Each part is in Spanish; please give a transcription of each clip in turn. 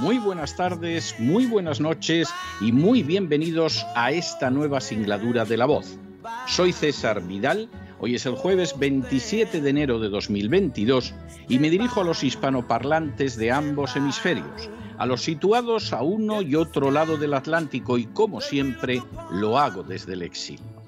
muy buenas tardes, muy buenas noches y muy bienvenidos a esta nueva singladura de la voz. Soy César Vidal, hoy es el jueves 27 de enero de 2022 y me dirijo a los hispanoparlantes de ambos hemisferios, a los situados a uno y otro lado del Atlántico y como siempre lo hago desde el exilio.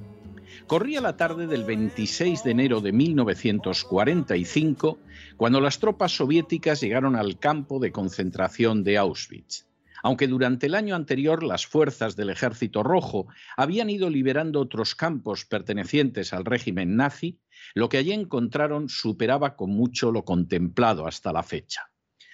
Corría la tarde del 26 de enero de 1945 cuando las tropas soviéticas llegaron al campo de concentración de Auschwitz. Aunque durante el año anterior las fuerzas del Ejército Rojo habían ido liberando otros campos pertenecientes al régimen nazi, lo que allí encontraron superaba con mucho lo contemplado hasta la fecha.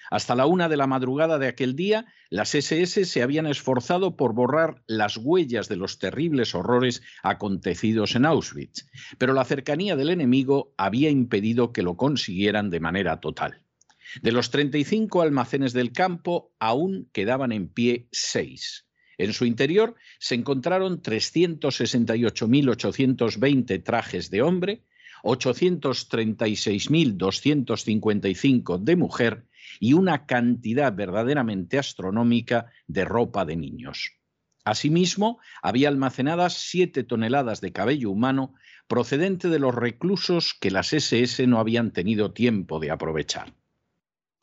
Hasta la una de la madrugada de aquel día, las SS se habían esforzado por borrar las huellas de los terribles horrores acontecidos en Auschwitz, pero la cercanía del enemigo había impedido que lo consiguieran de manera total. De los 35 almacenes del campo, aún quedaban en pie seis. En su interior se encontraron 368.820 trajes de hombre, 836.255 de mujer y una cantidad verdaderamente astronómica de ropa de niños. Asimismo, había almacenadas siete toneladas de cabello humano procedente de los reclusos que las SS no habían tenido tiempo de aprovechar.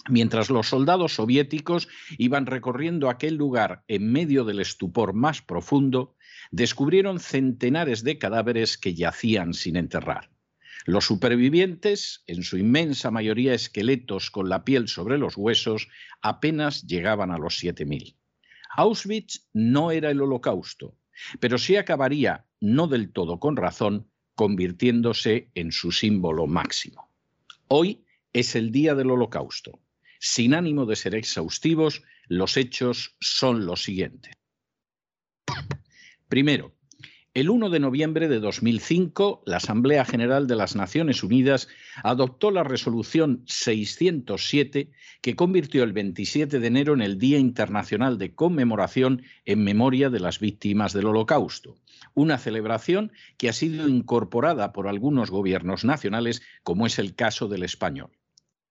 Mientras los soldados soviéticos iban recorriendo aquel lugar en medio del estupor más profundo, descubrieron centenares de cadáveres que yacían sin enterrar. Los supervivientes, en su inmensa mayoría esqueletos con la piel sobre los huesos, apenas llegaban a los 7.000. Auschwitz no era el holocausto, pero sí acabaría, no del todo con razón, convirtiéndose en su símbolo máximo. Hoy es el día del holocausto. Sin ánimo de ser exhaustivos, los hechos son los siguientes. Primero, el 1 de noviembre de 2005, la Asamblea General de las Naciones Unidas adoptó la resolución 607 que convirtió el 27 de enero en el Día Internacional de Conmemoración en memoria de las víctimas del Holocausto, una celebración que ha sido incorporada por algunos gobiernos nacionales, como es el caso del español.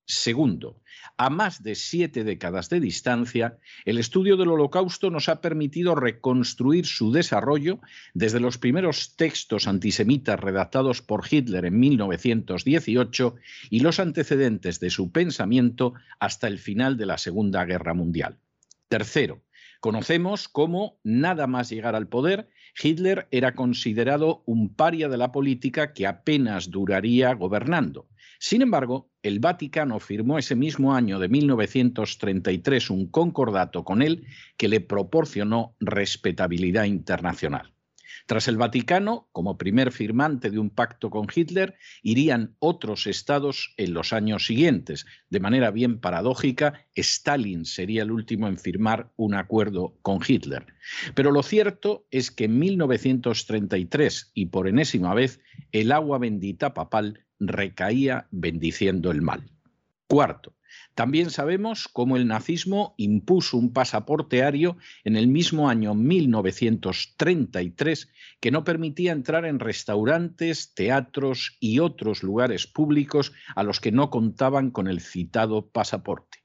Segundo, a más de siete décadas de distancia, el estudio del Holocausto nos ha permitido reconstruir su desarrollo desde los primeros textos antisemitas redactados por Hitler en 1918 y los antecedentes de su pensamiento hasta el final de la Segunda Guerra Mundial. Tercero, conocemos cómo, nada más llegar al poder, Hitler era considerado un paria de la política que apenas duraría gobernando sin embargo, el Vaticano firmó ese mismo año de 1933 un concordato con él que le proporcionó respetabilidad internacional. Tras el Vaticano, como primer firmante de un pacto con Hitler, irían otros estados en los años siguientes. De manera bien paradójica, Stalin sería el último en firmar un acuerdo con Hitler. Pero lo cierto es que en 1933, y por enésima vez, el agua bendita papal recaía bendiciendo el mal. Cuarto, también sabemos cómo el nazismo impuso un pasaporte ario en el mismo año 1933 que no permitía entrar en restaurantes, teatros y otros lugares públicos a los que no contaban con el citado pasaporte.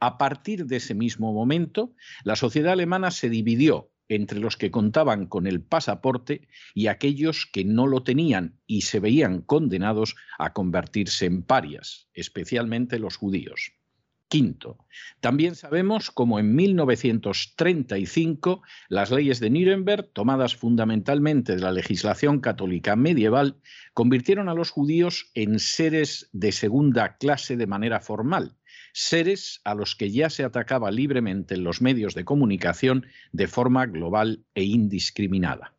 A partir de ese mismo momento, la sociedad alemana se dividió entre los que contaban con el pasaporte y aquellos que no lo tenían y se veían condenados a convertirse en parias, especialmente los judíos. Quinto, también sabemos cómo en 1935 las leyes de Nuremberg, tomadas fundamentalmente de la legislación católica medieval, convirtieron a los judíos en seres de segunda clase de manera formal, seres a los que ya se atacaba libremente en los medios de comunicación de forma global e indiscriminada.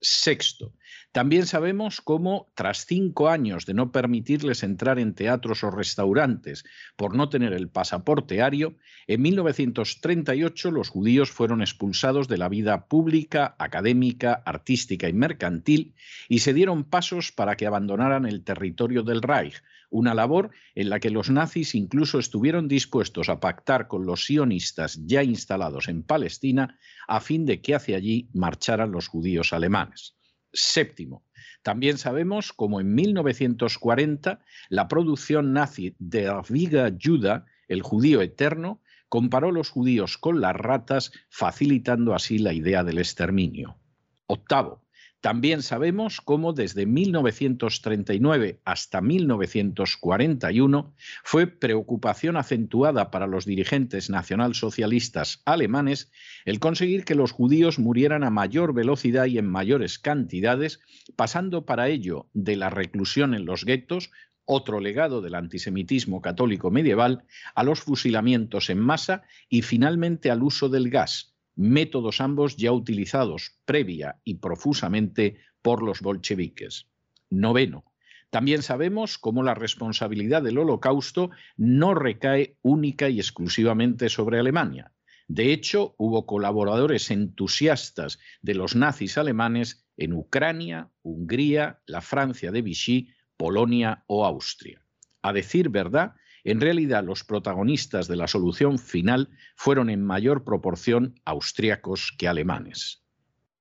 Sexto, también sabemos cómo, tras cinco años de no permitirles entrar en teatros o restaurantes por no tener el pasaporte ario, en 1938 los judíos fueron expulsados de la vida pública, académica, artística y mercantil y se dieron pasos para que abandonaran el territorio del Reich, una labor en la que los nazis incluso estuvieron dispuestos a pactar con los sionistas ya instalados en Palestina a fin de que hacia allí marcharan los judíos alemanes. Séptimo, también sabemos cómo en 1940 la producción nazi de Viga Juda, el judío eterno, comparó los judíos con las ratas, facilitando así la idea del exterminio. Octavo, también sabemos cómo desde 1939 hasta 1941 fue preocupación acentuada para los dirigentes nacionalsocialistas alemanes el conseguir que los judíos murieran a mayor velocidad y en mayores cantidades, pasando para ello de la reclusión en los guetos, otro legado del antisemitismo católico medieval, a los fusilamientos en masa y finalmente al uso del gas métodos ambos ya utilizados previa y profusamente por los bolcheviques. Noveno. También sabemos cómo la responsabilidad del holocausto no recae única y exclusivamente sobre Alemania. De hecho, hubo colaboradores entusiastas de los nazis alemanes en Ucrania, Hungría, la Francia de Vichy, Polonia o Austria. A decir verdad, en realidad, los protagonistas de la solución final fueron en mayor proporción austriacos que alemanes.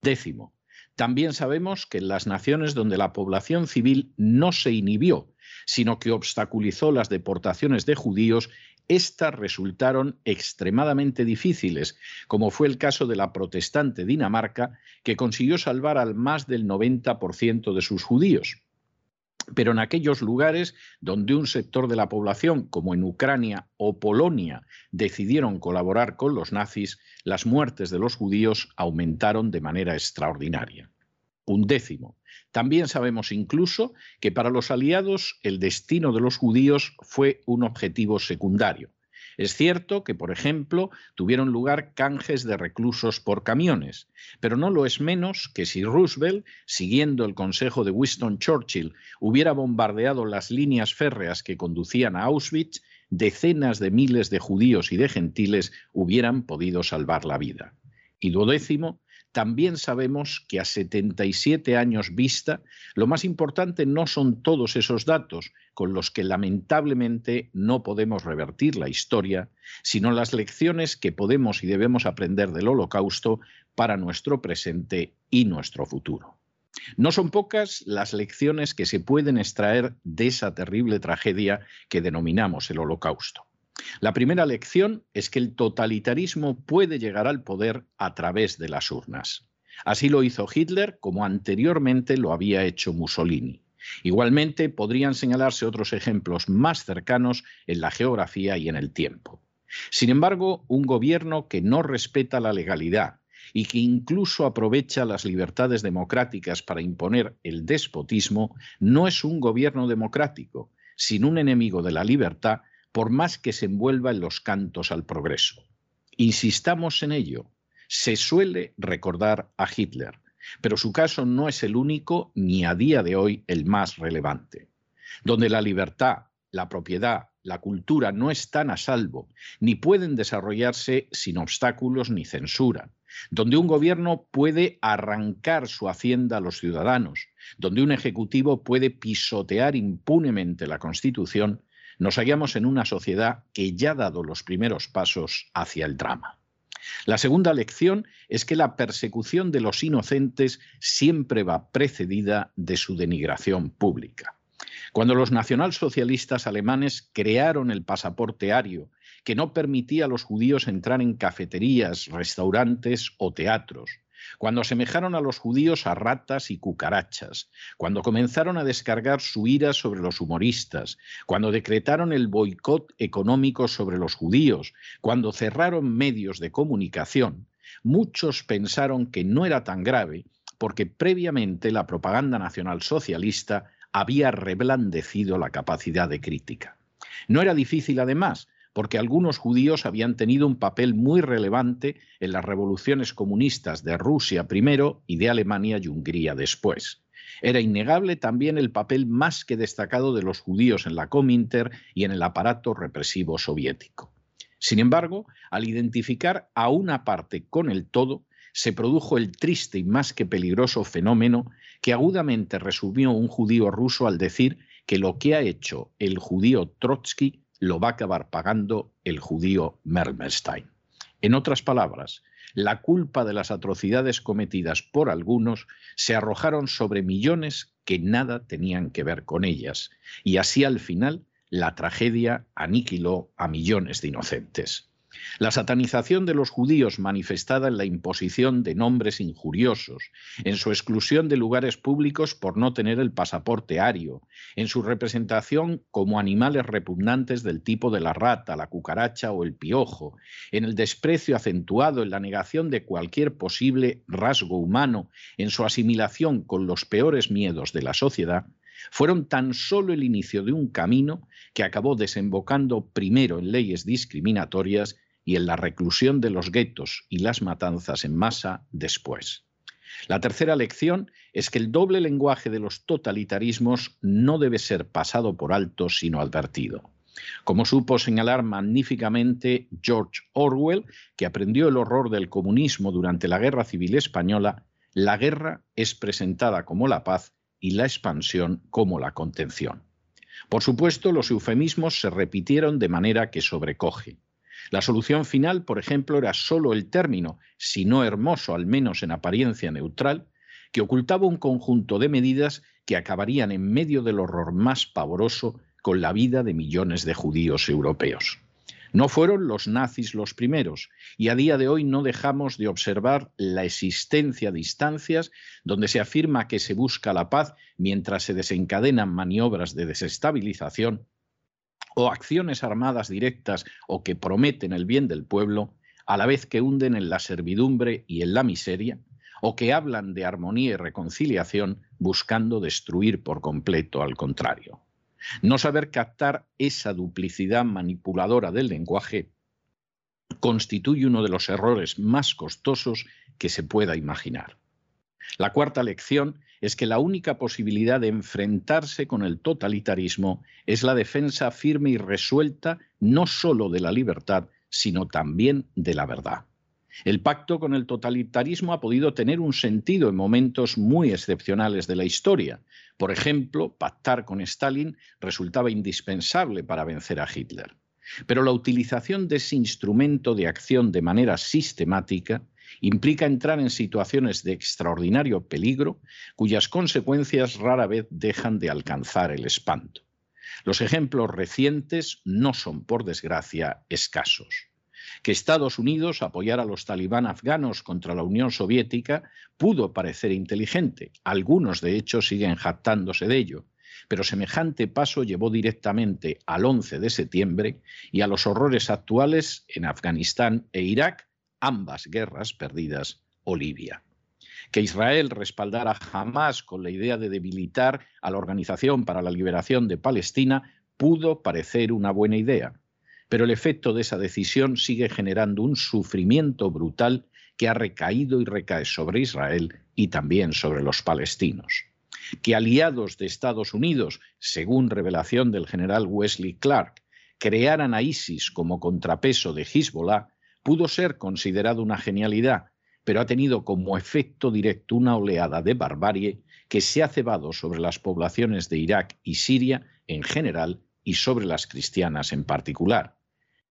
Décimo, también sabemos que en las naciones donde la población civil no se inhibió, sino que obstaculizó las deportaciones de judíos, éstas resultaron extremadamente difíciles, como fue el caso de la protestante Dinamarca, que consiguió salvar al más del 90% de sus judíos pero en aquellos lugares donde un sector de la población, como en Ucrania o Polonia, decidieron colaborar con los nazis, las muertes de los judíos aumentaron de manera extraordinaria. Un décimo. También sabemos incluso que para los aliados el destino de los judíos fue un objetivo secundario. Es cierto que, por ejemplo, tuvieron lugar canjes de reclusos por camiones, pero no lo es menos que si Roosevelt, siguiendo el consejo de Winston Churchill, hubiera bombardeado las líneas férreas que conducían a Auschwitz, decenas de miles de judíos y de gentiles hubieran podido salvar la vida. Y duodécimo, también sabemos que a 77 años vista, lo más importante no son todos esos datos con los que lamentablemente no podemos revertir la historia, sino las lecciones que podemos y debemos aprender del holocausto para nuestro presente y nuestro futuro. No son pocas las lecciones que se pueden extraer de esa terrible tragedia que denominamos el holocausto. La primera lección es que el totalitarismo puede llegar al poder a través de las urnas. Así lo hizo Hitler como anteriormente lo había hecho Mussolini. Igualmente podrían señalarse otros ejemplos más cercanos en la geografía y en el tiempo. Sin embargo, un gobierno que no respeta la legalidad y que incluso aprovecha las libertades democráticas para imponer el despotismo, no es un gobierno democrático, sino un enemigo de la libertad por más que se envuelva en los cantos al progreso. Insistamos en ello. Se suele recordar a Hitler, pero su caso no es el único ni a día de hoy el más relevante. Donde la libertad, la propiedad, la cultura no están a salvo, ni pueden desarrollarse sin obstáculos ni censura, donde un gobierno puede arrancar su hacienda a los ciudadanos, donde un ejecutivo puede pisotear impunemente la Constitución, nos hallamos en una sociedad que ya ha dado los primeros pasos hacia el drama. La segunda lección es que la persecución de los inocentes siempre va precedida de su denigración pública. Cuando los nacionalsocialistas alemanes crearon el pasaporte ario, que no permitía a los judíos entrar en cafeterías, restaurantes o teatros, cuando asemejaron a los judíos a ratas y cucarachas, cuando comenzaron a descargar su ira sobre los humoristas, cuando decretaron el boicot económico sobre los judíos, cuando cerraron medios de comunicación, muchos pensaron que no era tan grave porque previamente la propaganda nacional socialista había reblandecido la capacidad de crítica. No era difícil, además, porque algunos judíos habían tenido un papel muy relevante en las revoluciones comunistas de Rusia primero y de Alemania y Hungría después. Era innegable también el papel más que destacado de los judíos en la Cominter y en el aparato represivo soviético. Sin embargo, al identificar a una parte con el todo, se produjo el triste y más que peligroso fenómeno que agudamente resumió un judío ruso al decir que lo que ha hecho el judío Trotsky lo va a acabar pagando el judío Mermelstein. En otras palabras, la culpa de las atrocidades cometidas por algunos se arrojaron sobre millones que nada tenían que ver con ellas, y así al final la tragedia aniquiló a millones de inocentes. La satanización de los judíos manifestada en la imposición de nombres injuriosos, en su exclusión de lugares públicos por no tener el pasaporte ario, en su representación como animales repugnantes del tipo de la rata, la cucaracha o el piojo, en el desprecio acentuado, en la negación de cualquier posible rasgo humano, en su asimilación con los peores miedos de la sociedad, fueron tan solo el inicio de un camino que acabó desembocando primero en leyes discriminatorias y en la reclusión de los guetos y las matanzas en masa después. La tercera lección es que el doble lenguaje de los totalitarismos no debe ser pasado por alto sino advertido. Como supo señalar magníficamente George Orwell, que aprendió el horror del comunismo durante la Guerra Civil Española, la guerra es presentada como la paz y la expansión como la contención. Por supuesto, los eufemismos se repitieron de manera que sobrecoge. La solución final, por ejemplo, era solo el término, si no hermoso, al menos en apariencia neutral, que ocultaba un conjunto de medidas que acabarían en medio del horror más pavoroso con la vida de millones de judíos europeos. No fueron los nazis los primeros, y a día de hoy no dejamos de observar la existencia de instancias donde se afirma que se busca la paz mientras se desencadenan maniobras de desestabilización o acciones armadas directas o que prometen el bien del pueblo, a la vez que hunden en la servidumbre y en la miseria, o que hablan de armonía y reconciliación buscando destruir por completo al contrario. No saber captar esa duplicidad manipuladora del lenguaje constituye uno de los errores más costosos que se pueda imaginar. La cuarta lección es que la única posibilidad de enfrentarse con el totalitarismo es la defensa firme y resuelta no sólo de la libertad, sino también de la verdad. El pacto con el totalitarismo ha podido tener un sentido en momentos muy excepcionales de la historia. Por ejemplo, pactar con Stalin resultaba indispensable para vencer a Hitler. Pero la utilización de ese instrumento de acción de manera sistemática implica entrar en situaciones de extraordinario peligro cuyas consecuencias rara vez dejan de alcanzar el espanto. Los ejemplos recientes no son, por desgracia, escasos. Que Estados Unidos apoyara a los talibán afganos contra la Unión Soviética pudo parecer inteligente. Algunos, de hecho, siguen jactándose de ello. Pero semejante paso llevó directamente al 11 de septiembre y a los horrores actuales en Afganistán e Irak, ambas guerras perdidas o Libia. Que Israel respaldara jamás con la idea de debilitar a la Organización para la Liberación de Palestina pudo parecer una buena idea, pero el efecto de esa decisión sigue generando un sufrimiento brutal que ha recaído y recae sobre Israel y también sobre los palestinos. Que aliados de Estados Unidos, según revelación del general Wesley Clark, crearan a ISIS como contrapeso de Hezbollah pudo ser considerado una genialidad, pero ha tenido como efecto directo una oleada de barbarie que se ha cebado sobre las poblaciones de Irak y Siria en general y sobre las cristianas en particular.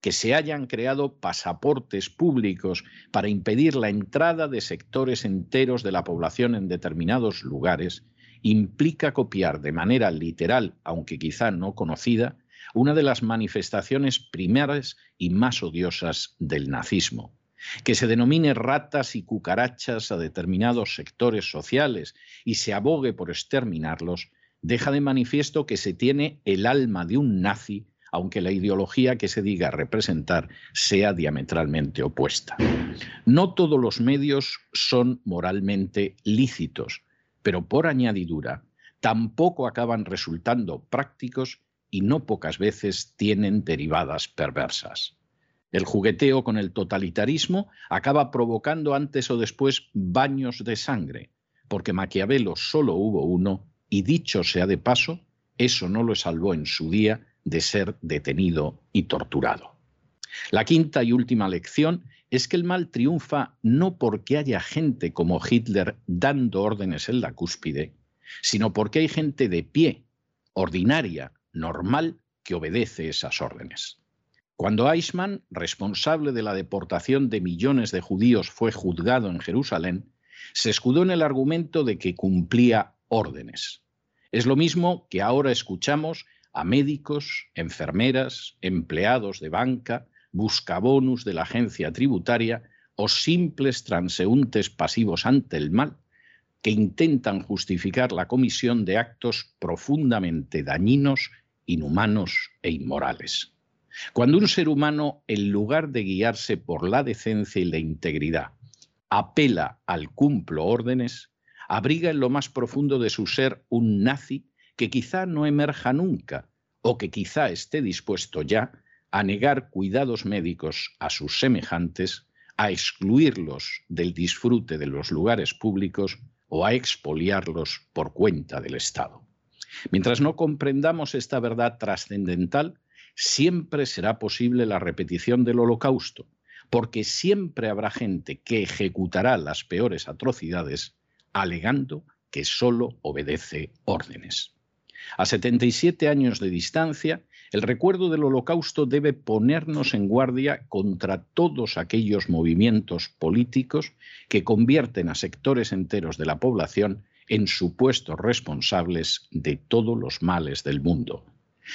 Que se hayan creado pasaportes públicos para impedir la entrada de sectores enteros de la población en determinados lugares implica copiar de manera literal, aunque quizá no conocida, una de las manifestaciones primeras y más odiosas del nazismo. Que se denomine ratas y cucarachas a determinados sectores sociales y se abogue por exterminarlos, deja de manifiesto que se tiene el alma de un nazi, aunque la ideología que se diga representar sea diametralmente opuesta. No todos los medios son moralmente lícitos, pero por añadidura tampoco acaban resultando prácticos y no pocas veces tienen derivadas perversas. El jugueteo con el totalitarismo acaba provocando antes o después baños de sangre, porque Maquiavelo solo hubo uno y dicho sea de paso, eso no lo salvó en su día de ser detenido y torturado. La quinta y última lección es que el mal triunfa no porque haya gente como Hitler dando órdenes en la cúspide, sino porque hay gente de pie, ordinaria, normal, que obedece esas órdenes. Cuando Eichmann, responsable de la deportación de millones de judíos, fue juzgado en Jerusalén, se escudó en el argumento de que cumplía órdenes. Es lo mismo que ahora escuchamos a médicos, enfermeras, empleados de banca, buscabonus de la agencia tributaria o simples transeúntes pasivos ante el mal, que intentan justificar la comisión de actos profundamente dañinos, inhumanos e inmorales. Cuando un ser humano, en lugar de guiarse por la decencia y la integridad, apela al cumplo órdenes, abriga en lo más profundo de su ser un nazi que quizá no emerja nunca o que quizá esté dispuesto ya a negar cuidados médicos a sus semejantes, a excluirlos del disfrute de los lugares públicos o a expoliarlos por cuenta del Estado. Mientras no comprendamos esta verdad trascendental, siempre será posible la repetición del holocausto, porque siempre habrá gente que ejecutará las peores atrocidades alegando que solo obedece órdenes. A 77 años de distancia, el recuerdo del holocausto debe ponernos en guardia contra todos aquellos movimientos políticos que convierten a sectores enteros de la población en supuestos responsables de todos los males del mundo,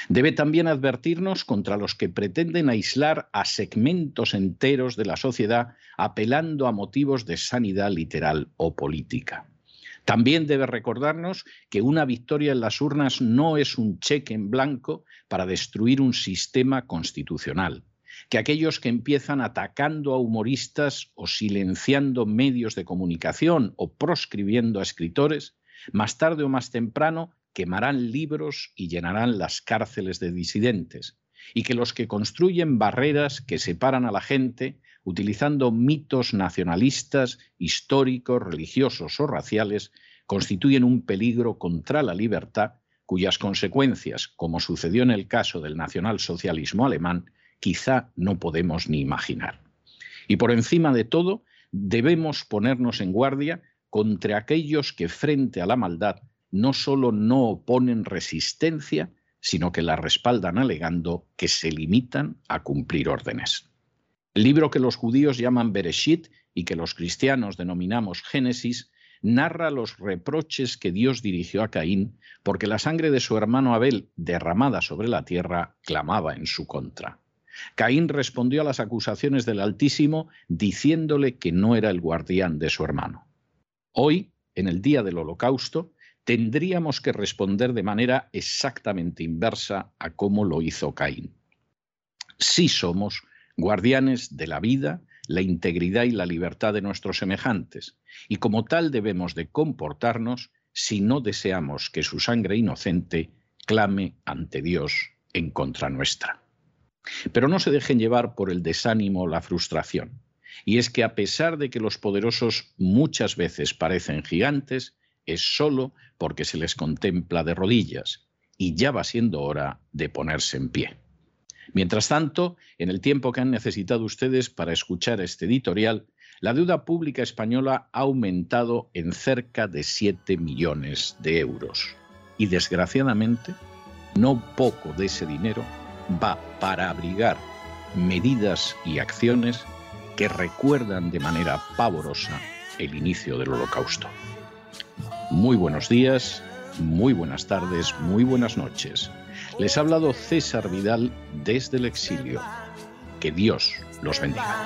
Debe también advertirnos contra los que pretenden aislar a segmentos enteros de la sociedad apelando a motivos de sanidad literal o política. También debe recordarnos que una victoria en las urnas no es un cheque en blanco para destruir un sistema constitucional, que aquellos que empiezan atacando a humoristas o silenciando medios de comunicación o proscribiendo a escritores, más tarde o más temprano quemarán libros y llenarán las cárceles de disidentes, y que los que construyen barreras que separan a la gente, utilizando mitos nacionalistas, históricos, religiosos o raciales, constituyen un peligro contra la libertad, cuyas consecuencias, como sucedió en el caso del nacionalsocialismo alemán, quizá no podemos ni imaginar. Y por encima de todo, debemos ponernos en guardia contra aquellos que frente a la maldad no solo no oponen resistencia, sino que la respaldan alegando que se limitan a cumplir órdenes. El libro que los judíos llaman Bereshit y que los cristianos denominamos Génesis narra los reproches que Dios dirigió a Caín porque la sangre de su hermano Abel, derramada sobre la tierra, clamaba en su contra. Caín respondió a las acusaciones del Altísimo diciéndole que no era el guardián de su hermano. Hoy, en el día del holocausto, tendríamos que responder de manera exactamente inversa a cómo lo hizo Caín. Sí somos guardianes de la vida, la integridad y la libertad de nuestros semejantes, y como tal debemos de comportarnos si no deseamos que su sangre inocente clame ante Dios en contra nuestra. Pero no se dejen llevar por el desánimo la frustración. Y es que a pesar de que los poderosos muchas veces parecen gigantes, es solo porque se les contempla de rodillas y ya va siendo hora de ponerse en pie. Mientras tanto, en el tiempo que han necesitado ustedes para escuchar este editorial, la deuda pública española ha aumentado en cerca de 7 millones de euros. Y desgraciadamente, no poco de ese dinero va para abrigar medidas y acciones que recuerdan de manera pavorosa el inicio del holocausto. Muy buenos días, muy buenas tardes, muy buenas noches. Les ha hablado César Vidal desde el exilio. Que Dios los bendiga.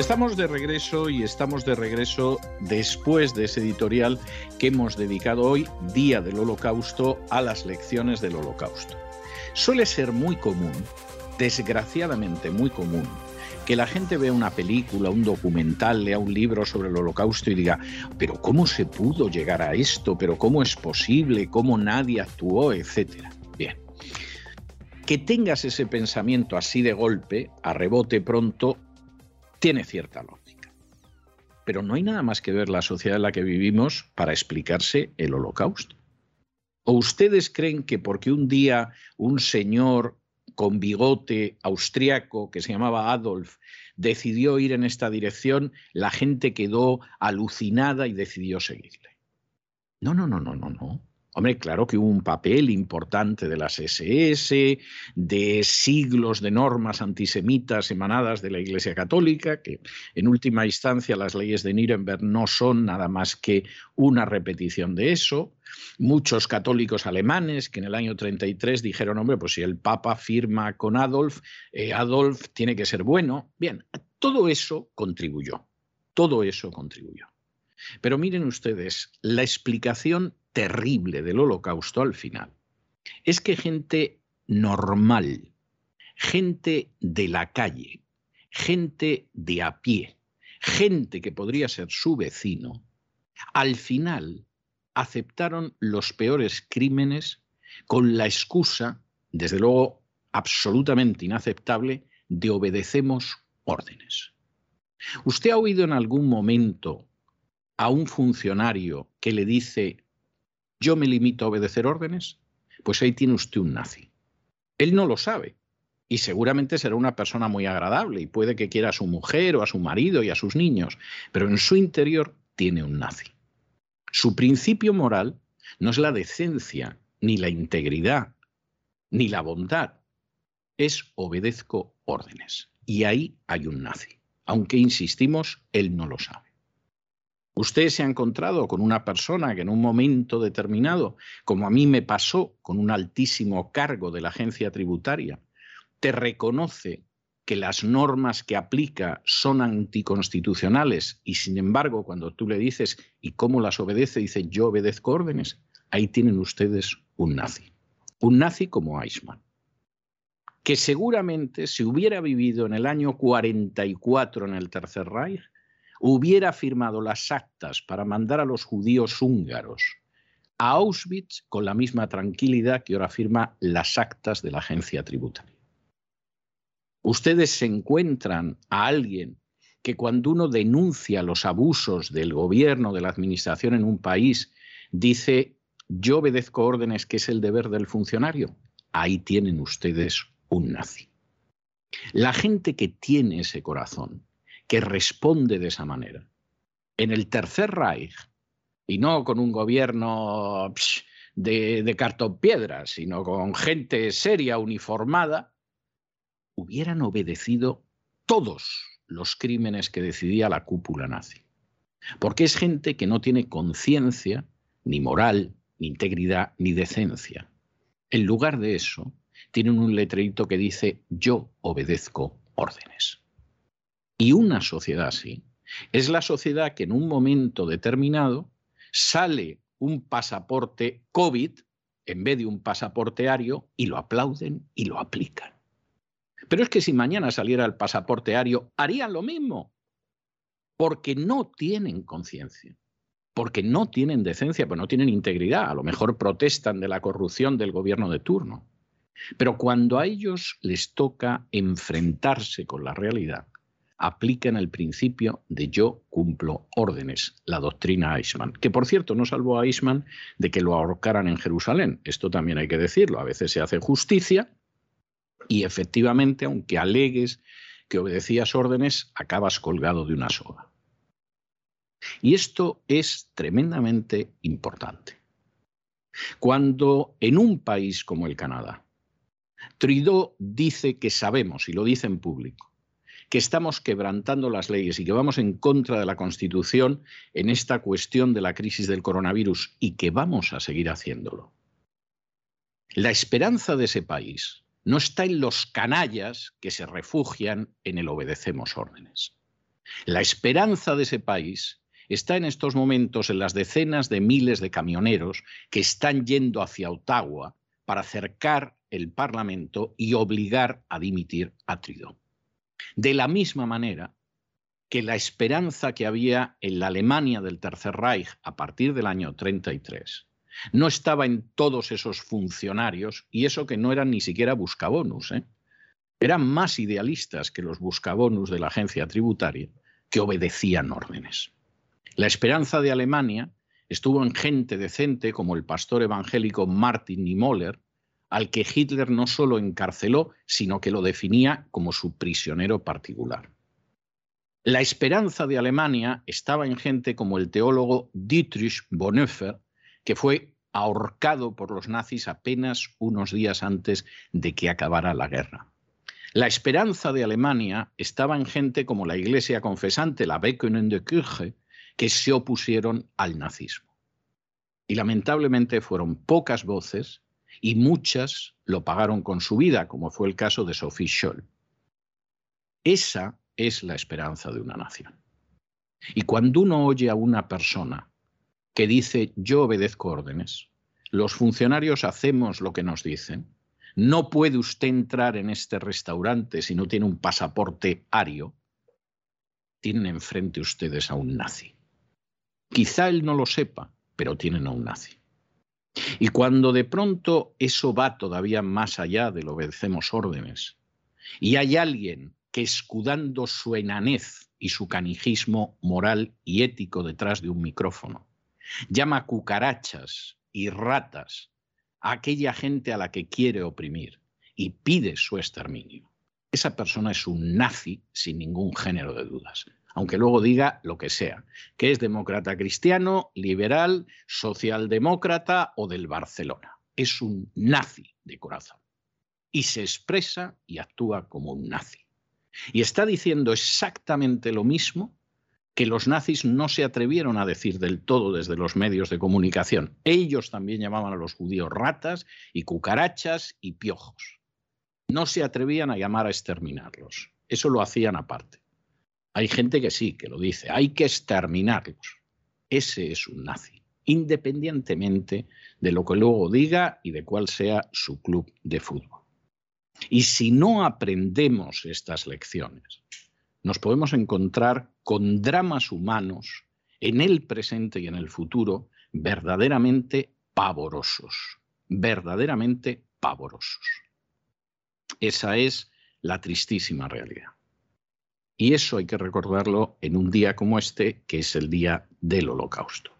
Estamos de regreso y estamos de regreso después de ese editorial que hemos dedicado hoy, Día del Holocausto, a las lecciones del Holocausto. Suele ser muy común, desgraciadamente muy común, que la gente vea una película, un documental, lea un libro sobre el holocausto y diga, pero ¿cómo se pudo llegar a esto? ¿Pero cómo es posible? ¿Cómo nadie actuó? Etcétera. Bien. Que tengas ese pensamiento así de golpe, a rebote pronto, tiene cierta lógica. Pero no hay nada más que ver la sociedad en la que vivimos para explicarse el holocausto. ¿O ustedes creen que porque un día un señor con bigote austriaco que se llamaba Adolf decidió ir en esta dirección, la gente quedó alucinada y decidió seguirle? No, no, no, no, no, no. Hombre, claro que hubo un papel importante de las SS, de siglos de normas antisemitas emanadas de la Iglesia Católica, que en última instancia las leyes de Nuremberg no son nada más que una repetición de eso. Muchos católicos alemanes que en el año 33 dijeron, hombre, pues si el Papa firma con Adolf, eh, Adolf tiene que ser bueno. Bien, todo eso contribuyó, todo eso contribuyó. Pero miren ustedes, la explicación terrible del holocausto al final es que gente normal, gente de la calle, gente de a pie, gente que podría ser su vecino, al final aceptaron los peores crímenes con la excusa, desde luego absolutamente inaceptable, de obedecemos órdenes. ¿Usted ha oído en algún momento a un funcionario que le dice yo me limito a obedecer órdenes, pues ahí tiene usted un nazi. Él no lo sabe y seguramente será una persona muy agradable y puede que quiera a su mujer o a su marido y a sus niños, pero en su interior tiene un nazi. Su principio moral no es la decencia, ni la integridad, ni la bondad, es obedezco órdenes. Y ahí hay un nazi. Aunque insistimos, él no lo sabe. Usted se ha encontrado con una persona que en un momento determinado, como a mí me pasó con un altísimo cargo de la agencia tributaria, te reconoce que las normas que aplica son anticonstitucionales y sin embargo cuando tú le dices ¿y cómo las obedece? dice yo obedezco órdenes, ahí tienen ustedes un nazi. Un nazi como Eichmann, que seguramente si hubiera vivido en el año 44 en el Tercer Reich, hubiera firmado las actas para mandar a los judíos húngaros a Auschwitz con la misma tranquilidad que ahora firma las actas de la agencia tributaria. Ustedes se encuentran a alguien que cuando uno denuncia los abusos del gobierno, de la administración en un país, dice, yo obedezco órdenes que es el deber del funcionario. Ahí tienen ustedes un nazi. La gente que tiene ese corazón, que responde de esa manera. En el Tercer Reich, y no con un gobierno de, de cartón piedra, sino con gente seria, uniformada, hubieran obedecido todos los crímenes que decidía la cúpula nazi. Porque es gente que no tiene conciencia, ni moral, ni integridad, ni decencia. En lugar de eso, tienen un letrerito que dice yo obedezco órdenes. Y una sociedad así es la sociedad que en un momento determinado sale un pasaporte COVID en vez de un pasaporte ario y lo aplauden y lo aplican. Pero es que si mañana saliera el pasaporte ario, harían lo mismo, porque no tienen conciencia, porque no tienen decencia, porque no tienen integridad. A lo mejor protestan de la corrupción del gobierno de turno. Pero cuando a ellos les toca enfrentarse con la realidad, aplican el principio de yo cumplo órdenes, la doctrina Eichmann, que por cierto no salvó a Eichmann de que lo ahorcaran en Jerusalén. Esto también hay que decirlo. A veces se hace justicia y efectivamente, aunque alegues que obedecías órdenes, acabas colgado de una soga. Y esto es tremendamente importante. Cuando en un país como el Canadá, Trudeau dice que sabemos, y lo dice en público, que estamos quebrantando las leyes y que vamos en contra de la Constitución en esta cuestión de la crisis del coronavirus y que vamos a seguir haciéndolo. La esperanza de ese país no está en los canallas que se refugian en el obedecemos órdenes. La esperanza de ese país está en estos momentos en las decenas de miles de camioneros que están yendo hacia Ottawa para acercar el Parlamento y obligar a dimitir a Trudeau. De la misma manera que la esperanza que había en la Alemania del Tercer Reich a partir del año 33 no estaba en todos esos funcionarios, y eso que no eran ni siquiera buscabonus, ¿eh? eran más idealistas que los buscabonus de la agencia tributaria, que obedecían órdenes. La esperanza de Alemania estuvo en gente decente como el pastor evangélico Martin Niemöller, al que Hitler no solo encarceló, sino que lo definía como su prisionero particular. La esperanza de Alemania estaba en gente como el teólogo Dietrich Bonhoeffer, que fue ahorcado por los nazis apenas unos días antes de que acabara la guerra. La esperanza de Alemania estaba en gente como la iglesia confesante, la Bekönende Kirche, que se opusieron al nazismo. Y lamentablemente fueron pocas voces y muchas lo pagaron con su vida, como fue el caso de Sophie Scholl. Esa es la esperanza de una nación. Y cuando uno oye a una persona que dice yo obedezco órdenes, los funcionarios hacemos lo que nos dicen, no puede usted entrar en este restaurante si no tiene un pasaporte ario, tienen enfrente ustedes a un nazi. Quizá él no lo sepa, pero tienen a un nazi. Y cuando de pronto eso va todavía más allá del obedecemos órdenes, y hay alguien que escudando su enanez y su canijismo moral y ético detrás de un micrófono, llama cucarachas y ratas a aquella gente a la que quiere oprimir y pide su exterminio. Esa persona es un nazi sin ningún género de dudas aunque luego diga lo que sea, que es demócrata cristiano, liberal, socialdemócrata o del Barcelona. Es un nazi de corazón. Y se expresa y actúa como un nazi. Y está diciendo exactamente lo mismo que los nazis no se atrevieron a decir del todo desde los medios de comunicación. Ellos también llamaban a los judíos ratas y cucarachas y piojos. No se atrevían a llamar a exterminarlos. Eso lo hacían aparte. Hay gente que sí, que lo dice, hay que exterminarlos. Ese es un nazi, independientemente de lo que luego diga y de cuál sea su club de fútbol. Y si no aprendemos estas lecciones, nos podemos encontrar con dramas humanos en el presente y en el futuro verdaderamente pavorosos, verdaderamente pavorosos. Esa es la tristísima realidad. Y eso hay que recordarlo en un día como este, que es el día del holocausto.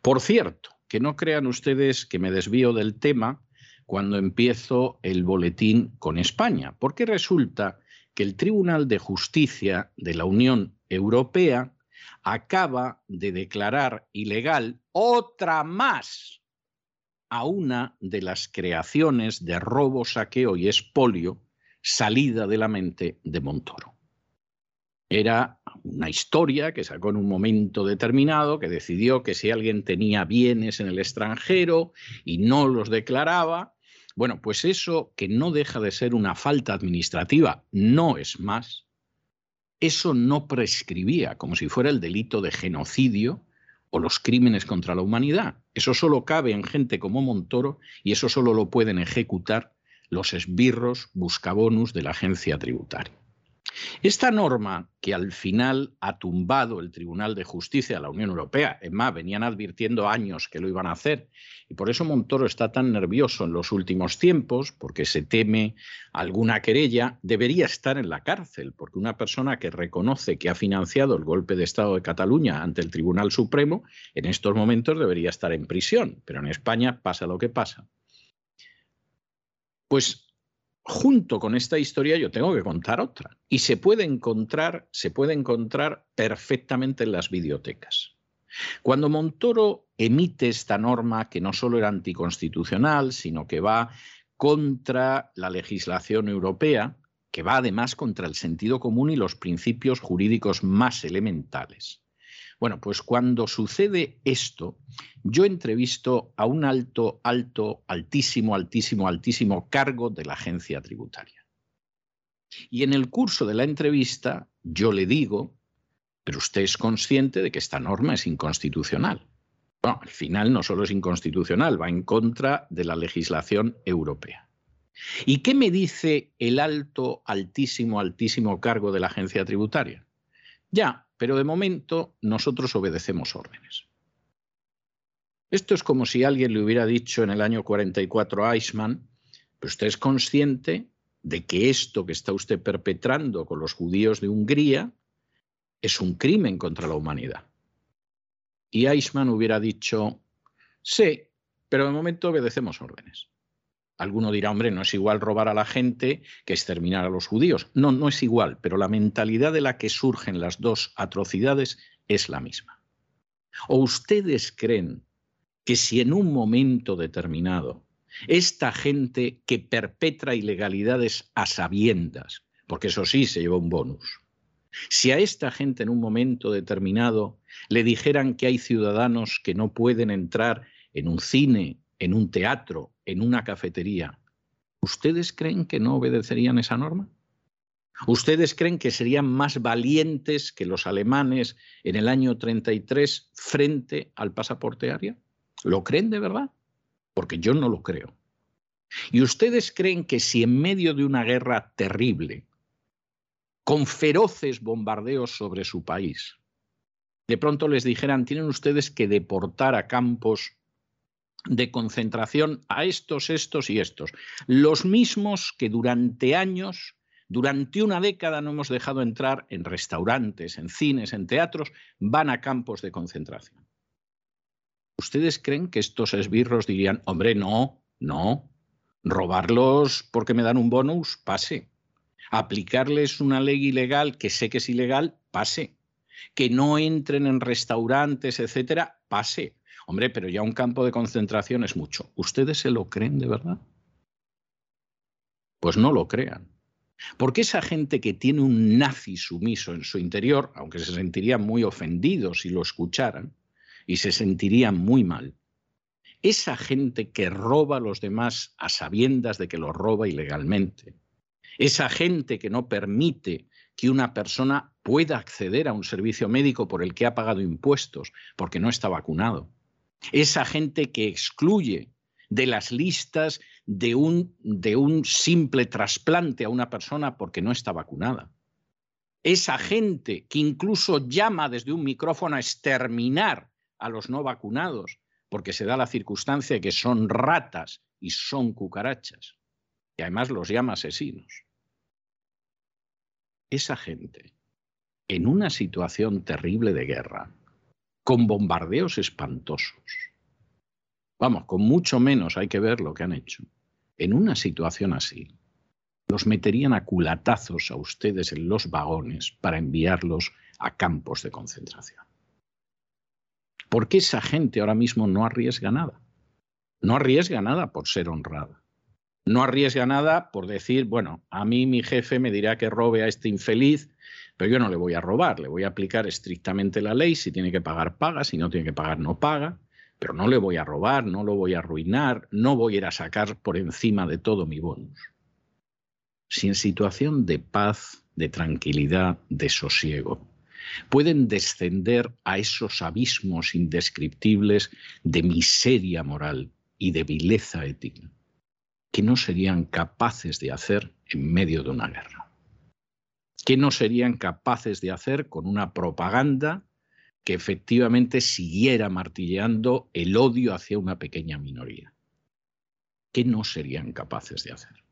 Por cierto, que no crean ustedes que me desvío del tema cuando empiezo el boletín con España, porque resulta que el Tribunal de Justicia de la Unión Europea acaba de declarar ilegal otra más a una de las creaciones de robo, saqueo y espolio salida de la mente de Montoro. Era una historia que sacó en un momento determinado, que decidió que si alguien tenía bienes en el extranjero y no los declaraba, bueno, pues eso que no deja de ser una falta administrativa, no es más, eso no prescribía como si fuera el delito de genocidio o los crímenes contra la humanidad. Eso solo cabe en gente como Montoro y eso solo lo pueden ejecutar los esbirros buscabonus de la agencia tributaria. Esta norma que al final ha tumbado el Tribunal de Justicia de la Unión Europea, es más, venían advirtiendo años que lo iban a hacer, y por eso Montoro está tan nervioso en los últimos tiempos, porque se teme alguna querella, debería estar en la cárcel, porque una persona que reconoce que ha financiado el golpe de Estado de Cataluña ante el Tribunal Supremo, en estos momentos debería estar en prisión, pero en España pasa lo que pasa. Pues junto con esta historia yo tengo que contar otra. Y se puede encontrar, se puede encontrar perfectamente en las bibliotecas. Cuando Montoro emite esta norma, que no solo era anticonstitucional, sino que va contra la legislación europea, que va además contra el sentido común y los principios jurídicos más elementales. Bueno, pues cuando sucede esto, yo entrevisto a un alto, alto, altísimo, altísimo, altísimo cargo de la agencia tributaria. Y en el curso de la entrevista yo le digo, pero usted es consciente de que esta norma es inconstitucional. Bueno, al final no solo es inconstitucional, va en contra de la legislación europea. ¿Y qué me dice el alto, altísimo, altísimo cargo de la agencia tributaria? Ya, pero de momento nosotros obedecemos órdenes. Esto es como si alguien le hubiera dicho en el año 44 a Eichmann, pero usted es consciente de que esto que está usted perpetrando con los judíos de Hungría es un crimen contra la humanidad. Y Eichmann hubiera dicho, sí, pero de momento obedecemos órdenes. Alguno dirá, hombre, no es igual robar a la gente que exterminar a los judíos. No, no es igual, pero la mentalidad de la que surgen las dos atrocidades es la misma. ¿O ustedes creen que si en un momento determinado esta gente que perpetra ilegalidades a sabiendas, porque eso sí se lleva un bonus, si a esta gente en un momento determinado le dijeran que hay ciudadanos que no pueden entrar en un cine, en un teatro, en una cafetería, ¿ustedes creen que no obedecerían esa norma? ¿Ustedes creen que serían más valientes que los alemanes en el año 33 frente al pasaporte área? ¿Lo creen de verdad? Porque yo no lo creo. ¿Y ustedes creen que si en medio de una guerra terrible, con feroces bombardeos sobre su país, de pronto les dijeran, tienen ustedes que deportar a campos de concentración a estos, estos y estos. Los mismos que durante años, durante una década no hemos dejado entrar en restaurantes, en cines, en teatros, van a campos de concentración. ¿Ustedes creen que estos esbirros dirían, hombre, no, no, robarlos porque me dan un bonus, pase. Aplicarles una ley ilegal que sé que es ilegal, pase. Que no entren en restaurantes, etcétera, pase Hombre, pero ya un campo de concentración es mucho. ¿Ustedes se lo creen de verdad? Pues no lo crean. Porque esa gente que tiene un nazi sumiso en su interior, aunque se sentirían muy ofendidos si lo escucharan, y se sentirían muy mal, esa gente que roba a los demás a sabiendas de que lo roba ilegalmente, esa gente que no permite que una persona pueda acceder a un servicio médico por el que ha pagado impuestos porque no está vacunado, esa gente que excluye de las listas de un, de un simple trasplante a una persona porque no está vacunada. Esa gente que incluso llama desde un micrófono a exterminar a los no vacunados porque se da la circunstancia de que son ratas y son cucarachas, y además los llama asesinos. Esa gente, en una situación terrible de guerra, con bombardeos espantosos. Vamos, con mucho menos hay que ver lo que han hecho. En una situación así, los meterían a culatazos a ustedes en los vagones para enviarlos a campos de concentración. ¿Por qué esa gente ahora mismo no arriesga nada? No arriesga nada por ser honrada. No arriesga nada por decir, bueno, a mí mi jefe me dirá que robe a este infeliz pero yo no le voy a robar, le voy a aplicar estrictamente la ley, si tiene que pagar, paga, si no tiene que pagar, no paga, pero no le voy a robar, no lo voy a arruinar, no voy a ir a sacar por encima de todo mi bonus. Si en situación de paz, de tranquilidad, de sosiego, pueden descender a esos abismos indescriptibles de miseria moral y de vileza ética, que no serían capaces de hacer en medio de una guerra. ¿Qué no serían capaces de hacer con una propaganda que efectivamente siguiera martilleando el odio hacia una pequeña minoría? ¿Qué no serían capaces de hacer?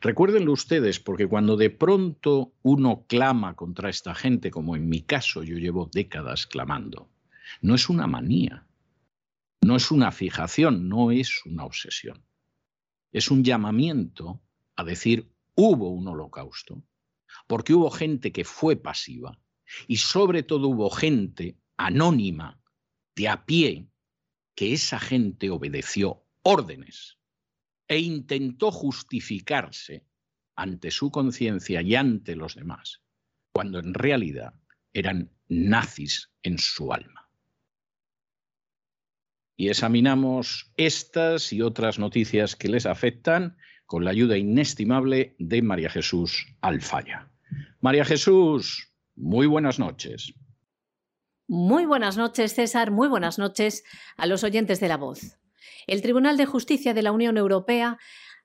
Recuérdenlo ustedes, porque cuando de pronto uno clama contra esta gente, como en mi caso yo llevo décadas clamando, no es una manía, no es una fijación, no es una obsesión. Es un llamamiento a decir, hubo un holocausto, porque hubo gente que fue pasiva y sobre todo hubo gente anónima, de a pie, que esa gente obedeció órdenes e intentó justificarse ante su conciencia y ante los demás, cuando en realidad eran nazis en su alma. Y examinamos estas y otras noticias que les afectan con la ayuda inestimable de María Jesús Alfaya. María Jesús, muy buenas noches. Muy buenas noches, César. Muy buenas noches a los oyentes de la voz. El Tribunal de Justicia de la Unión Europea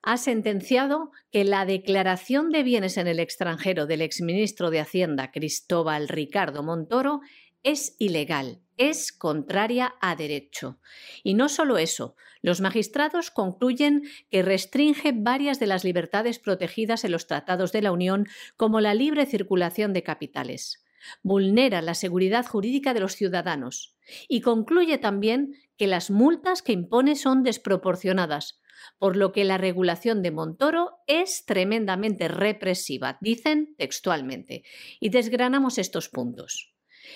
ha sentenciado que la declaración de bienes en el extranjero del exministro de Hacienda Cristóbal Ricardo Montoro es ilegal, es contraria a derecho. Y no solo eso, los magistrados concluyen que restringe varias de las libertades protegidas en los tratados de la Unión, como la libre circulación de capitales. Vulnera la seguridad jurídica de los ciudadanos y concluye también que las multas que impone son desproporcionadas, por lo que la regulación de Montoro es tremendamente represiva, dicen textualmente. Y desgranamos estos puntos.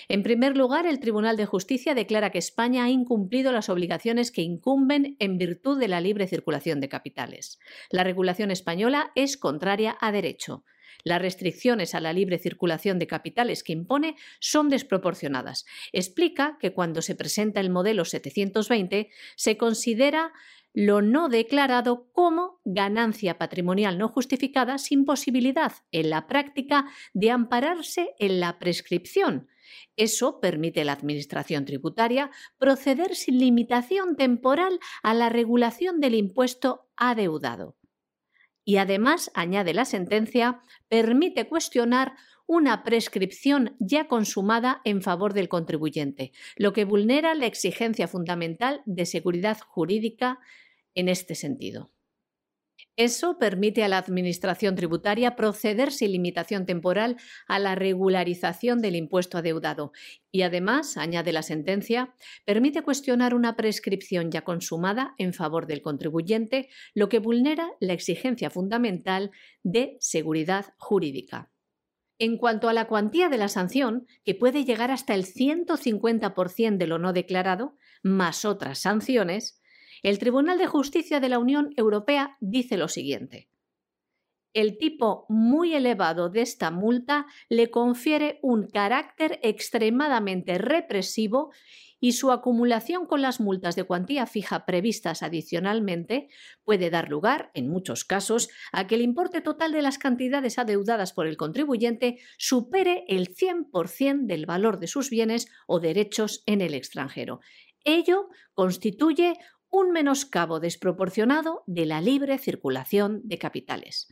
En primer lugar, el Tribunal de Justicia declara que España ha incumplido las obligaciones que incumben en virtud de la libre circulación de capitales. La regulación española es contraria a derecho. Las restricciones a la libre circulación de capitales que impone son desproporcionadas. Explica que cuando se presenta el modelo 720 se considera lo no declarado como ganancia patrimonial no justificada sin posibilidad en la práctica de ampararse en la prescripción. Eso permite a la Administración tributaria proceder sin limitación temporal a la regulación del impuesto adeudado y además, añade la sentencia, permite cuestionar una prescripción ya consumada en favor del contribuyente, lo que vulnera la exigencia fundamental de seguridad jurídica en este sentido. Eso permite a la Administración tributaria proceder sin limitación temporal a la regularización del impuesto adeudado y además, añade la sentencia, permite cuestionar una prescripción ya consumada en favor del contribuyente, lo que vulnera la exigencia fundamental de seguridad jurídica. En cuanto a la cuantía de la sanción, que puede llegar hasta el 150% de lo no declarado, más otras sanciones, el Tribunal de Justicia de la Unión Europea dice lo siguiente. El tipo muy elevado de esta multa le confiere un carácter extremadamente represivo y su acumulación con las multas de cuantía fija previstas adicionalmente puede dar lugar, en muchos casos, a que el importe total de las cantidades adeudadas por el contribuyente supere el 100% del valor de sus bienes o derechos en el extranjero. Ello constituye un menoscabo desproporcionado de la libre circulación de capitales.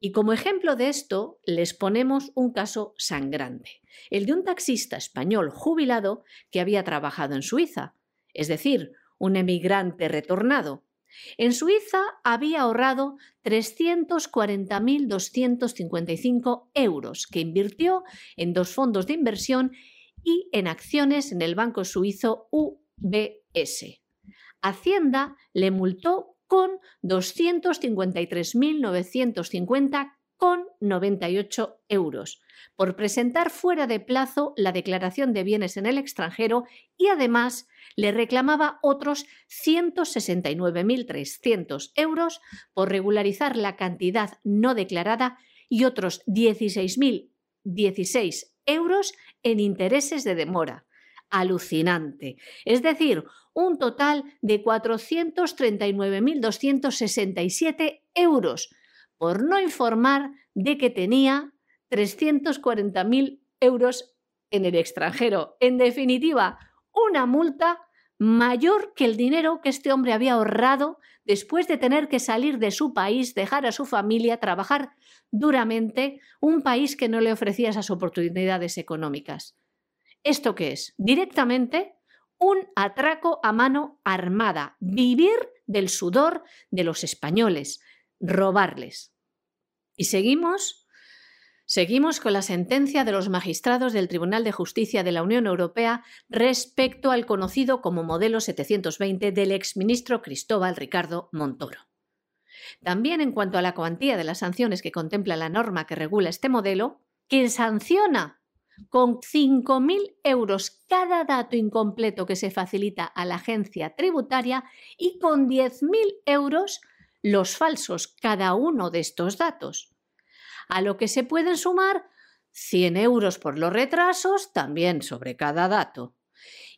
Y como ejemplo de esto, les ponemos un caso sangrante, el de un taxista español jubilado que había trabajado en Suiza, es decir, un emigrante retornado. En Suiza había ahorrado 340.255 euros que invirtió en dos fondos de inversión y en acciones en el banco suizo UBS. Hacienda le multó con 253.950,98 euros por presentar fuera de plazo la declaración de bienes en el extranjero y además le reclamaba otros 169.300 euros por regularizar la cantidad no declarada y otros 16.016 euros en intereses de demora. Alucinante. Es decir, un total de 439.267 euros, por no informar de que tenía 340.000 euros en el extranjero. En definitiva, una multa mayor que el dinero que este hombre había ahorrado después de tener que salir de su país, dejar a su familia, trabajar duramente, un país que no le ofrecía esas oportunidades económicas. ¿Esto qué es? Directamente un atraco a mano armada, vivir del sudor de los españoles, robarles. Y seguimos Seguimos con la sentencia de los magistrados del Tribunal de Justicia de la Unión Europea respecto al conocido como modelo 720 del exministro Cristóbal Ricardo Montoro. También en cuanto a la cuantía de las sanciones que contempla la norma que regula este modelo, que sanciona con 5.000 euros cada dato incompleto que se facilita a la agencia tributaria y con 10.000 euros los falsos cada uno de estos datos a lo que se pueden sumar 100 euros por los retrasos, también sobre cada dato.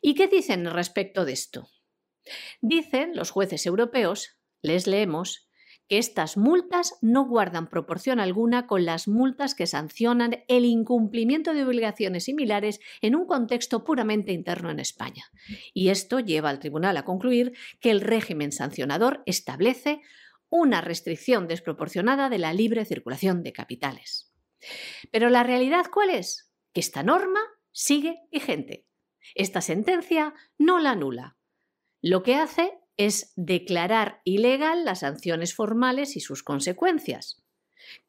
¿Y qué dicen respecto de esto? Dicen los jueces europeos, les leemos, que estas multas no guardan proporción alguna con las multas que sancionan el incumplimiento de obligaciones similares en un contexto puramente interno en España. Y esto lleva al tribunal a concluir que el régimen sancionador establece una restricción desproporcionada de la libre circulación de capitales. Pero la realidad cuál es? Que esta norma sigue vigente. Esta sentencia no la anula. Lo que hace es declarar ilegal las sanciones formales y sus consecuencias,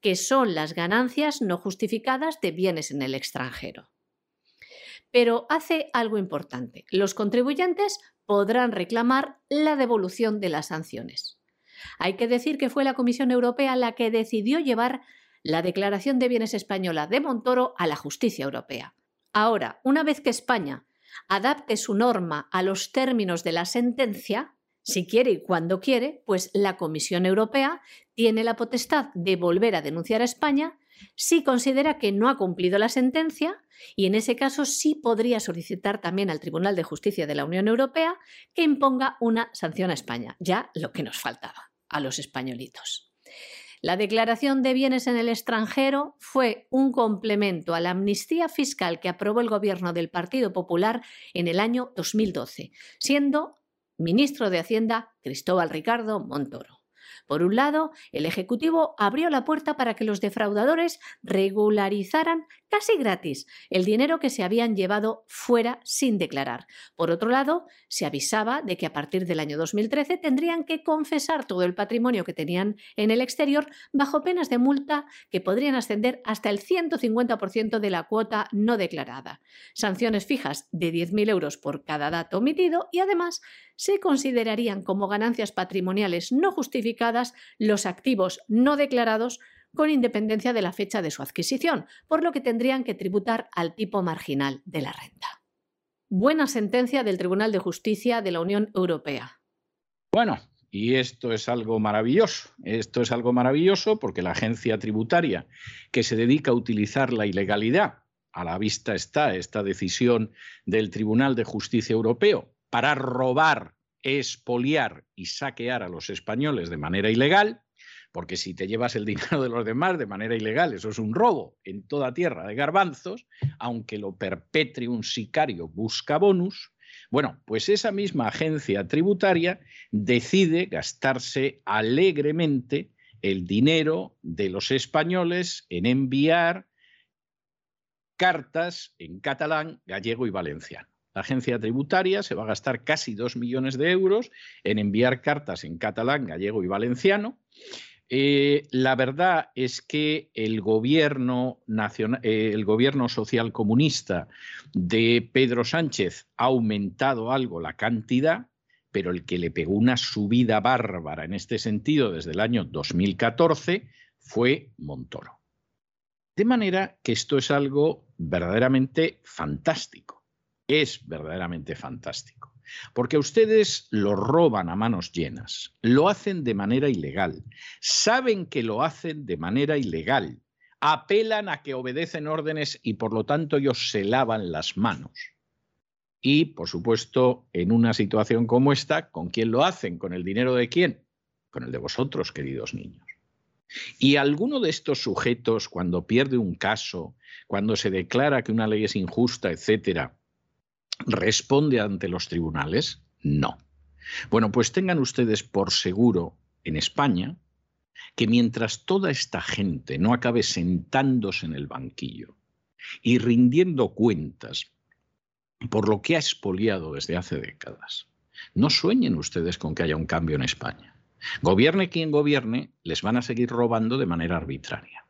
que son las ganancias no justificadas de bienes en el extranjero. Pero hace algo importante. Los contribuyentes podrán reclamar la devolución de las sanciones. Hay que decir que fue la Comisión Europea la que decidió llevar la Declaración de Bienes Española de Montoro a la justicia europea. Ahora, una vez que España adapte su norma a los términos de la sentencia, si quiere y cuando quiere, pues la Comisión Europea tiene la potestad de volver a denunciar a España si considera que no ha cumplido la sentencia y en ese caso sí podría solicitar también al Tribunal de Justicia de la Unión Europea que imponga una sanción a España, ya lo que nos faltaba a los españolitos. La declaración de bienes en el extranjero fue un complemento a la amnistía fiscal que aprobó el gobierno del Partido Popular en el año 2012, siendo ministro de Hacienda Cristóbal Ricardo Montoro. Por un lado, el Ejecutivo abrió la puerta para que los defraudadores regularizaran casi gratis el dinero que se habían llevado fuera sin declarar. Por otro lado, se avisaba de que a partir del año 2013 tendrían que confesar todo el patrimonio que tenían en el exterior bajo penas de multa que podrían ascender hasta el 150% de la cuota no declarada. Sanciones fijas de 10.000 euros por cada dato omitido y además se considerarían como ganancias patrimoniales no justificadas los activos no declarados con independencia de la fecha de su adquisición, por lo que tendrían que tributar al tipo marginal de la renta. Buena sentencia del Tribunal de Justicia de la Unión Europea. Bueno, y esto es algo maravilloso. Esto es algo maravilloso porque la agencia tributaria que se dedica a utilizar la ilegalidad, a la vista está esta decisión del Tribunal de Justicia Europeo, para robar, expoliar y saquear a los españoles de manera ilegal, porque si te llevas el dinero de los demás de manera ilegal, eso es un robo en toda tierra de garbanzos, aunque lo perpetre un sicario busca bonus. Bueno, pues esa misma agencia tributaria decide gastarse alegremente el dinero de los españoles en enviar cartas en catalán, gallego y valenciano. La agencia tributaria se va a gastar casi dos millones de euros en enviar cartas en catalán, gallego y valenciano. Eh, la verdad es que el gobierno, nacional, eh, el gobierno social comunista de Pedro Sánchez ha aumentado algo la cantidad, pero el que le pegó una subida bárbara en este sentido desde el año 2014 fue Montoro. De manera que esto es algo verdaderamente fantástico es verdaderamente fantástico. Porque ustedes lo roban a manos llenas, lo hacen de manera ilegal, saben que lo hacen de manera ilegal, apelan a que obedecen órdenes y por lo tanto ellos se lavan las manos. Y, por supuesto, en una situación como esta, ¿con quién lo hacen? ¿Con el dinero de quién? Con el de vosotros, queridos niños. Y alguno de estos sujetos, cuando pierde un caso, cuando se declara que una ley es injusta, etcétera, responde ante los tribunales? No. Bueno, pues tengan ustedes por seguro en España que mientras toda esta gente no acabe sentándose en el banquillo y rindiendo cuentas por lo que ha expoliado desde hace décadas, no sueñen ustedes con que haya un cambio en España. Gobierne quien gobierne, les van a seguir robando de manera arbitraria.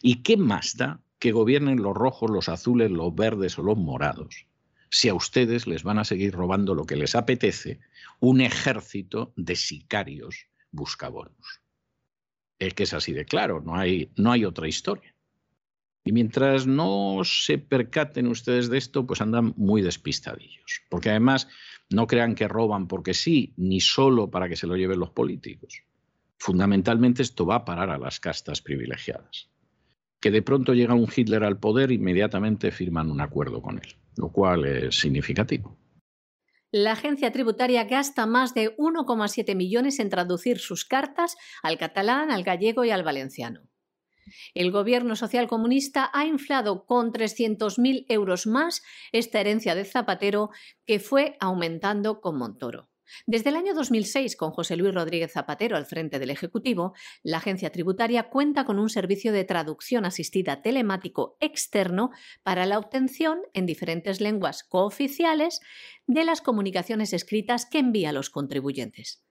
¿Y qué más da que gobiernen los rojos, los azules, los verdes o los morados? Si a ustedes les van a seguir robando lo que les apetece, un ejército de sicarios buscabonos. Es que es así de claro, no hay, no hay otra historia. Y mientras no se percaten ustedes de esto, pues andan muy despistadillos. Porque además no crean que roban porque sí, ni solo para que se lo lleven los políticos. Fundamentalmente esto va a parar a las castas privilegiadas. Que de pronto llega un Hitler al poder, inmediatamente firman un acuerdo con él, lo cual es significativo. La agencia tributaria gasta más de 1,7 millones en traducir sus cartas al catalán, al gallego y al valenciano. El gobierno social comunista ha inflado con 300.000 euros más esta herencia de Zapatero que fue aumentando con Montoro. Desde el año 2006, con José Luis Rodríguez Zapatero al frente del Ejecutivo, la agencia tributaria cuenta con un servicio de traducción asistida telemático externo para la obtención en diferentes lenguas cooficiales de las comunicaciones escritas que envía a los contribuyentes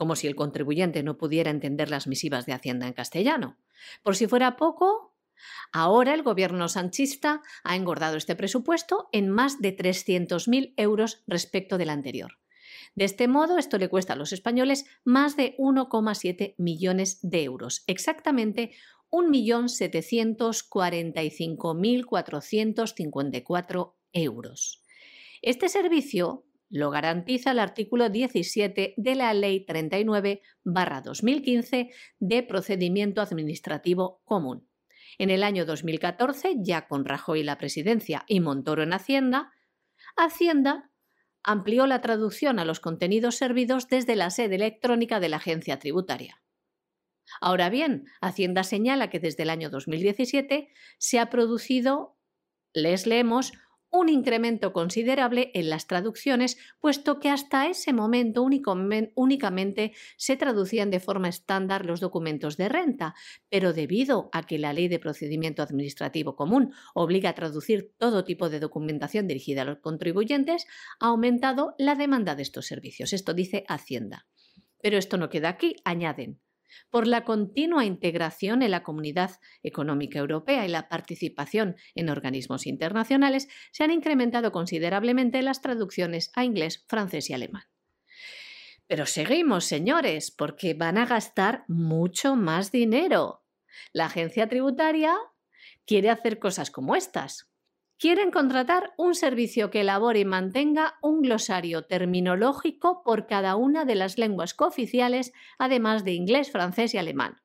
como si el contribuyente no pudiera entender las misivas de Hacienda en castellano. Por si fuera poco, ahora el gobierno sanchista ha engordado este presupuesto en más de 300.000 euros respecto del anterior. De este modo, esto le cuesta a los españoles más de 1,7 millones de euros, exactamente 1.745.454 euros. Este servicio lo garantiza el artículo 17 de la Ley 39-2015 de Procedimiento Administrativo Común. En el año 2014, ya con Rajoy la presidencia y Montoro en Hacienda, Hacienda amplió la traducción a los contenidos servidos desde la sede electrónica de la agencia tributaria. Ahora bien, Hacienda señala que desde el año 2017 se ha producido, les leemos, un incremento considerable en las traducciones, puesto que hasta ese momento únicamente se traducían de forma estándar los documentos de renta, pero debido a que la Ley de Procedimiento Administrativo Común obliga a traducir todo tipo de documentación dirigida a los contribuyentes, ha aumentado la demanda de estos servicios. Esto dice Hacienda. Pero esto no queda aquí, añaden por la continua integración en la Comunidad Económica Europea y la participación en organismos internacionales, se han incrementado considerablemente las traducciones a inglés, francés y alemán. Pero seguimos, señores, porque van a gastar mucho más dinero. La agencia tributaria quiere hacer cosas como estas quieren contratar un servicio que elabore y mantenga un glosario terminológico por cada una de las lenguas cooficiales, además de inglés, francés y alemán.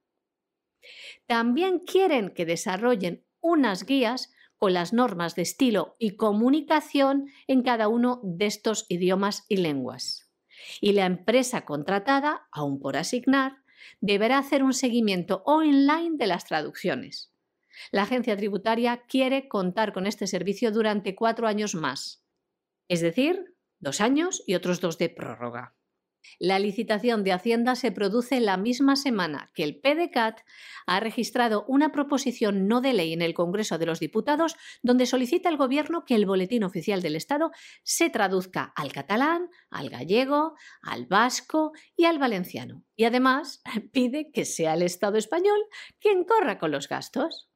También quieren que desarrollen unas guías con las normas de estilo y comunicación en cada uno de estos idiomas y lenguas. Y la empresa contratada, aún por asignar, deberá hacer un seguimiento online de las traducciones. La agencia tributaria quiere contar con este servicio durante cuatro años más, es decir, dos años y otros dos de prórroga. La licitación de Hacienda se produce la misma semana que el PDCAT ha registrado una proposición no de ley en el Congreso de los Diputados donde solicita al Gobierno que el Boletín Oficial del Estado se traduzca al catalán, al gallego, al vasco y al valenciano. Y además pide que sea el Estado español quien corra con los gastos.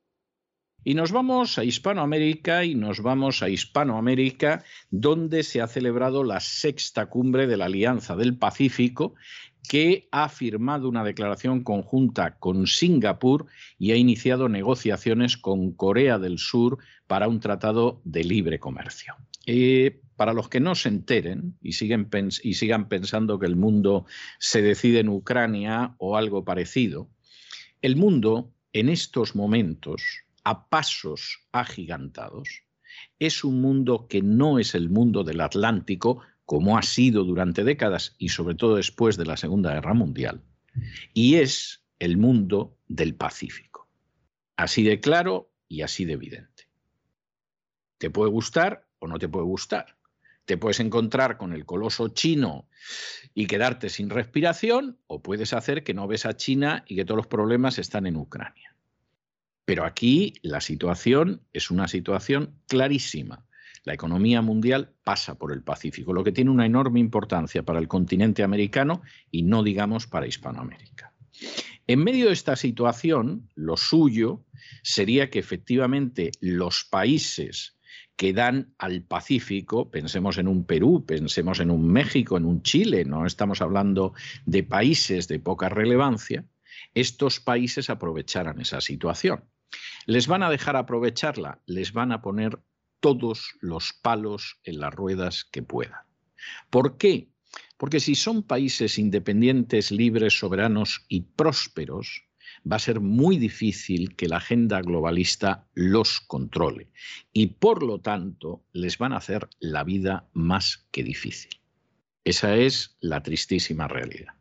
Y nos vamos a Hispanoamérica y nos vamos a Hispanoamérica, donde se ha celebrado la sexta cumbre de la Alianza del Pacífico, que ha firmado una declaración conjunta con Singapur y ha iniciado negociaciones con Corea del Sur para un tratado de libre comercio. Eh, para los que no se enteren y, siguen y sigan pensando que el mundo se decide en Ucrania o algo parecido, el mundo en estos momentos a pasos agigantados, es un mundo que no es el mundo del Atlántico, como ha sido durante décadas y sobre todo después de la Segunda Guerra Mundial, y es el mundo del Pacífico. Así de claro y así de evidente. Te puede gustar o no te puede gustar. te puedes encontrar con el coloso chino y quedarte sin respiración, o puedes hacer que no ves a China y que todos los problemas están en Ucrania. Pero aquí la situación es una situación clarísima. La economía mundial pasa por el Pacífico, lo que tiene una enorme importancia para el continente americano y no digamos para Hispanoamérica. En medio de esta situación, lo suyo sería que efectivamente los países que dan al Pacífico, pensemos en un Perú, pensemos en un México, en un Chile, no estamos hablando de países de poca relevancia, estos países aprovecharan esa situación. ¿Les van a dejar aprovecharla? Les van a poner todos los palos en las ruedas que puedan. ¿Por qué? Porque si son países independientes, libres, soberanos y prósperos, va a ser muy difícil que la agenda globalista los controle y por lo tanto les van a hacer la vida más que difícil. Esa es la tristísima realidad.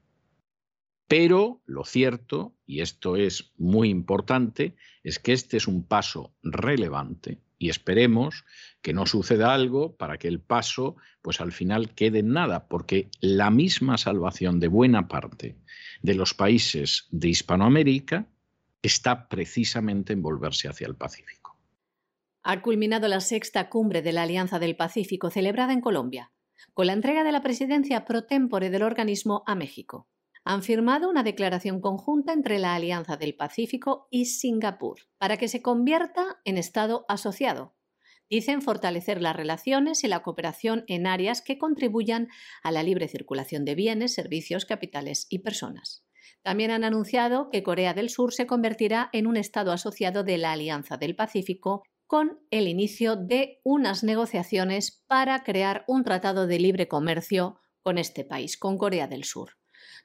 Pero lo cierto, y esto es muy importante, es que este es un paso relevante y esperemos que no suceda algo para que el paso pues al final quede en nada, porque la misma salvación de buena parte de los países de Hispanoamérica está precisamente en volverse hacia el Pacífico. Ha culminado la sexta cumbre de la Alianza del Pacífico celebrada en Colombia, con la entrega de la presidencia pro tempore del organismo a México. Han firmado una declaración conjunta entre la Alianza del Pacífico y Singapur para que se convierta en Estado asociado. Dicen fortalecer las relaciones y la cooperación en áreas que contribuyan a la libre circulación de bienes, servicios, capitales y personas. También han anunciado que Corea del Sur se convertirá en un Estado asociado de la Alianza del Pacífico con el inicio de unas negociaciones para crear un tratado de libre comercio con este país, con Corea del Sur.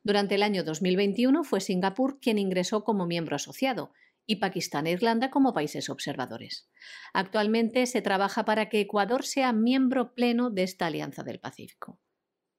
Durante el año 2021 fue Singapur quien ingresó como miembro asociado y Pakistán e Irlanda como países observadores. Actualmente se trabaja para que Ecuador sea miembro pleno de esta Alianza del Pacífico.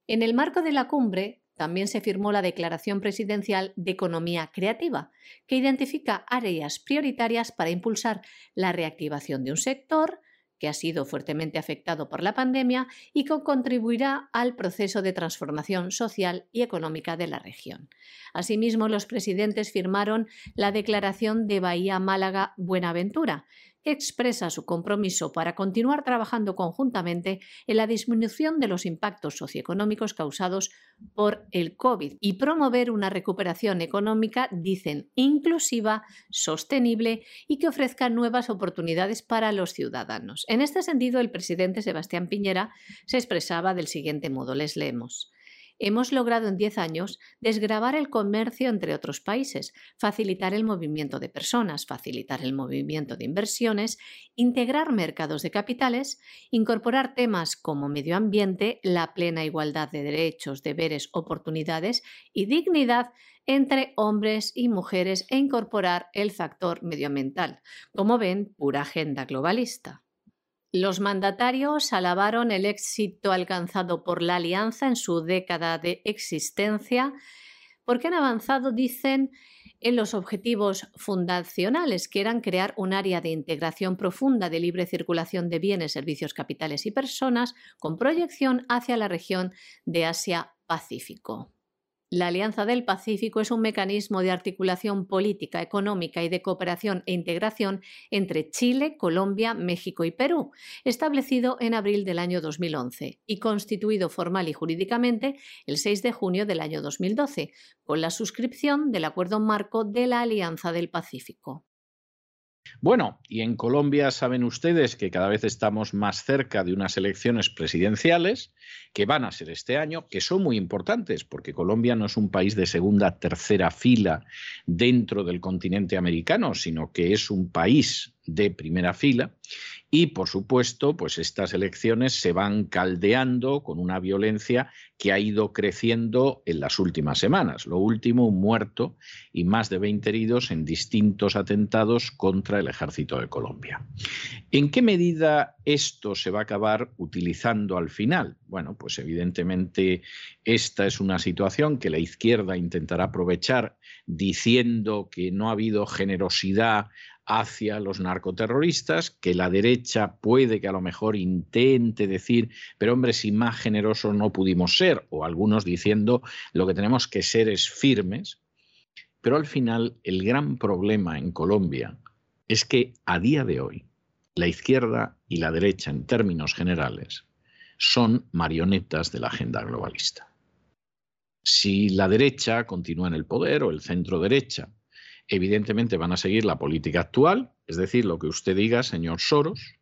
En el marco de la cumbre, también se firmó la Declaración Presidencial de Economía Creativa, que identifica áreas prioritarias para impulsar la reactivación de un sector que ha sido fuertemente afectado por la pandemia y que contribuirá al proceso de transformación social y económica de la región. Asimismo, los presidentes firmaron la Declaración de Bahía Málaga Buenaventura, expresa su compromiso para continuar trabajando conjuntamente en la disminución de los impactos socioeconómicos causados por el COVID y promover una recuperación económica, dicen, inclusiva, sostenible y que ofrezca nuevas oportunidades para los ciudadanos. En este sentido, el presidente Sebastián Piñera se expresaba del siguiente modo, les leemos hemos logrado en 10 años desgravar el comercio entre otros países, facilitar el movimiento de personas, facilitar el movimiento de inversiones, integrar mercados de capitales, incorporar temas como medio ambiente, la plena igualdad de derechos, deberes, oportunidades y dignidad entre hombres y mujeres e incorporar el factor medioambiental. Como ven, pura agenda globalista. Los mandatarios alabaron el éxito alcanzado por la alianza en su década de existencia porque han avanzado, dicen, en los objetivos fundacionales, que eran crear un área de integración profunda de libre circulación de bienes, servicios, capitales y personas, con proyección hacia la región de Asia-Pacífico. La Alianza del Pacífico es un mecanismo de articulación política, económica y de cooperación e integración entre Chile, Colombia, México y Perú, establecido en abril del año 2011 y constituido formal y jurídicamente el 6 de junio del año 2012, con la suscripción del Acuerdo Marco de la Alianza del Pacífico. Bueno, y en Colombia saben ustedes que cada vez estamos más cerca de unas elecciones presidenciales que van a ser este año, que son muy importantes, porque Colombia no es un país de segunda, tercera fila dentro del continente americano, sino que es un país de primera fila y, por supuesto, pues estas elecciones se van caldeando con una violencia que ha ido creciendo en las últimas semanas. Lo último, un muerto y más de 20 heridos en distintos atentados contra el ejército de Colombia. ¿En qué medida esto se va a acabar utilizando al final? Bueno, pues evidentemente esta es una situación que la izquierda intentará aprovechar diciendo que no ha habido generosidad hacia los narcoterroristas, que la derecha puede que a lo mejor intente decir, pero hombre, si más generosos no pudimos ser, o algunos diciendo lo que tenemos que ser es firmes. Pero al final el gran problema en Colombia es que a día de hoy la izquierda y la derecha en términos generales son marionetas de la agenda globalista. Si la derecha continúa en el poder o el centro derecha evidentemente van a seguir la política actual, es decir, lo que usted diga, señor Soros,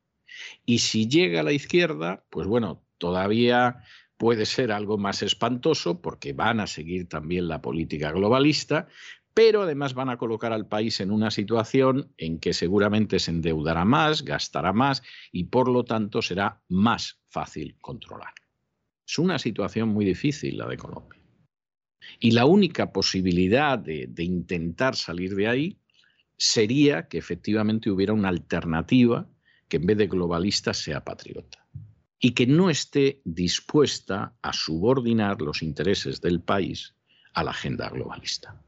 y si llega a la izquierda, pues bueno, todavía puede ser algo más espantoso porque van a seguir también la política globalista, pero además van a colocar al país en una situación en que seguramente se endeudará más, gastará más y por lo tanto será más fácil controlar. Es una situación muy difícil la de Colombia. Y la única posibilidad de, intentar salir de ahí sería que efectivamente hubiera una alternativa que en vez de globalista sea patriota y que no esté dispuesta a subordinar los intereses del país a la agenda globalista.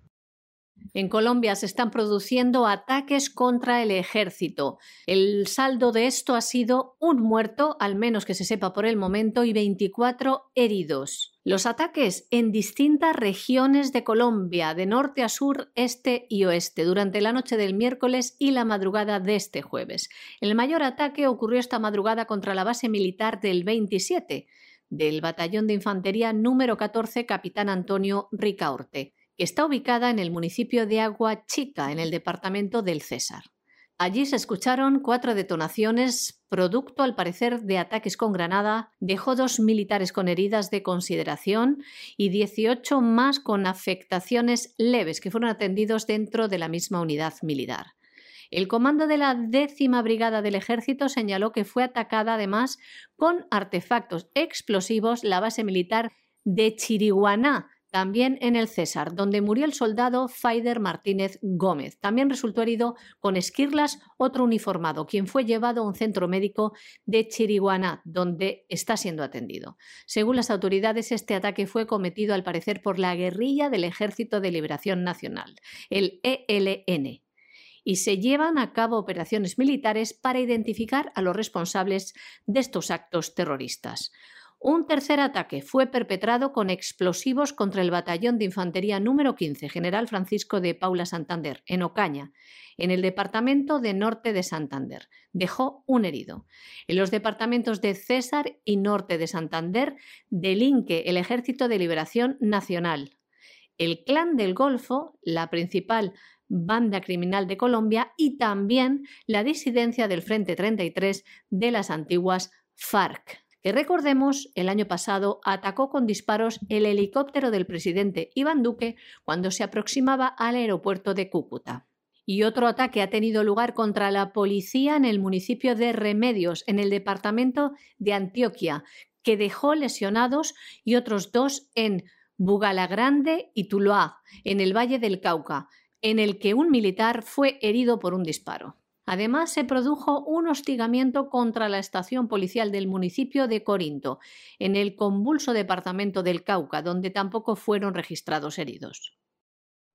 En Colombia se están produciendo ataques contra el ejército. El saldo de esto ha sido un muerto, al menos que se sepa por el momento, y 24 heridos. Los ataques en distintas regiones de Colombia, de norte a sur, este y oeste, durante la noche del miércoles y la madrugada de este jueves. El mayor ataque ocurrió esta madrugada contra la base militar del 27 del Batallón de Infantería número 14, Capitán Antonio Ricaorte que está ubicada en el municipio de Agua Chica, en el departamento del César. Allí se escucharon cuatro detonaciones, producto al parecer de ataques con granada, dejó dos militares con heridas de consideración y 18 más con afectaciones leves que fueron atendidos dentro de la misma unidad militar. El comando de la décima brigada del ejército señaló que fue atacada además con artefactos explosivos la base militar de Chiriguaná, también en el César, donde murió el soldado Faider Martínez Gómez. También resultó herido con esquirlas otro uniformado, quien fue llevado a un centro médico de Chiriguaná, donde está siendo atendido. Según las autoridades, este ataque fue cometido al parecer por la guerrilla del Ejército de Liberación Nacional, el ELN, y se llevan a cabo operaciones militares para identificar a los responsables de estos actos terroristas. Un tercer ataque fue perpetrado con explosivos contra el batallón de infantería número 15, General Francisco de Paula Santander, en Ocaña, en el departamento de Norte de Santander. Dejó un herido. En los departamentos de César y Norte de Santander delinque el Ejército de Liberación Nacional. El Clan del Golfo, la principal banda criminal de Colombia, y también la disidencia del Frente 33 de las antiguas FARC que recordemos, el año pasado atacó con disparos el helicóptero del presidente Iván Duque cuando se aproximaba al aeropuerto de Cúcuta. Y otro ataque ha tenido lugar contra la policía en el municipio de Remedios, en el departamento de Antioquia, que dejó lesionados y otros dos en Bugalagrande y Tuluá, en el Valle del Cauca, en el que un militar fue herido por un disparo. Además, se produjo un hostigamiento contra la estación policial del municipio de Corinto, en el convulso departamento del Cauca, donde tampoco fueron registrados heridos.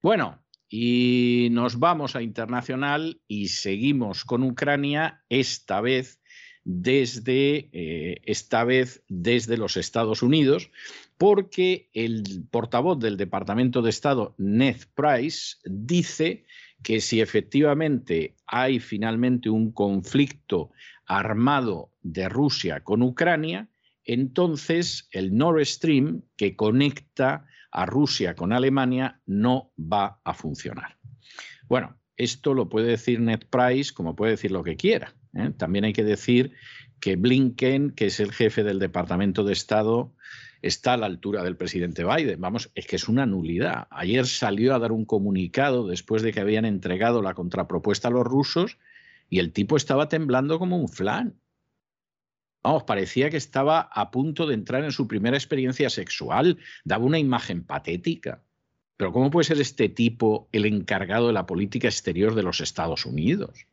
Bueno, y nos vamos a internacional y seguimos con Ucrania, esta vez desde, eh, esta vez desde los Estados Unidos, porque el portavoz del Departamento de Estado, Ned Price, dice que si efectivamente hay finalmente un conflicto armado de Rusia con Ucrania, entonces el Nord Stream que conecta a Rusia con Alemania no va a funcionar. Bueno, esto lo puede decir Ned Price como puede decir lo que quiera. ¿eh? También hay que decir que Blinken, que es el jefe del Departamento de Estado, está a la altura del presidente Biden. Vamos, es que es una nulidad. Ayer salió a dar un comunicado después de que habían entregado la contrapropuesta a los rusos y el tipo estaba temblando como un flan. Vamos, parecía que estaba a punto de entrar en su primera experiencia sexual. Daba una imagen patética. Pero ¿cómo puede ser este tipo el encargado de la política exterior de los Estados Unidos?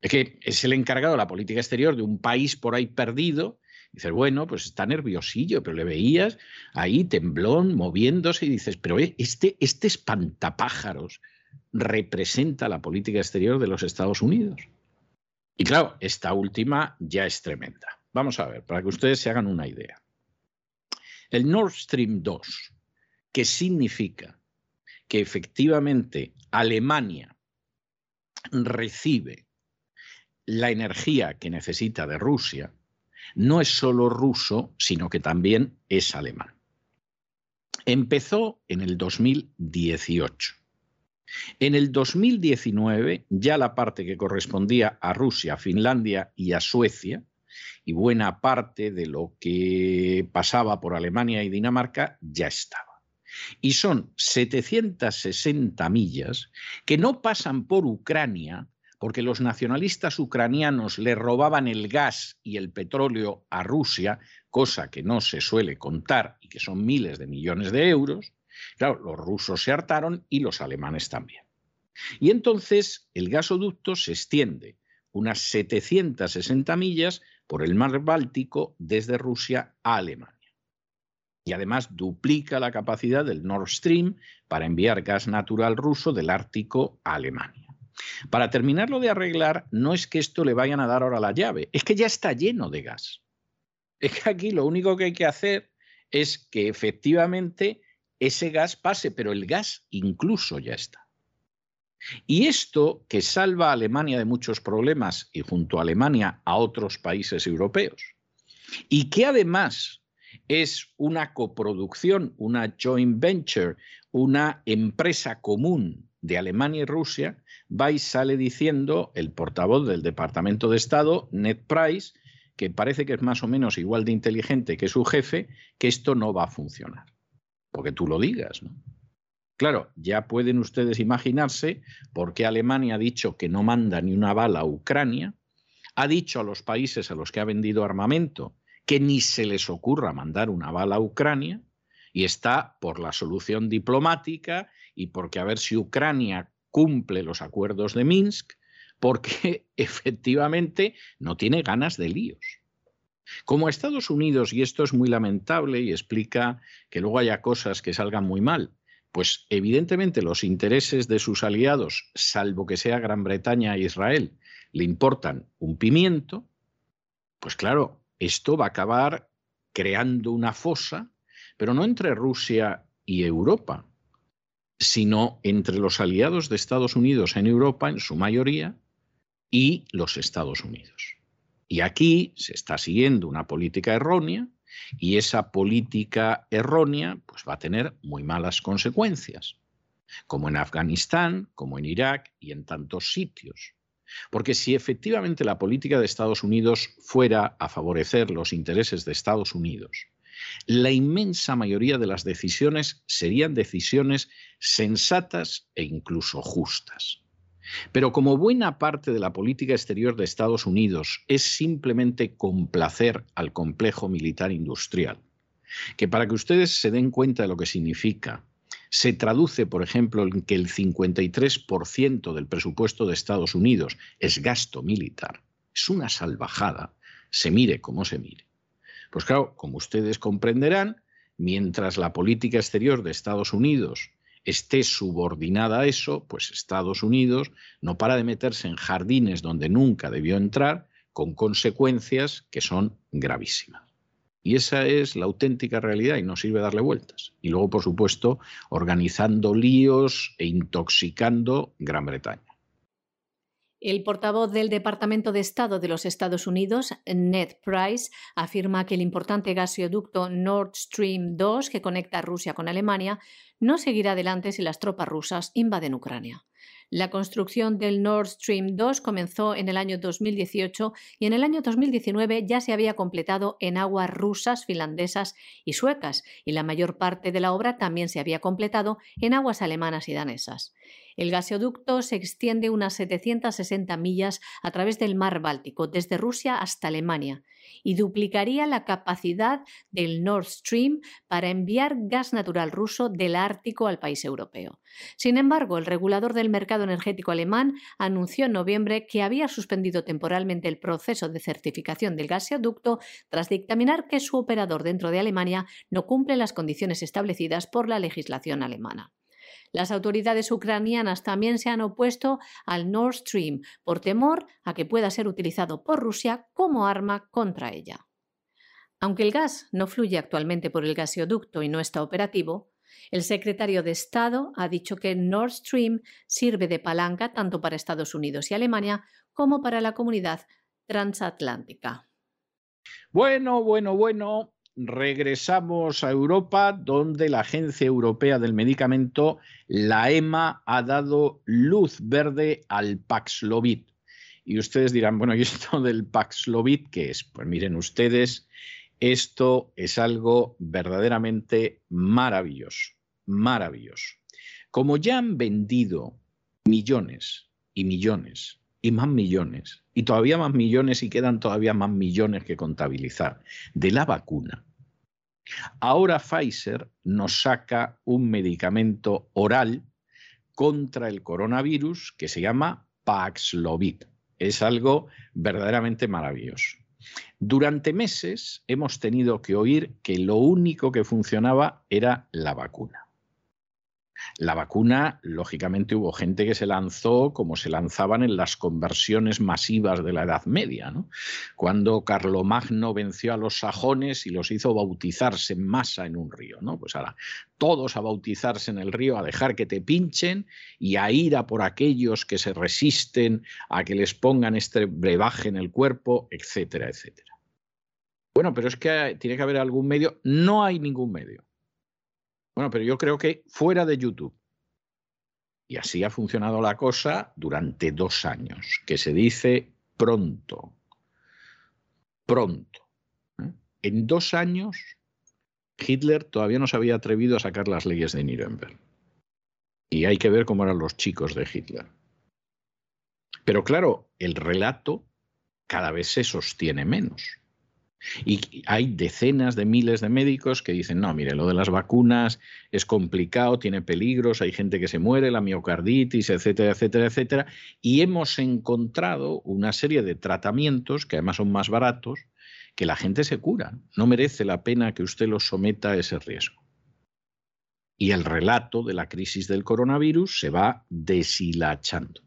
Es que es el encargado de la política exterior de un país por ahí perdido Dices, bueno, pues está nerviosillo, pero le veías ahí temblón, moviéndose, y dices, pero eh, este, este espantapájaros representa la política exterior de los Estados Unidos. Y claro, esta última ya es tremenda. Vamos a ver, para que ustedes se hagan una idea. El Nord Stream 2, que significa que efectivamente Alemania recibe la energía que necesita de Rusia, no es solo ruso, sino que también es alemán. Empezó en el 2018. En el 2019, ya la parte que correspondía a Rusia, Finlandia y a Suecia, y buena parte de lo que pasaba por Alemania y Dinamarca, ya estaba. Y son 760 millas que no pasan por Ucrania, porque los nacionalistas ucranianos le robaban el gas y el petróleo a Rusia, cosa que no se suele contar y que son miles de millones de euros, claro, los rusos se hartaron y los alemanes también. Y entonces el gasoducto se extiende unas 760 millas por el mar Báltico desde Rusia a Alemania. Y además duplica la capacidad del Nord Stream para enviar gas natural ruso del Ártico a Alemania. Para terminarlo de arreglar, no es que esto le vayan a dar ahora la llave, es que ya está lleno de gas. Es que aquí lo único que hay que hacer es que efectivamente ese gas pase, pero el gas incluso ya está. Y esto que salva a Alemania de muchos problemas y junto a Alemania a otros países europeos, y que además es una coproducción, una joint venture, una empresa común de Alemania y Rusia, y sale diciendo el portavoz del Departamento de Estado, Ned Price, que parece que es más o menos igual de inteligente que su jefe, que esto no va a funcionar. Porque tú lo digas, ¿no? Claro, ya pueden ustedes imaginarse por qué Alemania ha dicho que no manda ni una bala a Ucrania, ha dicho a los países a los que ha vendido armamento que ni se les ocurra mandar una bala a Ucrania, y está por la solución diplomática y porque a ver si Ucrania cumple los acuerdos de Minsk, porque efectivamente no tiene ganas de líos. Como Estados Unidos, y esto es muy lamentable y explica que luego haya cosas que salgan muy mal, pues evidentemente los intereses de sus aliados, salvo que sea Gran Bretaña e Israel, le importan un pimiento, pues claro, esto va a acabar creando una fosa, pero no entre Rusia y Europa, sino entre los aliados de Estados Unidos en Europa, en su mayoría, y los Estados Unidos. Y aquí se está siguiendo una política errónea y esa política errónea pues, va a tener muy malas consecuencias, como en Afganistán, como en Irak y en tantos sitios. Porque si efectivamente la política de Estados Unidos fuera a favorecer los intereses de Estados Unidos, la inmensa mayoría de las decisiones serían decisiones sensatas e incluso justas. Pero como buena parte de la política exterior de Estados Unidos es simplemente complacer al complejo militar industrial, que para que ustedes se den cuenta de lo que significa, se traduce, por ejemplo, en que el 53% del presupuesto de Estados Unidos es gasto militar. Es una salvajada, se mire como se mire. Pues claro, como ustedes comprenderán, mientras la política exterior de Estados Unidos esté subordinada a eso, pues Estados Unidos no para de meterse en jardines donde nunca debió entrar, con consecuencias que son gravísimas. Y esa es la auténtica realidad y no sirve darle vueltas. Y luego, por supuesto, organizando líos e intoxicando Gran Bretaña. El portavoz del Departamento de Estado de los Estados Unidos, Ned Price, afirma que el importante gasoducto Nord Stream 2, que conecta Rusia con Alemania, no seguirá adelante si las tropas rusas invaden Ucrania. La construcción del Nord Stream 2 comenzó en el año 2018 y en el año 2019 ya se había completado en aguas rusas, finlandesas y suecas, y la mayor parte de la obra también se había completado en aguas alemanas y danesas. El gasoducto se extiende unas 760 millas a través del mar Báltico, desde Rusia hasta Alemania, y duplicaría la capacidad del Nord Stream para enviar gas natural ruso del Ártico al país europeo. Sin embargo, el regulador del mercado energético alemán anunció en noviembre que había suspendido temporalmente el proceso de certificación del gasoducto tras dictaminar que su operador dentro de Alemania no cumple las condiciones establecidas por la legislación alemana. Las autoridades ucranianas también se han opuesto al Nord Stream por temor a que pueda ser utilizado por Rusia como arma contra ella. Aunque el gas no fluye actualmente por el gasoducto y no está operativo, el secretario de Estado ha dicho que Nord Stream sirve de palanca tanto para Estados Unidos y Alemania como para la comunidad transatlántica. Bueno, bueno, bueno, regresamos a Europa, donde la Agencia Europea del Medicamento, la EMA, ha dado luz verde al Paxlovid. Y ustedes dirán, bueno, ¿y esto del Paxlovid qué es? Pues miren ustedes, esto es algo verdaderamente maravilloso, maravilloso. Como ya han vendido millones y millones y más millones, y todavía más millones y quedan todavía más millones que contabilizar, de la vacuna. Ahora Pfizer nos saca un medicamento oral contra el coronavirus que se llama Paxlovid. Es algo verdaderamente maravilloso. Durante meses hemos tenido que oír que lo único que funcionaba era la vacuna. La vacuna, lógicamente, hubo gente que se lanzó como se lanzaban en las conversiones masivas de la Edad Media, ¿no? Cuando Carlomagno venció a los sajones y los hizo bautizarse en masa en un río, ¿no? Pues ahora, todos a bautizarse en el río, a dejar que te pinchen y a ir a por aquellos que se resisten a que les pongan este brebaje en el cuerpo, etcétera, etcétera. Bueno, pero es que tiene que haber algún medio. No hay ningún medio. Bueno, pero yo creo que fuera de YouTube. Y así ha funcionado la cosa durante dos años, que se dice pronto. Pronto. ¿eh? En dos años, Hitler todavía no se había atrevido a sacar las leyes de Nuremberg. Y hay que ver cómo eran los chicos de Hitler. Pero claro, el relato cada vez se sostiene menos. Y hay decenas de miles de médicos que dicen, no, mire, lo de las vacunas es complicado, tiene peligros, hay gente que se muere, la miocarditis, etcétera, etcétera, etcétera. Y hemos encontrado una serie de tratamientos que además son más baratos, que la gente se cura. No merece la pena que usted los someta a ese riesgo. Y el relato de la crisis del coronavirus se va deshilachando.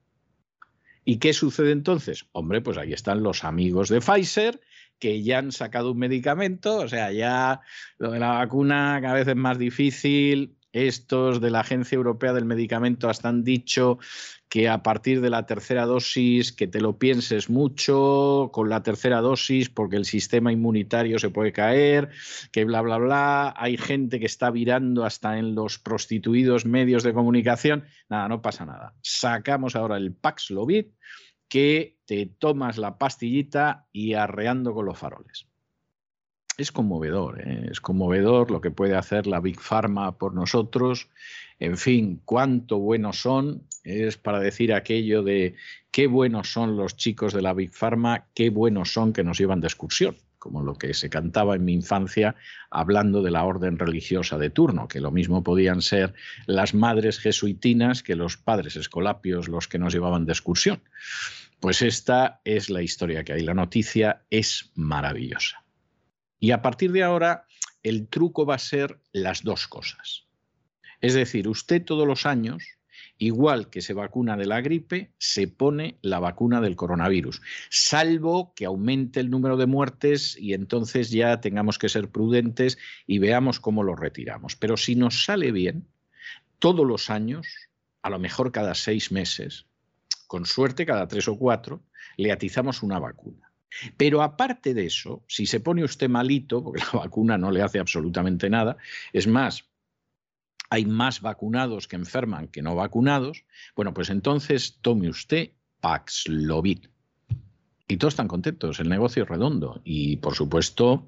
¿Y qué sucede entonces? Hombre, pues ahí están los amigos de Pfizer que ya han sacado un medicamento, o sea, ya lo de la vacuna cada vez es más difícil. Estos de la Agencia Europea del Medicamento hasta han dicho que a partir de la tercera dosis, que te lo pienses mucho con la tercera dosis porque el sistema inmunitario se puede caer, que bla, bla, bla. Hay gente que está virando hasta en los prostituidos medios de comunicación. Nada, no pasa nada. Sacamos ahora el Paxlovid que te tomas la pastillita y arreando con los faroles. Es conmovedor, ¿eh? es conmovedor lo que puede hacer la Big Pharma por nosotros. En fin, cuánto buenos son. Es para decir aquello de qué buenos son los chicos de la Big Pharma, qué buenos son que nos llevan de excursión como lo que se cantaba en mi infancia hablando de la orden religiosa de turno, que lo mismo podían ser las madres jesuitinas que los padres escolapios los que nos llevaban de excursión. Pues esta es la historia que hay. La noticia es maravillosa. Y a partir de ahora, el truco va a ser las dos cosas. Es decir, usted todos los años igual que se vacuna de la gripe, se pone la vacuna del coronavirus, salvo que aumente el número de muertes y entonces ya tengamos que ser prudentes y veamos cómo lo retiramos. Pero si nos sale bien, todos los años, a lo mejor cada seis meses, con suerte cada tres o cuatro, le atizamos una vacuna. Pero aparte de eso, si se pone usted malito, porque la vacuna no le hace absolutamente nada, es más, hay más vacunados que enferman que no vacunados, bueno, pues entonces tome usted Paxlovid. Y todos están contentos, el negocio es redondo. Y por supuesto,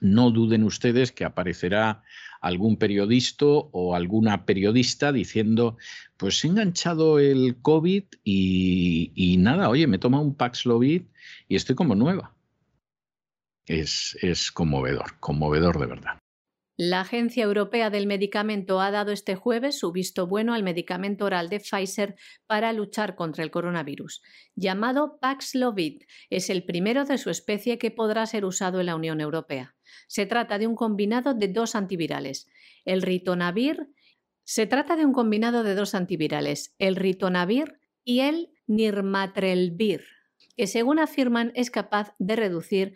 no duden ustedes que aparecerá algún periodista o alguna periodista diciendo, pues he enganchado el COVID y, nada, oye, me toma un Paxlovid y estoy como nueva. Es conmovedor, conmovedor de verdad. La Agencia Europea del Medicamento ha dado este jueves su visto bueno al medicamento oral de Pfizer para luchar contra el coronavirus. Llamado Paxlovid, es el primero de su especie que podrá ser usado en la Unión Europea. Se trata de un combinado de dos antivirales, el ritonavir Se trata de un combinado de dos antivirales, el ritonavir y el nirmatrelvir, que según afirman es capaz de reducir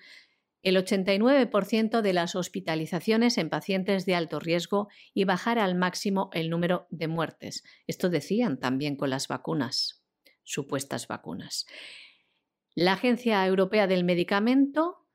el 89% de las hospitalizaciones en pacientes de alto riesgo y bajar al máximo el número de muertes. Esto decían también con las vacunas, supuestas vacunas. La Agencia Europea del Medicamento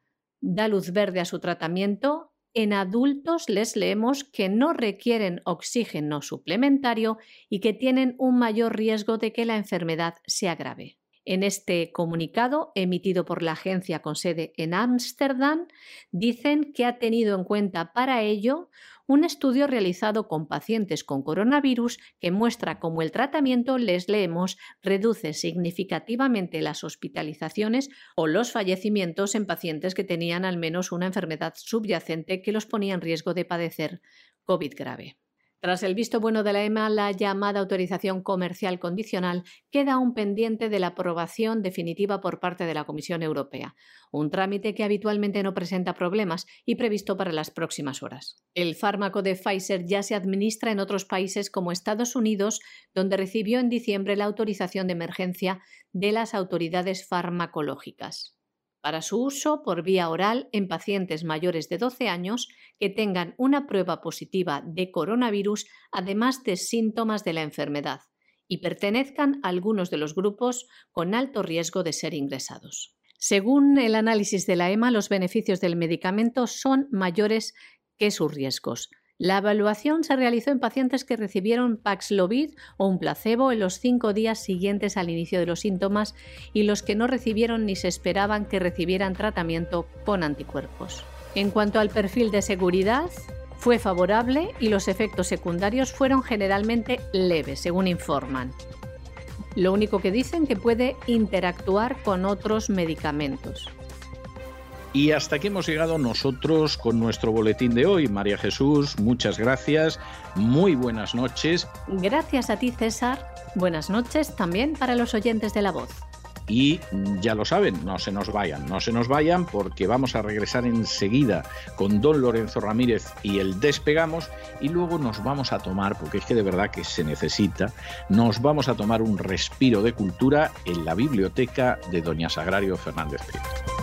da luz verde a su tratamiento. En adultos les leemos que no requieren oxígeno suplementario y que tienen un mayor riesgo de que la enfermedad se agrave. En este comunicado, emitido por la agencia con sede en Ámsterdam, dicen que ha tenido en cuenta para ello un estudio realizado con pacientes con coronavirus que muestra cómo el tratamiento, les leemos, reduce significativamente las hospitalizaciones o los fallecimientos en pacientes que tenían al menos una enfermedad subyacente que los ponía en riesgo de padecer COVID grave. Tras el visto bueno de la EMA, la llamada autorización comercial condicional queda aún pendiente de la aprobación definitiva por parte de la Comisión Europea, un trámite que habitualmente no presenta problemas y previsto para las próximas horas. El fármaco de Pfizer ya se administra en otros países como Estados Unidos, donde recibió en diciembre la autorización de emergencia de las autoridades farmacológicas para su uso por vía oral en pacientes mayores de 12 años que tengan una prueba positiva de coronavirus, además de síntomas de la enfermedad, y pertenezcan a algunos de los grupos con alto riesgo de ser ingresados. Según el análisis de la EMA, los beneficios del medicamento son mayores que sus riesgos. La evaluación se realizó en pacientes que recibieron Paxlovid o un placebo en los cinco días siguientes al inicio de los síntomas y los que no recibieron ni se esperaban que recibieran tratamiento con anticuerpos. En cuanto al perfil de seguridad, fue favorable y los efectos secundarios fueron generalmente leves, según informan. Lo único que dicen que puede interactuar con otros medicamentos. Y hasta aquí hemos llegado nosotros con nuestro boletín de hoy. María Jesús, muchas gracias. Muy buenas noches. Gracias a ti, César. Buenas noches también para los oyentes de la voz. Y ya lo saben, no se nos vayan, no se nos vayan porque vamos a regresar enseguida con don Lorenzo Ramírez y el despegamos y luego nos vamos a tomar, porque es que de verdad que se necesita, nos vamos a tomar un respiro de cultura en la biblioteca de doña Sagrario Fernández Prieto.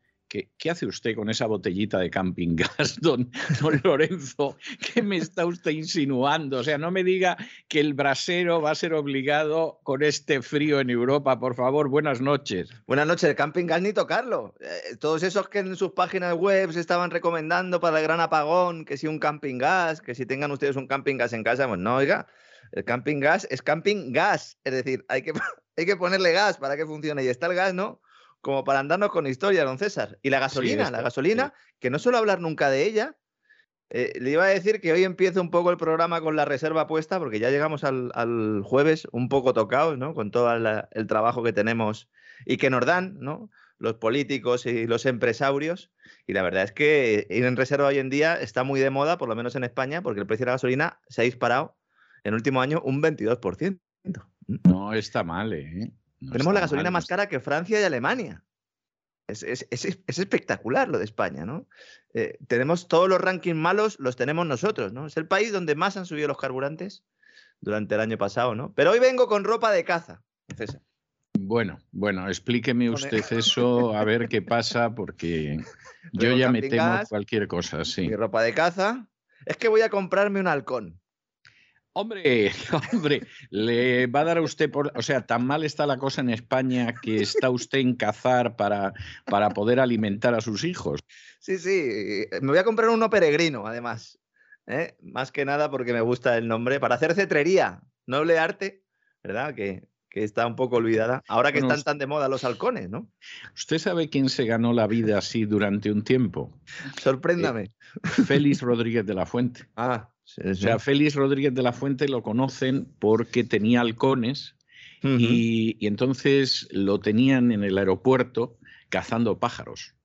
¿Qué, hace usted con esa botellita de camping gas, don, Lorenzo? ¿Qué me está usted insinuando? O sea, no me diga que el brasero va a ser obligado con este frío en Europa. Por favor, buenas noches. Buenas noches. El camping gas ni tocarlo. Eh, todos esos que en sus páginas web se estaban recomendando para el gran apagón, que si un camping gas, que si tengan ustedes un camping gas en casa, pues no, oiga. El camping gas es camping gas, es decir, hay que, hay que ponerle gas para que funcione y está el gas, ¿no? Como para andarnos con historia, don César. Y la gasolina, la gasolina, que no suelo hablar nunca de ella. Eh, le iba a decir que hoy empiezo un poco el programa con la reserva puesta, porque ya llegamos al, jueves un poco tocados, ¿no? Con todo el trabajo que tenemos y que nos dan, ¿no? Los políticos y los empresarios. Y la verdad es que ir en reserva hoy en día está muy de moda, por lo menos en España, porque el precio de la gasolina se ha disparado en el último año un 22%. No está mal, ¿eh? Tenemos la gasolina más cara que Francia y Alemania. Es, espectacular lo de España, ¿no? Eh, tenemos todos los rankings malos, los tenemos nosotros, ¿no? Es el país donde más han subido los carburantes durante el año pasado, ¿no? Pero hoy vengo con ropa de caza, César. Bueno, bueno, explíqueme usted eso, a ver qué pasa, porque yo ya me temo cualquier cosa, sí. Mi ropa de caza. Es que voy a comprarme un halcón. Hombre, hombre, le va a dar a usted por. O sea, tan mal está la cosa en España que está usted en cazar para, para poder alimentar a sus hijos. Sí, sí. Me voy a comprar uno peregrino, además. ¿eh? Más que nada porque me gusta el nombre. Para hacer cetrería, noble arte, ¿verdad? Que, que está un poco olvidada. Ahora que están tan de moda los halcones, ¿no? ¿Usted sabe quién se ganó la vida así durante un tiempo? Sorpréndame. Eh, Félix Rodríguez de la Fuente. Ah, o sea, Félix Rodríguez de la Fuente lo conocen porque tenía halcones y, entonces lo tenían en el aeropuerto cazando pájaros.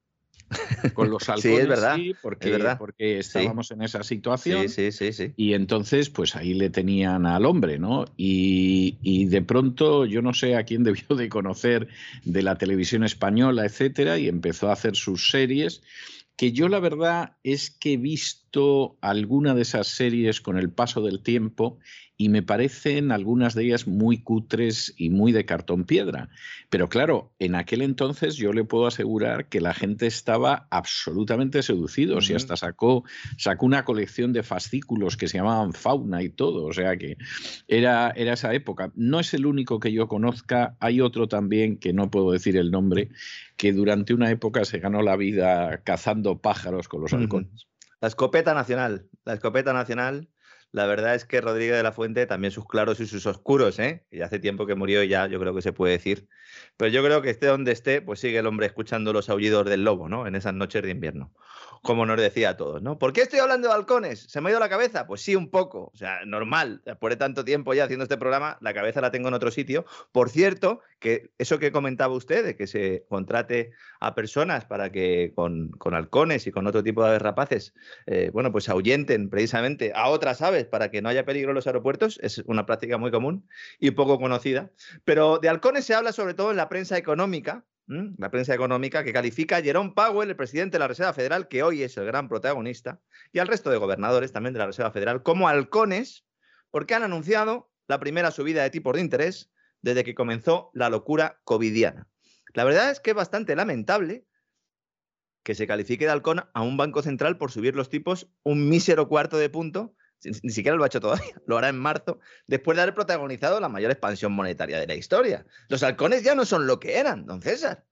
Con los halcones, sí, es verdad, porque, es verdad. porque estábamos en esa situación. Sí, sí, sí, Y entonces, pues ahí le tenían al hombre, ¿no? Y, y, de pronto, yo no sé a quién debió de conocer de la televisión española, etcétera, y empezó a hacer sus series que yo la verdad es que he visto alguna de esas series con el paso del tiempo y me parecen algunas de ellas muy cutres y muy de cartón piedra. Pero claro, en aquel entonces yo le puedo asegurar que la gente estaba absolutamente seducido. y hasta sacó, sacó una colección de fascículos que se llamaban Fauna y todo. O sea que era, era esa época. No es el único que yo conozca, hay otro también que no puedo decir el nombre, que durante una época se ganó la vida cazando pájaros con los halcones. La escopeta nacional, la escopeta nacional la verdad es que Rodríguez de la Fuente también sus claros y sus oscuros, ¿eh? Y hace tiempo que murió y ya yo creo que se puede decir. Pero yo creo que esté donde esté, pues sigue el hombre escuchando los aullidos del lobo, ¿no? En esas noches de invierno como nos decía a todos, ¿no? ¿Por qué estoy hablando de balcones? ¿Se me ha ido la cabeza? Pues sí, un poco. O sea, normal. Después de tanto tiempo ya haciendo este programa, la cabeza la tengo en otro sitio. Por cierto, que eso que comentaba usted, de que se contrate a personas para que con, halcones y con otro tipo de aves rapaces, eh, bueno, pues ahuyenten precisamente a otras aves para que no haya peligro en los aeropuertos, es una práctica muy común y poco conocida. Pero de halcones se habla sobre todo en la prensa económica, la prensa económica, que califica a Jerome Powell, el presidente de la Reserva Federal, que hoy es el gran protagonista, y al resto de gobernadores también de la Reserva Federal, como halcones, porque han anunciado la primera subida de tipos de interés desde que comenzó la locura covidiana. La verdad es que es bastante lamentable que se califique de halcón a un banco central por subir los tipos un mísero cuarto de punto ni siquiera lo ha hecho todavía, lo hará en marzo, después de haber protagonizado la mayor expansión monetaria de la historia. Los halcones ya no son lo que eran, don César.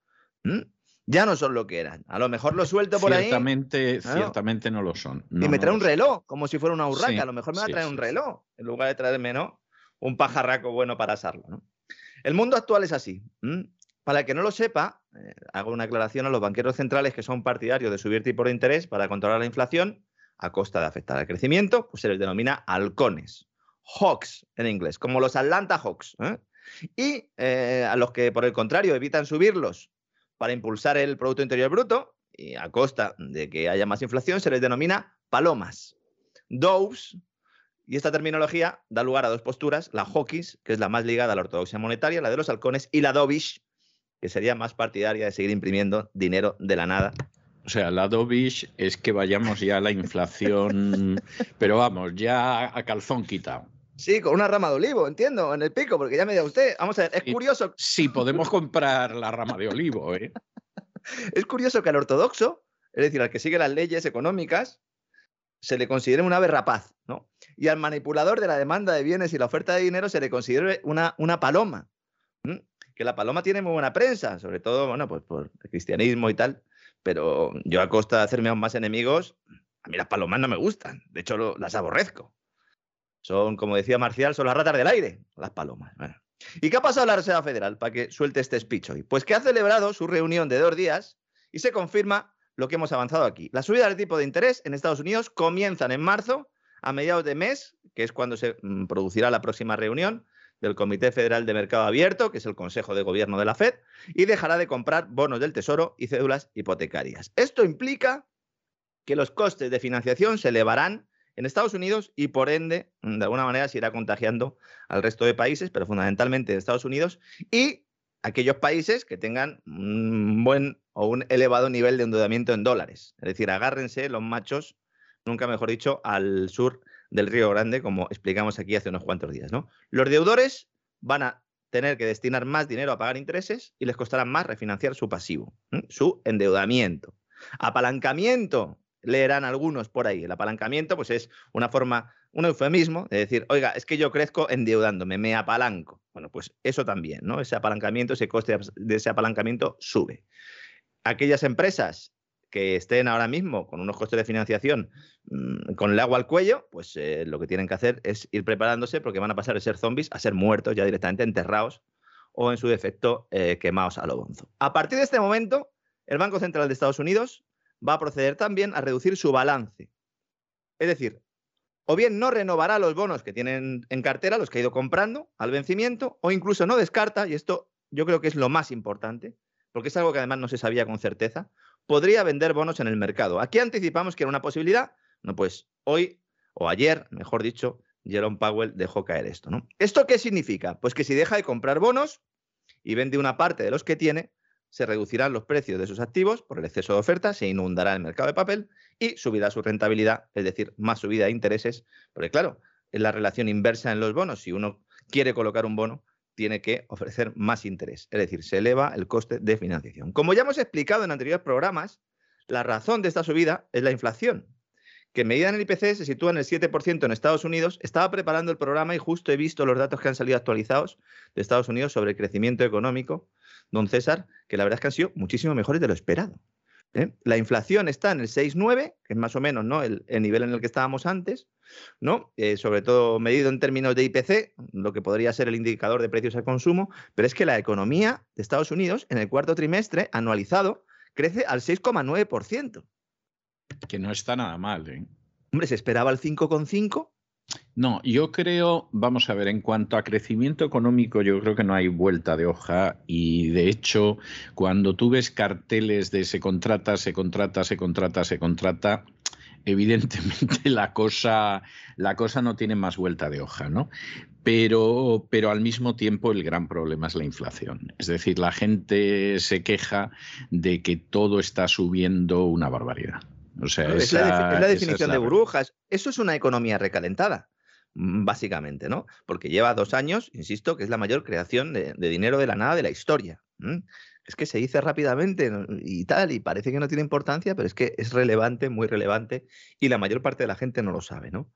Ya no son lo que eran. A lo mejor lo suelto por ahí. Ciertamente no lo son. y me trae un reloj, como si fuera una urraca. a lo mejor me va a traer un reloj, en lugar de traerme ¿no? un pajarraco bueno para asarlo. El mundo actual es así. Para el que no lo sepa, eh, hago una aclaración a los banqueros centrales que son partidarios de subir tipos de interés para controlar la inflación a costa de afectar al crecimiento, pues se les denomina halcones, hawks en inglés, como los Atlanta Hawks. ¿eh? Y eh, a los que, por el contrario, evitan subirlos para impulsar el Producto Interior Bruto y a costa de que haya más inflación, se les denomina palomas. Doves, y esta terminología da lugar a dos posturas, la hawkish, que es la más ligada a la ortodoxia monetaria, la de los halcones, y la dovish, que sería más partidaria de seguir imprimiendo dinero de la nada o sea, la dovish es que vayamos ya a la inflación, pero vamos, ya a calzón quitado. Sí, con una rama de olivo, entiendo, en el pico, porque ya me da usted. Vamos a ver, es curioso. Sí, podemos comprar la rama de olivo, ¿eh? es curioso que al ortodoxo, es decir, al que sigue las leyes económicas, se le considere una ave rapaz, ¿no? Y al manipulador de la demanda de bienes y la oferta de dinero se le considere una, una paloma. Que la paloma tiene muy buena prensa, sobre todo, bueno, pues por el cristianismo y tal pero yo a costa de hacerme aún más enemigos, a mí las palomas no me gustan, de hecho las aborrezco. Son, como decía Marcial, son las ratas del aire, las palomas. ¿Y qué ha pasado la Reserva Federal para que suelte este speech hoy? Pues que ha celebrado su reunión de dos días y se confirma lo que hemos avanzado aquí. Las subidas de tipo de interés en Estados Unidos comienzan en marzo, a mediados de mes, que es cuando se mm, producirá la próxima reunión, del Comité Federal de Mercado Abierto, que es el Consejo de Gobierno de la Fed, y dejará de comprar bonos del Tesoro y cédulas hipotecarias. Esto implica que los costes de financiación se elevarán en Estados Unidos y por ende, de alguna manera, se irá contagiando al resto de países, pero fundamentalmente en Estados Unidos y aquellos países que tengan un buen o un elevado nivel de endeudamiento en dólares. Es decir, agárrense los machos, nunca mejor dicho, al sur del Río Grande, como explicamos aquí hace unos cuantos días. ¿no? Los deudores van a tener que destinar más dinero a pagar intereses y les costará más refinanciar su pasivo, su endeudamiento. Apalancamiento, leerán algunos por ahí. El apalancamiento pues es una forma, un eufemismo de decir, oiga, es que yo crezco endeudándome, me apalanco. Bueno, pues eso también, ¿no? Ese apalancamiento, ese coste de ese apalancamiento sube. Aquellas empresas que estén ahora mismo con unos costes de financiación mm, con el agua al cuello, pues eh, lo que tienen que hacer es ir preparándose porque van a pasar de ser zombies a ser muertos ya directamente enterrados o en su defecto eh, quemados a lo bonzo. A partir de este momento, el Banco Central de Estados Unidos va a proceder también a reducir su balance. Es decir, o bien no renovará los bonos que tienen en cartera, los que ha ido comprando al vencimiento, o incluso no descarta, y esto yo creo que es lo más importante, porque es algo que además no se sabía con certeza, podría vender bonos en el mercado. Aquí anticipamos que era una posibilidad. No, pues hoy o ayer, mejor dicho, Jerome Powell dejó caer esto. ¿no? ¿Esto qué significa? Pues que si deja de comprar bonos y vende una parte de los que tiene, se reducirán los precios de sus activos por el exceso de oferta, se inundará el mercado de papel y subirá su rentabilidad, es decir, más subida de intereses, porque claro, es la relación inversa en los bonos. Si uno quiere colocar un bono, tiene que ofrecer más interés, es decir, se eleva el coste de financiación. Como ya hemos explicado en anteriores programas, la razón de esta subida es la inflación, que medida en el IPC se sitúa en el 7% en Estados Unidos. Estaba preparando el programa y justo he visto los datos que han salido actualizados de Estados Unidos sobre el crecimiento económico, don César, que la verdad es que han sido muchísimo mejores de lo esperado. ¿eh? La inflación está en el 6,9, que es más o menos ¿no? el, nivel en el que estábamos antes, ¿no? Eh, sobre todo medido en términos de IPC, lo que podría ser el indicador de precios al consumo, pero es que la economía de Estados Unidos en el cuarto trimestre anualizado crece al 6,9%. Que no está nada mal, ¿eh? Hombre, se esperaba el 5,5 no, yo creo, vamos a ver, en cuanto a crecimiento económico, yo creo que no hay vuelta de hoja y de hecho, cuando tú ves carteles de se contrata, se contrata, se contrata, se contrata, evidentemente la cosa, la cosa no tiene más vuelta de hoja, ¿no? Pero, pero al mismo tiempo el gran problema es la inflación. Es decir, la gente se queja de que todo está subiendo una barbaridad es, la, definición de burbujas. Eso es una economía recalentada, mm, básicamente, ¿no? Porque lleva dos años, insisto, que es la mayor creación de, dinero de la nada de la historia. Es que se dice rápidamente y tal, y parece que no tiene importancia, pero es que es relevante, muy relevante, y la mayor parte de la gente no lo sabe, ¿no?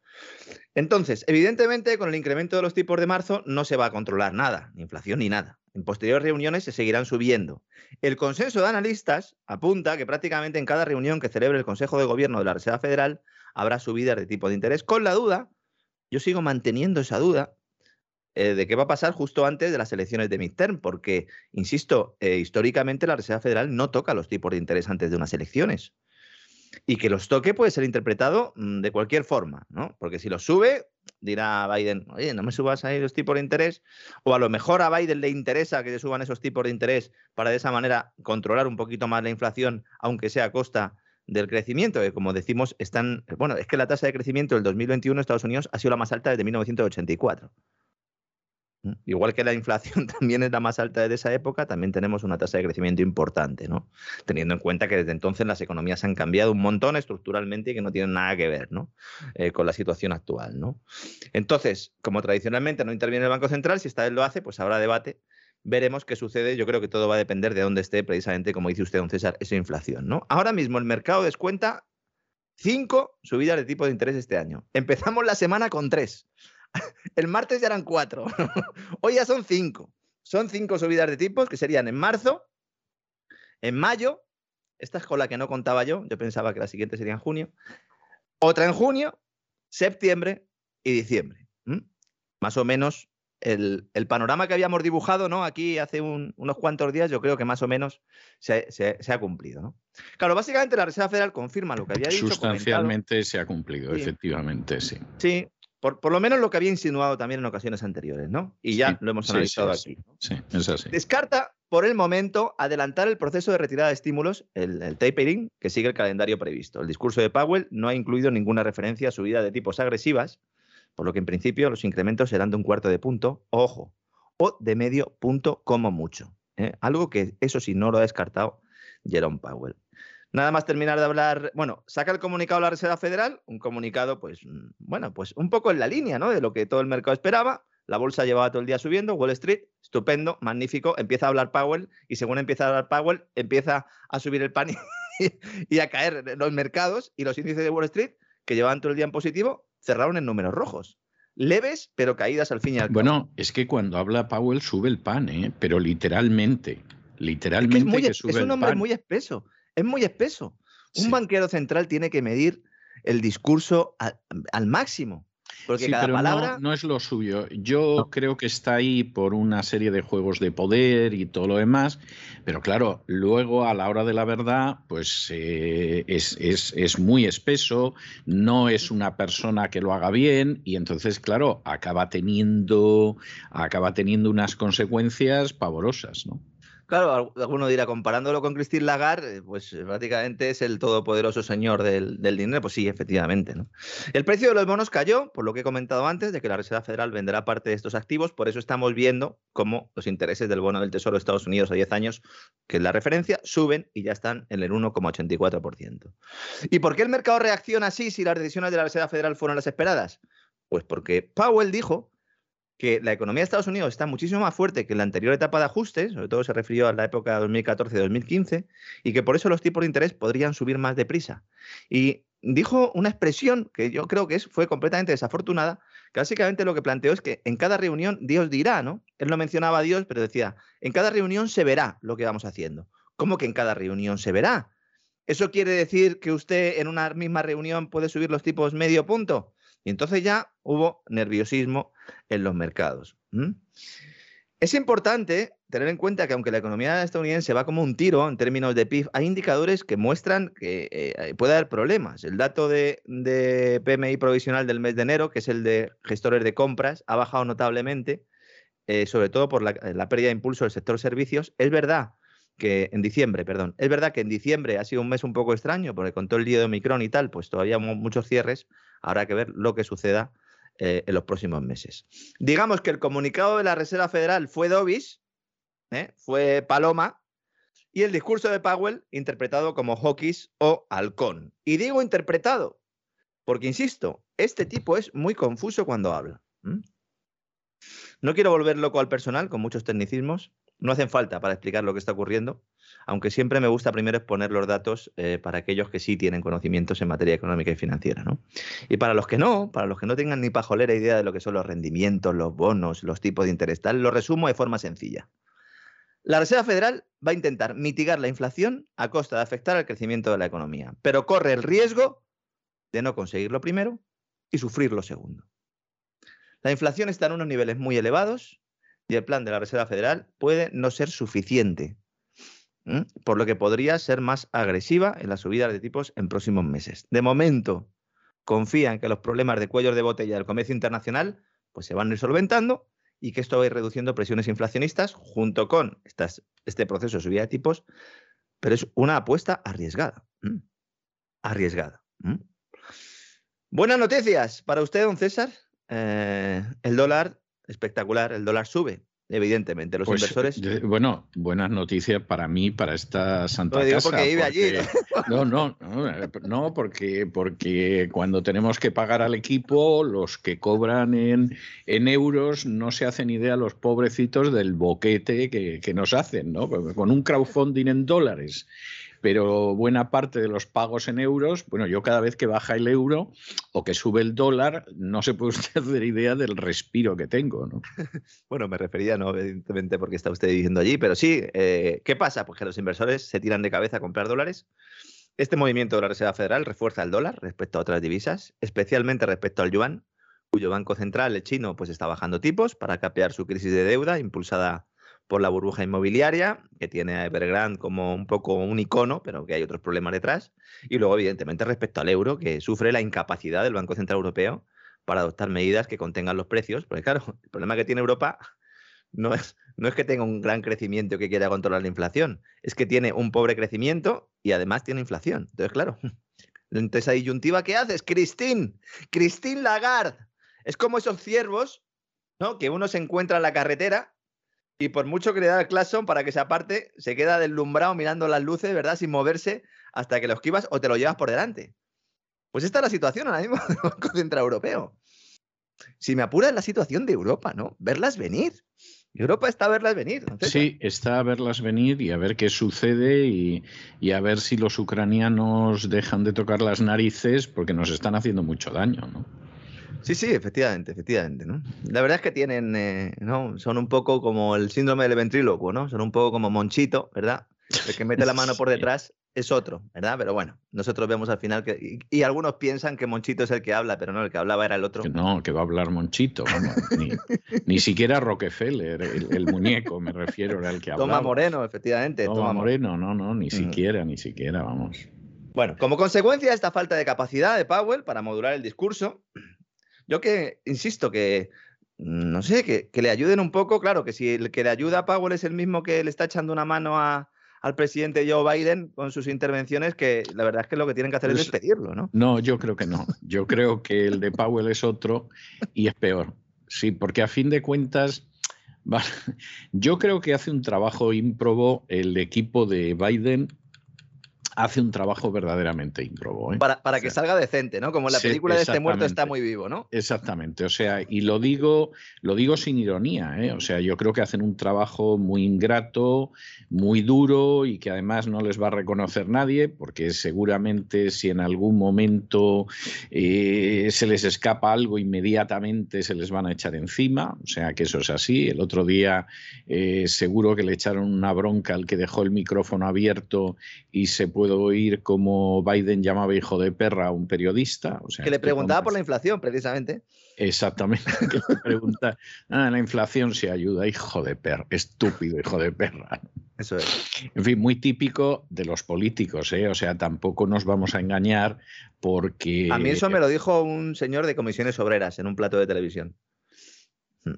Entonces, evidentemente, con el incremento de los tipos de marzo no se va a controlar nada, ni inflación ni nada. En posteriores reuniones se seguirán subiendo. El consenso de analistas apunta que prácticamente en cada reunión que celebre el Consejo de Gobierno de la Reserva Federal habrá subidas de tipo de interés, con la duda, yo sigo manteniendo esa duda, eh, de qué va a pasar justo antes de las elecciones de midterm, porque, insisto, eh, históricamente la Reserva Federal no toca los tipos de interés antes de unas elecciones. Y que los toque puede ser interpretado mm, de cualquier forma, ¿no? Porque si los sube, dirá Biden, oye, no me subas ahí los tipos de interés, o a lo mejor a Biden le interesa que se suban esos tipos de interés para de esa manera controlar un poquito más la inflación, aunque sea a costa del crecimiento, que como decimos, están, bueno, es que la tasa de crecimiento del 2021 en Estados Unidos ha sido la más alta desde 1984. Mm, igual que la inflación también es la más alta de esa época, también tenemos una tasa de crecimiento importante, ¿no? Teniendo en cuenta que desde entonces las economías han cambiado un montón estructuralmente y que no tienen nada que ver, ¿no? Eh, con la situación actual, ¿no? Entonces, como tradicionalmente no interviene el Banco Central, si esta vez lo hace, pues habrá debate. Veremos qué sucede. Yo creo que todo va a depender de dónde esté, precisamente, como dice usted, don César, esa inflación, ¿no? Ahora mismo el mercado descuenta cinco subidas de tipo de interés este año. Empezamos la semana con tres. El martes ya eran cuatro. Hoy ya son cinco. Son cinco subidas de tipos que serían en marzo, en mayo, esta es con la que no contaba yo, yo pensaba que la siguiente sería en junio, otra en junio, septiembre y diciembre. Más o menos el, panorama que habíamos dibujado ¿no? aquí hace unos cuantos días, yo creo que más o menos se, ha cumplido. Claro, básicamente la Reserva Federal confirma lo que había dicho. Sustancialmente se ha cumplido, efectivamente, sí. Sí, por, lo menos lo que había insinuado también en ocasiones anteriores, ¿no? Y ya lo hemos analizado aquí. Sí, es así. Descarta, por el momento, adelantar el proceso de retirada de estímulos, el, tapering, que sigue el calendario previsto. El discurso de Powell no ha incluido ninguna referencia a subida de tipos agresivas, por lo que en principio los incrementos serán de un cuarto de punto, ojo, o de medio punto como mucho. ¿eh? Algo que eso sí no lo ha descartado Jerome Powell. Nada más terminar de hablar, bueno, saca el comunicado la Reserva Federal, un comunicado, pues, mm, bueno, pues un poco en la línea, ¿no? De lo que todo el mercado esperaba. la bolsa llevaba todo el día subiendo, Wall Street, estupendo, magnífico, empieza a hablar Powell y según empieza a hablar Powell, empieza a subir el pan y, a caer los mercados y los índices de Wall Street, que llevaban todo el día en positivo, cerraron en números rojos. Leves, pero caídas al fin y al cabo. Bueno, es que cuando habla Powell sube el pan, ¿eh? pero literalmente. Literalmente es, que, un hombre muy espeso. Es muy espeso. Un banquero central tiene que medir el discurso al máximo. Porque cada palabra. No, es lo suyo. Yo creo que está ahí por una serie de juegos de poder y todo lo demás. Pero claro, luego a la hora de la verdad, pues eh, es, es, muy espeso, no es una persona que lo haga bien, y entonces, claro, acaba teniendo, acaba teniendo unas consecuencias pavorosas, ¿no? Claro, alguno dirá, comparándolo con Christine Lagarde, eh, pues eh, prácticamente es el todopoderoso señor del, dinero. Pues sí, efectivamente. ¿no? El precio de los bonos cayó, por lo que he comentado antes, de que la Reserva Federal venderá parte de estos activos. Por eso estamos viendo cómo los intereses del bono del Tesoro de Estados Unidos a 10 años, que es la referencia, suben y ya están en el 1,84%. ¿Y por qué el mercado reacciona así si las decisiones de la Reserva Federal fueron las esperadas? Pues porque Powell dijo que la economía de Estados Unidos está muchísimo más fuerte que en la anterior etapa de ajustes, sobre todo se refirió a la época 2014-2015, y que por eso los tipos de interés podrían subir más deprisa. Y dijo una expresión que yo creo que fue completamente desafortunada, que básicamente lo que planteó es que en cada reunión Dios dirá, ¿no? Él no mencionaba a Dios, pero decía, en cada reunión se verá lo que vamos haciendo. ¿Cómo que en cada reunión se verá? ¿Eso quiere decir que usted en una misma reunión puede subir los tipos medio punto? Y entonces ya hubo nerviosismo en los mercados. Es importante tener en cuenta que aunque la economía estadounidense va como un tiro en términos de PIB, hay indicadores que muestran que eh, puede haber problemas. El dato de, PMI provisional del mes de enero, que es el de gestores de compras, ha bajado notablemente, eh, sobre todo por la, la, pérdida de impulso del sector servicios. Es verdad que en diciembre, perdón, es verdad que en diciembre ha sido un mes un poco extraño, porque con todo el día de Omicron y tal, pues todavía muchos cierres, habrá que ver lo que suceda eh, en los próximos meses. Digamos que el comunicado de la Reserva Federal fue Dobis, ¿eh? fue Paloma, y el discurso de Powell interpretado como Hawkins o Halcón. Y digo interpretado, porque insisto, este tipo es muy confuso cuando habla. No quiero volver loco al personal con muchos tecnicismos, no hacen falta para explicar lo que está ocurriendo, aunque siempre me gusta primero exponer los datos eh, para aquellos que sí tienen conocimientos en materia económica y financiera. ¿no? Y para los que no, para los que no tengan ni pajolera idea de lo que son los rendimientos, los bonos, los tipos de interés, tal, lo resumo de forma sencilla. La Reserva Federal va a intentar mitigar la inflación a costa de afectar al crecimiento de la economía, pero corre el riesgo de no conseguir lo primero y sufrir lo segundo. La inflación está en unos niveles muy elevados y el plan de la Reserva Federal puede no ser suficiente, por lo que podría ser más agresiva en la subida de tipos en próximos meses. De momento, confía en que los problemas de cuellos de botella del comercio internacional pues, se van a ir solventando y que esto va a ir reduciendo presiones inflacionistas junto con este proceso de subida de tipos, pero es una apuesta arriesgada. Arriesgada. Buenas noticias para usted, don César. Eh, el dólar espectacular, el dólar sube. Evidentemente, los pues, inversores. bueno, buenas noticias para mí, para esta santa no, Porque vive allí. ¿no? no, no, porque, porque cuando tenemos que pagar al equipo, los que cobran en, en euros no se hacen idea los pobrecitos del boquete que, que nos hacen, ¿no? Con un crowdfunding en dólares pero buena parte de los pagos en euros, bueno, yo cada vez que baja el euro o que sube el dólar, no se puede usted hacer idea del respiro que tengo, ¿no? bueno, me refería, no, evidentemente, porque está usted diciendo allí, pero sí, eh, ¿qué pasa? Pues que los inversores se tiran de cabeza a comprar dólares. Este movimiento de la Reserva Federal refuerza el dólar respecto a otras divisas, especialmente respecto al yuan, cuyo banco central, el chino, pues está bajando tipos para capear su crisis de deuda impulsada por la burbuja inmobiliaria, que tiene a Evergrande como un poco un icono, pero que hay otros problemas detrás. Y luego, evidentemente, respecto al euro, que sufre la incapacidad del Banco Central Europeo para adoptar medidas que contengan los precios. Porque, claro, el problema que tiene Europa no es, no es que tenga un gran crecimiento que quiera controlar la inflación, es que tiene un pobre crecimiento y además tiene inflación. Entonces, claro, entonces esa disyuntiva, ¿qué haces? Christine, Christine Lagarde. Es como esos ciervos, ¿no? Que uno se encuentra en la carretera y por mucho que le da el claxon para que se aparte, se queda deslumbrado mirando las luces, ¿verdad? Sin moverse hasta que lo esquivas o te lo llevas por delante. Pues esta es la situación ahora mismo del Banco Central Europeo. si me apura la situación de Europa, ¿no? Verlas venir. Europa está a verlas venir. Sí, está a verlas venir y a ver qué sucede y, a ver si los ucranianos dejan de tocar las narices porque nos están haciendo mucho daño, ¿no? Sí, sí, efectivamente, efectivamente, ¿no? La verdad es que tienen, eh, ¿no? Son un poco como el síndrome del ventrílocuo, ¿no? Son un poco como Monchito, ¿verdad? El que mete la mano por detrás es otro, ¿verdad? Pero bueno, nosotros vemos al final que. Y, algunos piensan que Monchito es el que habla, pero no, el que hablaba era el otro. no, que va a hablar Monchito, ni, siquiera Rockefeller, el, muñeco, me refiero, era el que hablaba. Toma Moreno, efectivamente. Toma, Moreno, no, no, ni siquiera, ni siquiera, vamos. Bueno, como consecuencia de esta falta de capacidad de Powell para modular el discurso, yo que insisto que no sé, que, que, le ayuden un poco, claro, que si el que le ayuda a Powell es el mismo que le está echando una mano a, al presidente Joe Biden con sus intervenciones, que la verdad es que lo que tienen que hacer es pues, despedirlo, ¿no? No, yo creo que no. Yo creo que el de Powell es otro y es peor. Sí, porque a fin de cuentas, yo creo que hace un trabajo ímprobo el equipo de Biden hace un trabajo verdaderamente ímprobo. ¿eh? Para, para que salga decente, ¿no? Como la película de este muerto está muy vivo, ¿no? Exactamente, o sea, y lo digo, lo digo sin ironía, ¿eh? o sea, yo creo que hacen un trabajo muy ingrato, muy duro y que además no les va a reconocer nadie, porque seguramente si en algún momento eh, se les escapa algo, inmediatamente se les van a echar encima, o sea que eso es así. El otro día seguro que le echaron una bronca al que dejó el micrófono abierto y se puede oír como Biden llamaba hijo de perra a un periodista. O sea, que le preguntaba por la inflación, precisamente. Exactamente, que le pregunta, ah, la inflación se ayuda, hijo de perra, estúpido hijo de perra. Eso es. En fin, muy típico de los políticos, ¿eh? o sea, tampoco nos vamos a engañar porque... A mí eso me lo dijo un señor de comisiones obreras en un plato de televisión. Hmm.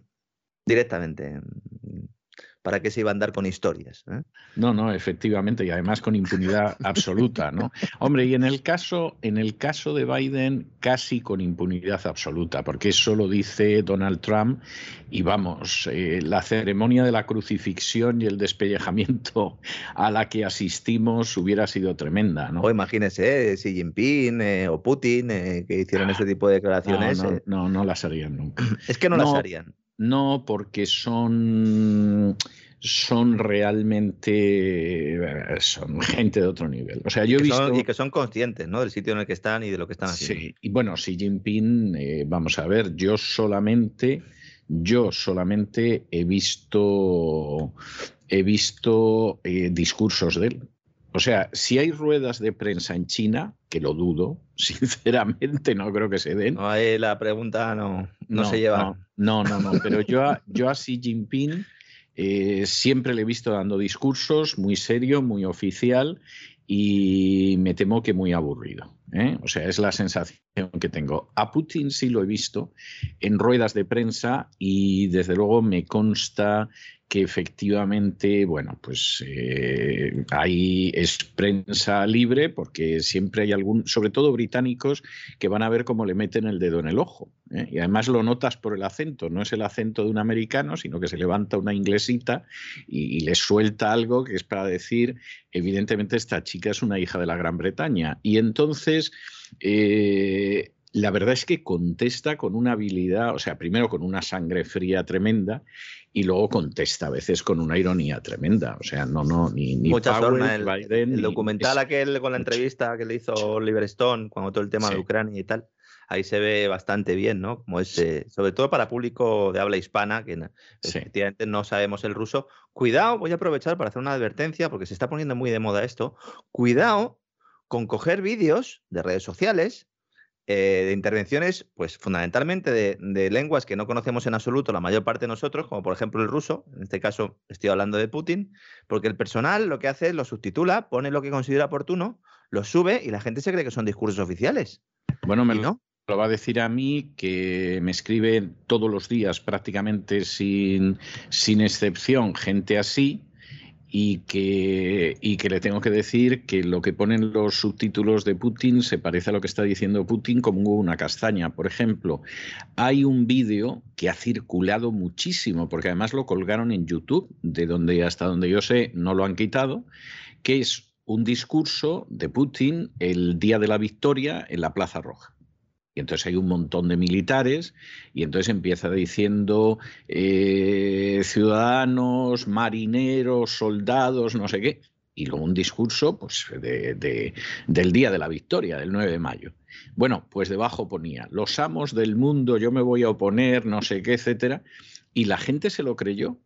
Directamente. ¿Para qué se iba a andar con historias? Eh? No, no, efectivamente, y además con impunidad absoluta, ¿no? Hombre, y en el caso, en el caso de Biden, casi con impunidad absoluta, porque eso lo dice Donald Trump, y vamos, eh, la ceremonia de la crucifixión y el despellejamiento a la que asistimos hubiera sido tremenda, ¿no? O imagínese, eh, Xi Jinping o Putin, que hicieron ese tipo de declaraciones. No, no, no, las harían nunca. Es que no las harían. No, porque son, son realmente son gente de otro nivel. O sea, yo he visto... y que son conscientes ¿no? del sitio en el que están y de lo que están haciendo. Sí, y bueno, Xi Jinping, eh, vamos a ver, yo solamente, yo solamente he visto, he visto eh, discursos de él. O sea, si hay ruedas de prensa en China, que lo dudo, sinceramente no creo que se den. No, ahí la pregunta no, no, se lleva. No, no, no, pero yo a, yo a Xi Jinping eh, siempre le he visto dando discursos muy serio, muy oficial y me temo que muy aburrido. ¿eh? O sea, es la sensación que tengo. A Putin sí lo he visto en ruedas de prensa y desde luego me consta que efectivamente, bueno, pues eh, es prensa libre porque siempre hay algún, sobre todo británicos, que van a ver cómo le meten el dedo en el ojo. ¿Eh? Y además lo notas por el acento, no es el acento de un americano, sino que se levanta una inglesita y, le suelta algo que es para decir, evidentemente esta chica es una hija de la Gran Bretaña. Y entonces... Eh, la verdad es que contesta con una habilidad, o sea, primero con una sangre fría tremenda y luego contesta a veces con una ironía tremenda. O sea, no, no, ni, ni Mucha el, Biden. El documental aquel con la entrevista que le hizo Oliver Stone cuando todo el tema de Ucrania y tal, ahí se ve bastante bien, ¿no? Como ese, sobre todo para público de habla hispana, que efectivamente no sabemos el ruso. Cuidado, voy a aprovechar para hacer una advertencia, porque se está poniendo muy de moda esto. Cuidado con coger vídeos de redes sociales eh, de intervenciones, pues fundamentalmente de, lenguas que no conocemos en absoluto la mayor parte de nosotros, como por ejemplo el ruso, en este caso estoy hablando de Putin, porque el personal lo que hace es lo subtitula, pone lo que considera oportuno, lo sube y la gente se cree que son discursos oficiales. Bueno, me lo, lo va a decir a mí, que me escribe todos los días prácticamente sin, sin excepción gente así, y que, y que le tengo que decir que lo que ponen los subtítulos de Putin se parece a lo que está diciendo Putin como una castaña. Por ejemplo, hay un vídeo que ha circulado muchísimo, porque además lo colgaron en YouTube, de donde hasta donde yo sé no lo han quitado, que es un discurso de Putin el día de la victoria en la Plaza Roja. Y entonces hay un montón de militares y entonces empieza diciendo eh, ciudadanos, marineros, soldados, no sé qué. Y luego un discurso pues, del día de la victoria, del 9 de mayo. Bueno, pues debajo ponía, los amos del mundo, yo me voy a oponer, no sé qué, etcétera. Y la gente se lo creyó.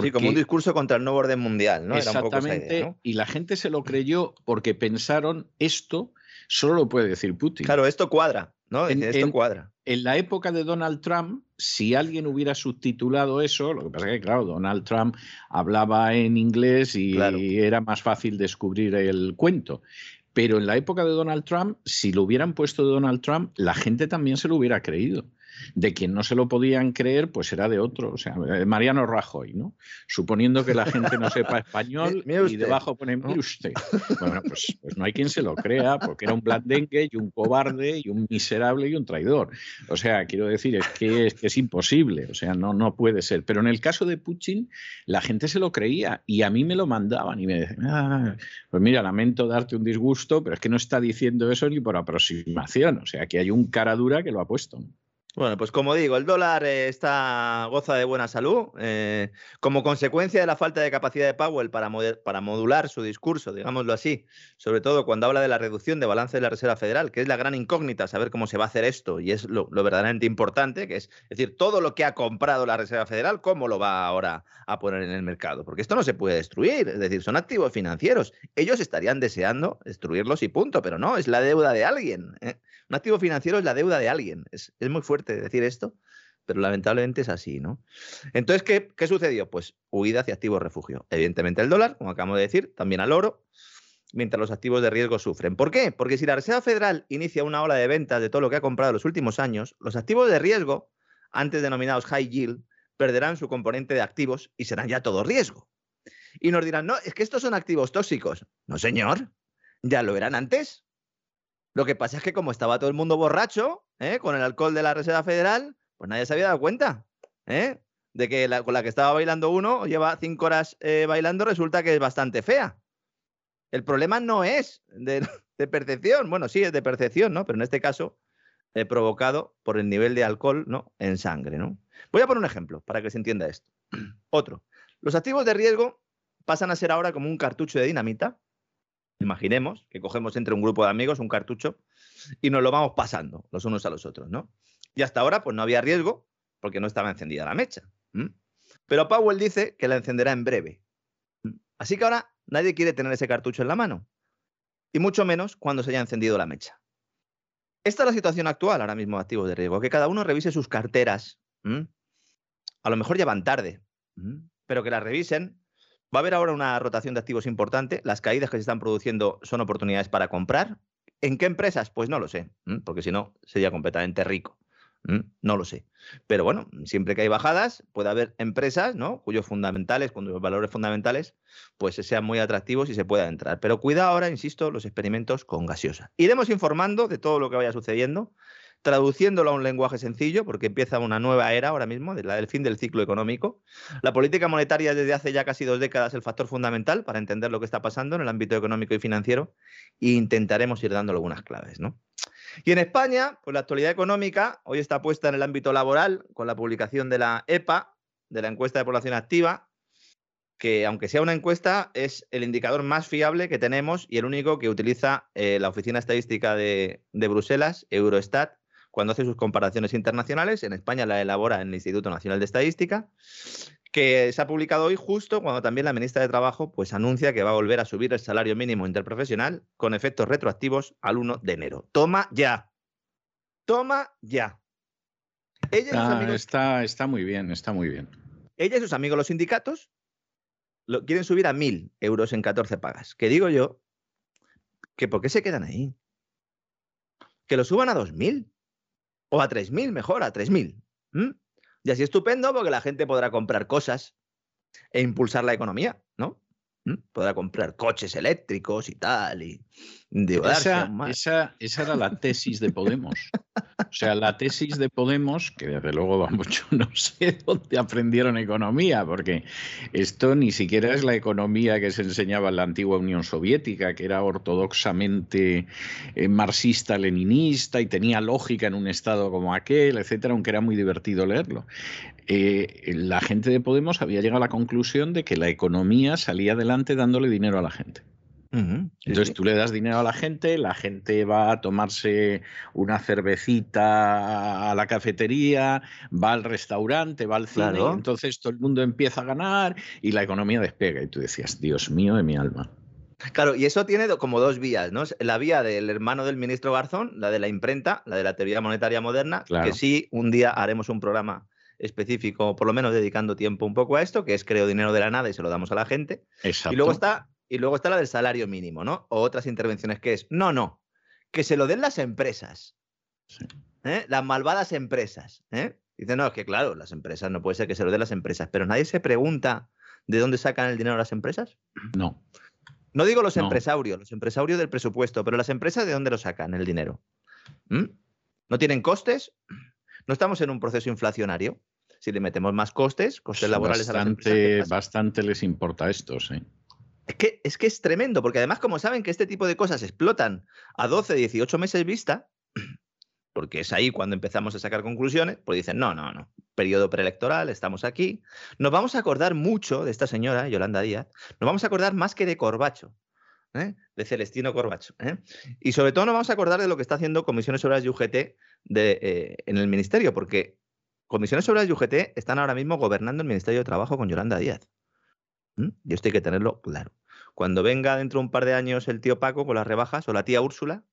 Sí, como un discurso contra el nuevo orden mundial, ¿no? Exactamente. Y la gente se lo creyó porque pensaron esto solo lo puede decir Putin. Claro, esto cuadra. ¿No? En, esto cuadra. En la época de Donald Trump, si alguien hubiera subtitulado eso, lo que pasa es que, claro, Donald Trump hablaba en inglés y era más fácil descubrir el cuento. Pero en la época de Donald Trump, si lo hubieran puesto de Donald Trump, la gente también se lo hubiera creído de quien no se lo podían creer, pues era de otro, o sea, Mariano Rajoy, ¿no? Suponiendo que la gente no sepa español y debajo pone mire usted. Bueno, pues, pues, no hay quien se lo crea, porque era un blandengue y un cobarde y un miserable y un traidor. O sea, quiero decir, es que es, que es imposible, o sea, no, no puede ser. Pero en el caso de Putin, la gente se lo creía y a mí me lo mandaban y me decían, ah, pues mira, lamento darte un disgusto, pero es que no está diciendo eso ni por aproximación, o sea, que hay un cara dura que lo ha puesto. Bueno, pues como digo, el dólar eh, está, goza de buena salud. Eh, como consecuencia de la falta de capacidad de Powell para, para, modular su discurso, digámoslo así, sobre todo cuando habla de la reducción de balance de la Reserva Federal, que es la gran incógnita, saber cómo se va a hacer esto, y es lo, verdaderamente importante, que es, es decir, todo lo que ha comprado la Reserva Federal, cómo lo va ahora a poner en el mercado. Porque esto no se puede destruir, es decir, son activos financieros. Ellos estarían deseando destruirlos y punto, pero no, es la deuda de alguien. ¿eh? Un activo financiero es la deuda de alguien. Es, muy fuerte decir esto, pero lamentablemente es así, ¿no? Entonces, ¿qué, ¿qué, sucedió? Pues huida hacia activos refugio. Evidentemente el dólar, como acabamos de decir, también al oro, mientras los activos de riesgo sufren. ¿Por qué? Porque si la Reserva Federal inicia una ola de ventas de todo lo que ha comprado en los últimos años, los activos de riesgo, antes denominados high yield, perderán su componente de activos y serán ya todo riesgo. Y nos dirán, no, es que estos son activos tóxicos. No, señor, ya lo eran antes. Lo que pasa es que como estaba todo el mundo borracho, ¿eh? con el alcohol de la Reserva Federal, pues nadie se había dado cuenta. ¿eh? De que la, con la que estaba bailando uno lleva cinco horas eh, bailando, resulta que es bastante fea. El problema no es de, percepción, bueno, sí es de percepción, ¿no? Pero en este caso, provocado por el nivel de alcohol ¿no? en sangre, ¿no? Voy a poner un ejemplo para que se entienda esto. Otro. Los activos de riesgo pasan a ser ahora como un cartucho de dinamita Imaginemos que cogemos entre un grupo de amigos un cartucho y nos lo vamos pasando los unos a los otros, ¿no? Y hasta ahora, pues no había riesgo porque no estaba encendida la mecha. Pero Powell dice que la encenderá en breve. Así que ahora nadie quiere tener ese cartucho en la mano. Y mucho menos cuando se haya encendido la mecha. Esta es la situación actual ahora mismo de activos de riesgo, que cada uno revise sus carteras. A lo mejor ya van tarde, pero que las revisen Va a haber ahora una rotación de activos importante. Las caídas que se están produciendo son oportunidades para comprar. ¿En qué empresas? Pues no lo sé, porque si no, sería completamente rico. No lo sé. Pero bueno, siempre que hay bajadas, puede haber empresas, ¿no? Cuyos fundamentales, cuyos valores fundamentales, pues sean muy atractivos y se pueda entrar. Pero cuida ahora, insisto, los experimentos con gaseosa. Iremos informando de todo lo que vaya sucediendo traduciéndolo a un lenguaje sencillo, porque empieza una nueva era ahora mismo, la del fin del ciclo económico. La política monetaria desde hace ya casi dos décadas es el factor fundamental para entender lo que está pasando en el ámbito económico y financiero e intentaremos ir dando algunas claves. ¿no? Y en España, pues la actualidad económica hoy está puesta en el ámbito laboral con la publicación de la EPA, de la encuesta de población activa, que aunque sea una encuesta, es el indicador más fiable que tenemos y el único que utiliza eh, la Oficina Estadística de, de Bruselas, Eurostat, cuando hace sus comparaciones internacionales. En España la elabora en el Instituto Nacional de Estadística, que se ha publicado hoy justo cuando también la ministra de Trabajo pues, anuncia que va a volver a subir el salario mínimo interprofesional con efectos retroactivos al 1 de enero. Toma ya. Toma ya. Ella está, está, muy bien, está muy bien. Ella y sus amigos los sindicatos lo quieren subir a 1.000 euros en 14 pagas. Que digo yo, que ¿por qué se quedan ahí? Que lo suban a 2.000. O a 3.000, mejor, a 3.000. Y así estupendo porque la gente podrá comprar cosas e impulsar la economía, ¿no? Podrá comprar coches eléctricos y tal. Y esa, esa, esa, era la tesis de Podemos. O sea, la tesis de Podemos, que desde luego, vamos, yo no sé dónde aprendieron economía, porque esto ni siquiera es la economía que se enseñaba en la antigua Unión Soviética, que era ortodoxamente eh, marxista-leninista y tenía lógica en un estado como aquel, etcétera, aunque era muy divertido leerlo. Eh, la gente de Podemos había llegado a la conclusión de que la economía salía adelante dándole dinero a la gente. Entonces tú le das dinero a la gente, la gente va a tomarse una cervecita a la cafetería, va al restaurante, va al cine, entonces todo el mundo empieza a ganar y la economía despega. Y tú decías, Dios mío de mi alma. Claro, y eso tiene como dos vías, ¿no? La vía del hermano del ministro Garzón, la de la imprenta, la de la teoría monetaria moderna, que sí, un día haremos un programa específico, por lo menos dedicando tiempo un poco a esto, que es creo dinero de la nada y se lo damos a la gente. Exacto. Y luego está, y luego está la del salario mínimo, ¿no? O otras intervenciones que es, no, no, que se lo den las empresas. ¿eh? Las malvadas empresas. ¿eh? Dice, no, es que claro, las empresas no puede ser que se lo den las empresas, pero nadie se pregunta de dónde sacan el dinero las empresas. No. No digo los empresarios, los empresarios del presupuesto, pero las empresas de dónde lo sacan el dinero. ¿Mm? ¿No tienen costes? ¿No estamos en un proceso inflacionario? si le metemos más costes, costes laborales a las empresas. Bastante les importa esto, sí. Es que, es que es tremendo, porque además, como saben que este tipo de cosas explotan a 12, 18 meses vista, porque es ahí cuando empezamos a sacar conclusiones, pues dicen, no, no, no, periodo preelectoral, estamos aquí. Nos vamos a acordar mucho de esta señora, Yolanda Díaz, nos vamos a acordar más que de Corbacho, ¿eh? de Celestino Corbacho. ¿eh? Y sobre todo nos vamos a acordar de lo que está haciendo Comisiones Obras y UGT eh, en el Ministerio, porque Comisiones sobre la UGT están ahora mismo gobernando el Ministerio de Trabajo con Yolanda Díaz. Y esto hay que tenerlo claro. Cuando venga dentro de un par de años el tío Paco con las rebajas o la tía Úrsula,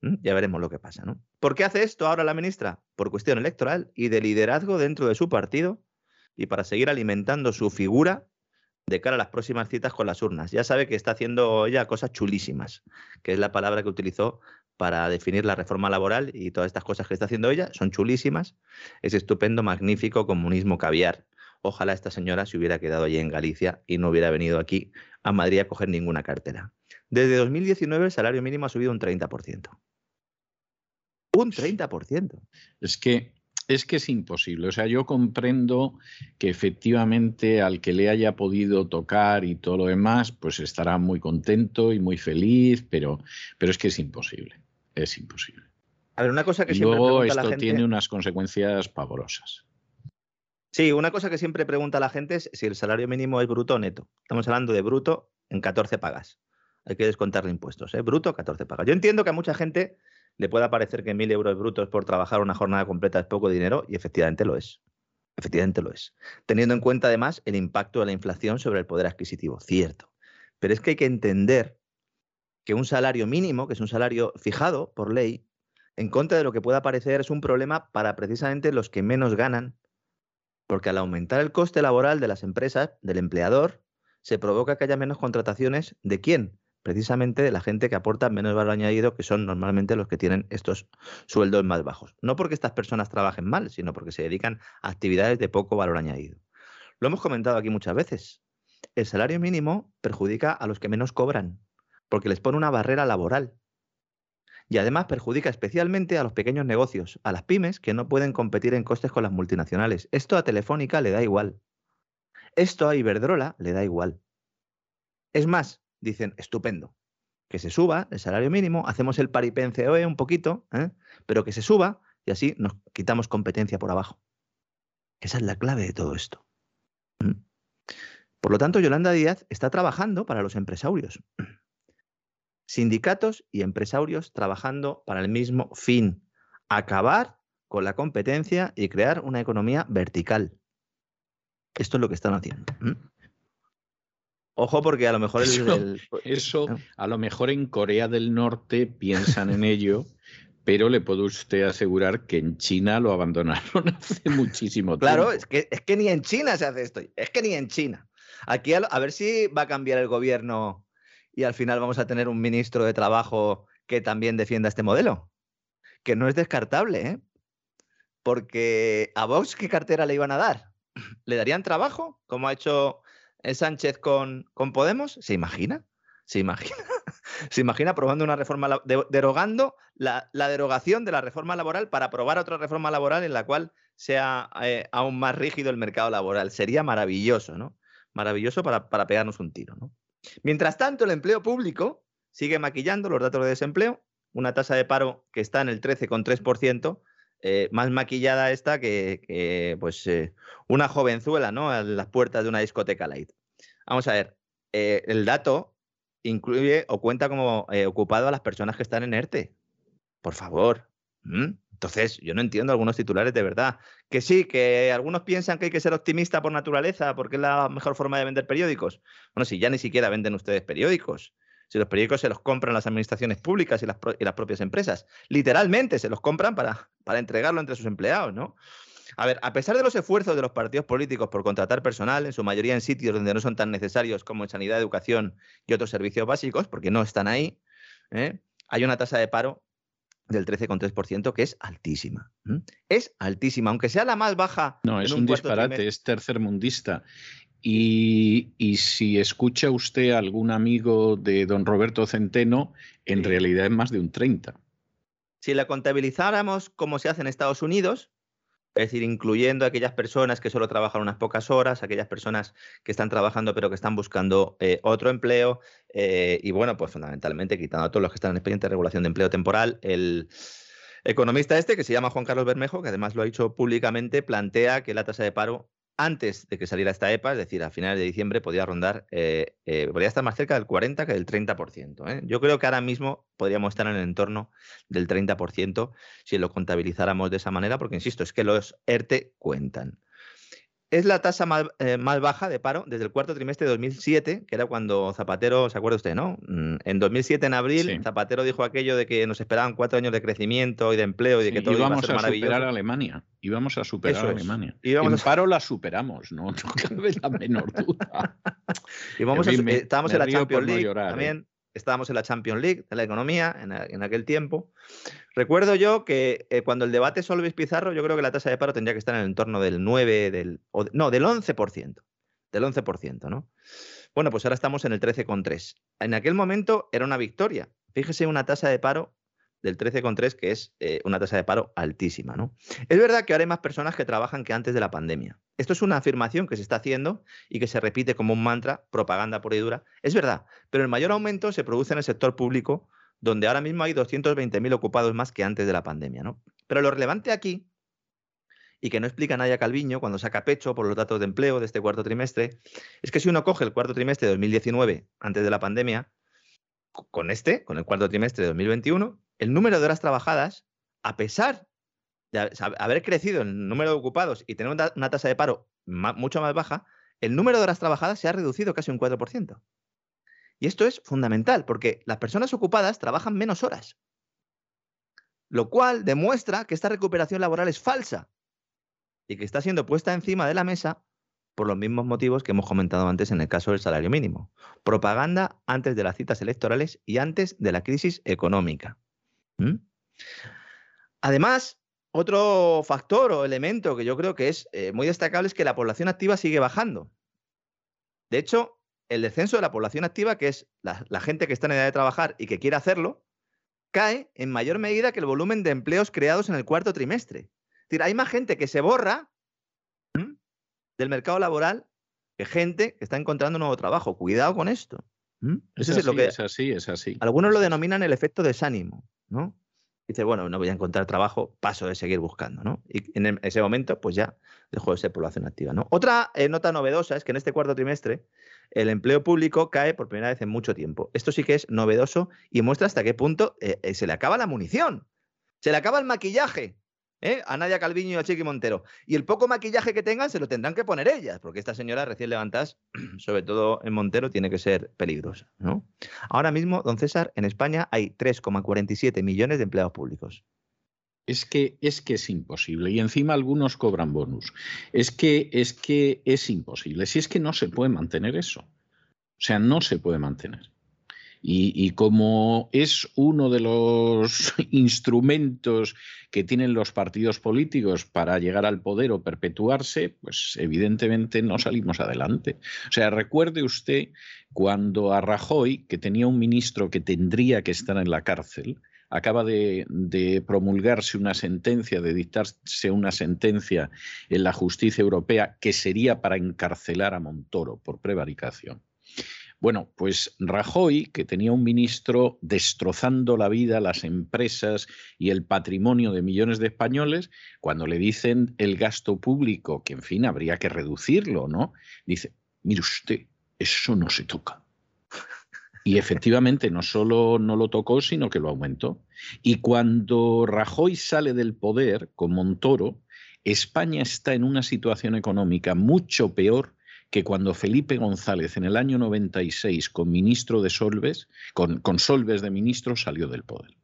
ya veremos lo que pasa. ¿no? ¿Por qué hace esto ahora la ministra? Por cuestión electoral y de liderazgo dentro de su partido y para seguir alimentando su figura de cara a las próximas citas con las urnas. Ya sabe que está haciendo ella cosas chulísimas, que es la palabra que utilizó para definir la reforma laboral y todas estas cosas que está haciendo ella. Son chulísimas. Es estupendo, magnífico comunismo caviar. Ojalá esta señora se hubiera quedado allí en Galicia y no hubiera venido aquí a Madrid a coger ninguna cartera. Desde 2019 el salario mínimo ha subido un 30%. Un 30%. Es que es que es imposible. O sea, yo comprendo que efectivamente al que le haya podido tocar y todo lo demás, pues estará muy contento y muy feliz, pero, pero es que es imposible. Es imposible. A ver, una cosa que y siempre luego pregunta esto la gente... tiene unas consecuencias pavorosas. Sí, una cosa que siempre pregunta la gente es si el salario mínimo es bruto o neto. Estamos hablando de bruto en 14 pagas. Hay que descontarle impuestos, ¿eh? Bruto, 14 pagas. Yo entiendo que a mucha gente le pueda parecer que mil euros brutos por trabajar una jornada completa es poco dinero y efectivamente lo es. Efectivamente lo es. Teniendo en cuenta además el impacto de la inflación sobre el poder adquisitivo, cierto. Pero es que hay que entender que un salario mínimo, que es un salario fijado por ley, en contra de lo que pueda parecer, es un problema para precisamente los que menos ganan, porque al aumentar el coste laboral de las empresas, del empleador, se provoca que haya menos contrataciones de quién? Precisamente de la gente que aporta menos valor añadido, que son normalmente los que tienen estos sueldos más bajos. No porque estas personas trabajen mal, sino porque se dedican a actividades de poco valor añadido. Lo hemos comentado aquí muchas veces. El salario mínimo perjudica a los que menos cobran, porque les pone una barrera laboral. Y además perjudica especialmente a los pequeños negocios, a las pymes que no pueden competir en costes con las multinacionales. Esto a Telefónica le da igual. Esto a Iberdrola le da igual. Es más, dicen, estupendo, que se suba el salario mínimo, hacemos el paripen COE un poquito, ¿eh? pero que se suba y así nos quitamos competencia por abajo. Esa es la clave de todo esto. ¿Mm? Por lo tanto, Yolanda Díaz está trabajando para los empresarios. Sindicatos y empresarios trabajando para el mismo fin, acabar con la competencia y crear una economía vertical. Esto es lo que están haciendo. ¿Mm? Ojo, porque a lo mejor el, Eso, el- eso, ¿no? a lo mejor en Corea del Norte piensan en ello, pero le puedo usted asegurar que en China lo abandonaron hace muchísimo tiempo. Claro, es que, es que ni en China se hace esto. Es que ni en China. Aquí a, lo- a ver si va a cambiar el gobierno y al final vamos a tener un ministro de Trabajo que también defienda este modelo. Que no es descartable, ¿eh? Porque a Vox, ¿qué cartera le iban a dar? ¿Le darían trabajo? Como ha hecho ¿Es Sánchez con, con Podemos? ¿Se imagina? ¿Se imagina? ¿Se imagina aprobando una reforma, derogando la, derogación de la reforma laboral para aprobar otra reforma laboral en la cual sea eh, aún más rígido el mercado laboral? Sería maravilloso, ¿no? Maravilloso para, para pegarnos un tiro, ¿no? Mientras tanto, el empleo público sigue maquillando los datos de desempleo, una tasa de paro que está en el 13,3%, eh, más maquillada esta que, pues, eh, una jovenzuela ¿no? a las puertas de una discoteca light. Vamos a ver, eh, el dato incluye o cuenta como ocupado a las personas que están en ERTE. Por favor. Entonces, yo no entiendo algunos titulares de verdad. Que sí, que algunos piensan que hay que ser optimista por naturaleza porque es la mejor forma de vender periódicos. Bueno, si ya ni siquiera venden ustedes periódicos. Si los periódicos se los compran las administraciones públicas y las, propias empresas. Literalmente se los compran para, para entregarlo entre sus empleados, ¿no? A ver, a pesar de los esfuerzos de los partidos políticos por contratar personal, en su mayoría en sitios donde no son tan necesarios como en sanidad, educación y otros servicios básicos, porque no están ahí, ¿eh? hay una tasa de paro del 13,3% que es altísima. Es altísima, aunque sea la más baja. No, es un, disparate, es tercermundista. Y, si escucha usted a algún amigo de don Roberto Centeno, en realidad es más de un 30. Si la contabilizáramos como se hace en Estados Unidos, es decir, incluyendo a aquellas personas que solo trabajan unas pocas horas, aquellas personas que están trabajando pero que están buscando eh, otro empleo, eh, y bueno, pues fundamentalmente quitando a todos los que están en expediente de regulación de empleo temporal, el economista este, que se llama Juan Carlos Bermejo, que además lo ha dicho públicamente, plantea que la tasa de paro antes de que saliera esta EPA, es decir, a finales de diciembre, podía rondar, eh, eh, podría estar más cerca del 40 que del 30%. ¿eh? Yo creo que ahora mismo podríamos estar en el entorno del 30% si lo contabilizáramos de esa manera, porque insisto, es que los ERTE cuentan es la tasa eh, más, baja de paro desde el cuarto trimestre de 2007, que era cuando Zapatero, ¿se acuerda usted, no? Mm, en 2007, en abril, Zapatero dijo aquello de que nos esperaban cuatro años de crecimiento y de empleo y de que todo iba a ser maravilloso. superar a Alemania. Íbamos a superar a Alemania. en paro la superamos, no, no cabe la menor duda. y vamos a, estábamos en la Champions League ¿eh? también estábamos en la Champions League de la economía en, aquel tiempo. Recuerdo yo que eh, cuando el debate Solvis Pizarro, yo creo que la tasa de paro tendría que estar en el entorno del 9, del, no, del 11%. Del 11%, ¿no? Bueno, pues ahora estamos en el 13,3. En aquel momento era una victoria. Fíjese una tasa de paro del 13,3, que es eh, una tasa de paro altísima. ¿no? Es verdad que ahora hay más personas que trabajan que antes de la pandemia. Esto es una afirmación que se está haciendo y que se repite como un mantra, propaganda pura y dura. Es verdad, pero el mayor aumento se produce en el sector público, donde ahora mismo hay 220.000 ocupados más que antes de la pandemia. ¿no? Pero lo relevante aquí, y que no explica Nadia Calviño cuando saca pecho por los datos de empleo de este cuarto trimestre, es que si uno coge el cuarto trimestre de 2019, antes de la pandemia, con este, con el cuarto trimestre de 2021, el número de horas trabajadas, a pesar de haber crecido el número de ocupados y tener una tasa de paro mucho más baja, el número de horas trabajadas se ha reducido casi un 4%. Y esto es fundamental, porque las personas ocupadas trabajan menos horas, lo cual demuestra que esta recuperación laboral es falsa y que está siendo puesta encima de la mesa por los mismos motivos que hemos comentado antes en el caso del salario mínimo. Propaganda antes de las citas electorales y antes de la crisis económica. ¿Mm? Además, otro factor o elemento que yo creo que es eh, muy destacable es que la población activa sigue bajando. De hecho, el descenso de la población activa, que es la, gente que está en edad de trabajar y que quiere hacerlo, cae en mayor medida que el volumen de empleos creados en el cuarto trimestre. Es decir, hay más gente que se borra del mercado laboral que gente que está encontrando un nuevo trabajo. Cuidado con esto. Es, así, es, lo que, es así, es así. Algunos lo denominan el efecto desánimo. ¿no? Dice, bueno, no voy a encontrar trabajo, paso de seguir buscando, ¿no? Y en ese momento, pues ya dejó de ser población activa, ¿no? Otra eh, nota novedosa es que en este cuarto trimestre el empleo público cae por primera vez en mucho tiempo. Esto sí que es novedoso y muestra hasta qué punto eh, eh, se le acaba la munición, se le acaba el maquillaje ¿eh? a Nadia Calviño y a Chiqui Montero. Y el poco maquillaje que tengan se lo tendrán que poner ellas, porque esta señora recién levantadas, sobre todo en Montero, tiene que ser peligrosa. ¿no? Ahora mismo, don César, en España hay 3,47 millones de empleados públicos. Es que, es que es imposible. Y encima algunos cobran bonus. Es que, es que es imposible. Si es que no se puede mantener eso. O sea, no se puede mantener. Y, como es uno de los instrumentos que tienen los partidos políticos para llegar al poder o perpetuarse, pues evidentemente no salimos adelante. O sea, recuerde usted cuando a Rajoy, que tenía un ministro que tendría que estar en la cárcel, acaba de, promulgarse una sentencia, de dictarse una sentencia en la justicia europea que sería para encarcelar a Montoro por prevaricación. Bueno, pues Rajoy, que tenía un ministro destrozando la vida, las empresas y el patrimonio de millones de españoles, cuando le dicen el gasto público, que en fin habría que reducirlo, ¿no? Dice, mire usted, eso no se toca. Y efectivamente no solo no lo tocó, sino que lo aumentó. Y cuando Rajoy sale del poder con Montoro, España está en una situación económica mucho peor que cuando Felipe González en el año 96 con ministro de Solves, con, con Solves de ministro, salió del poder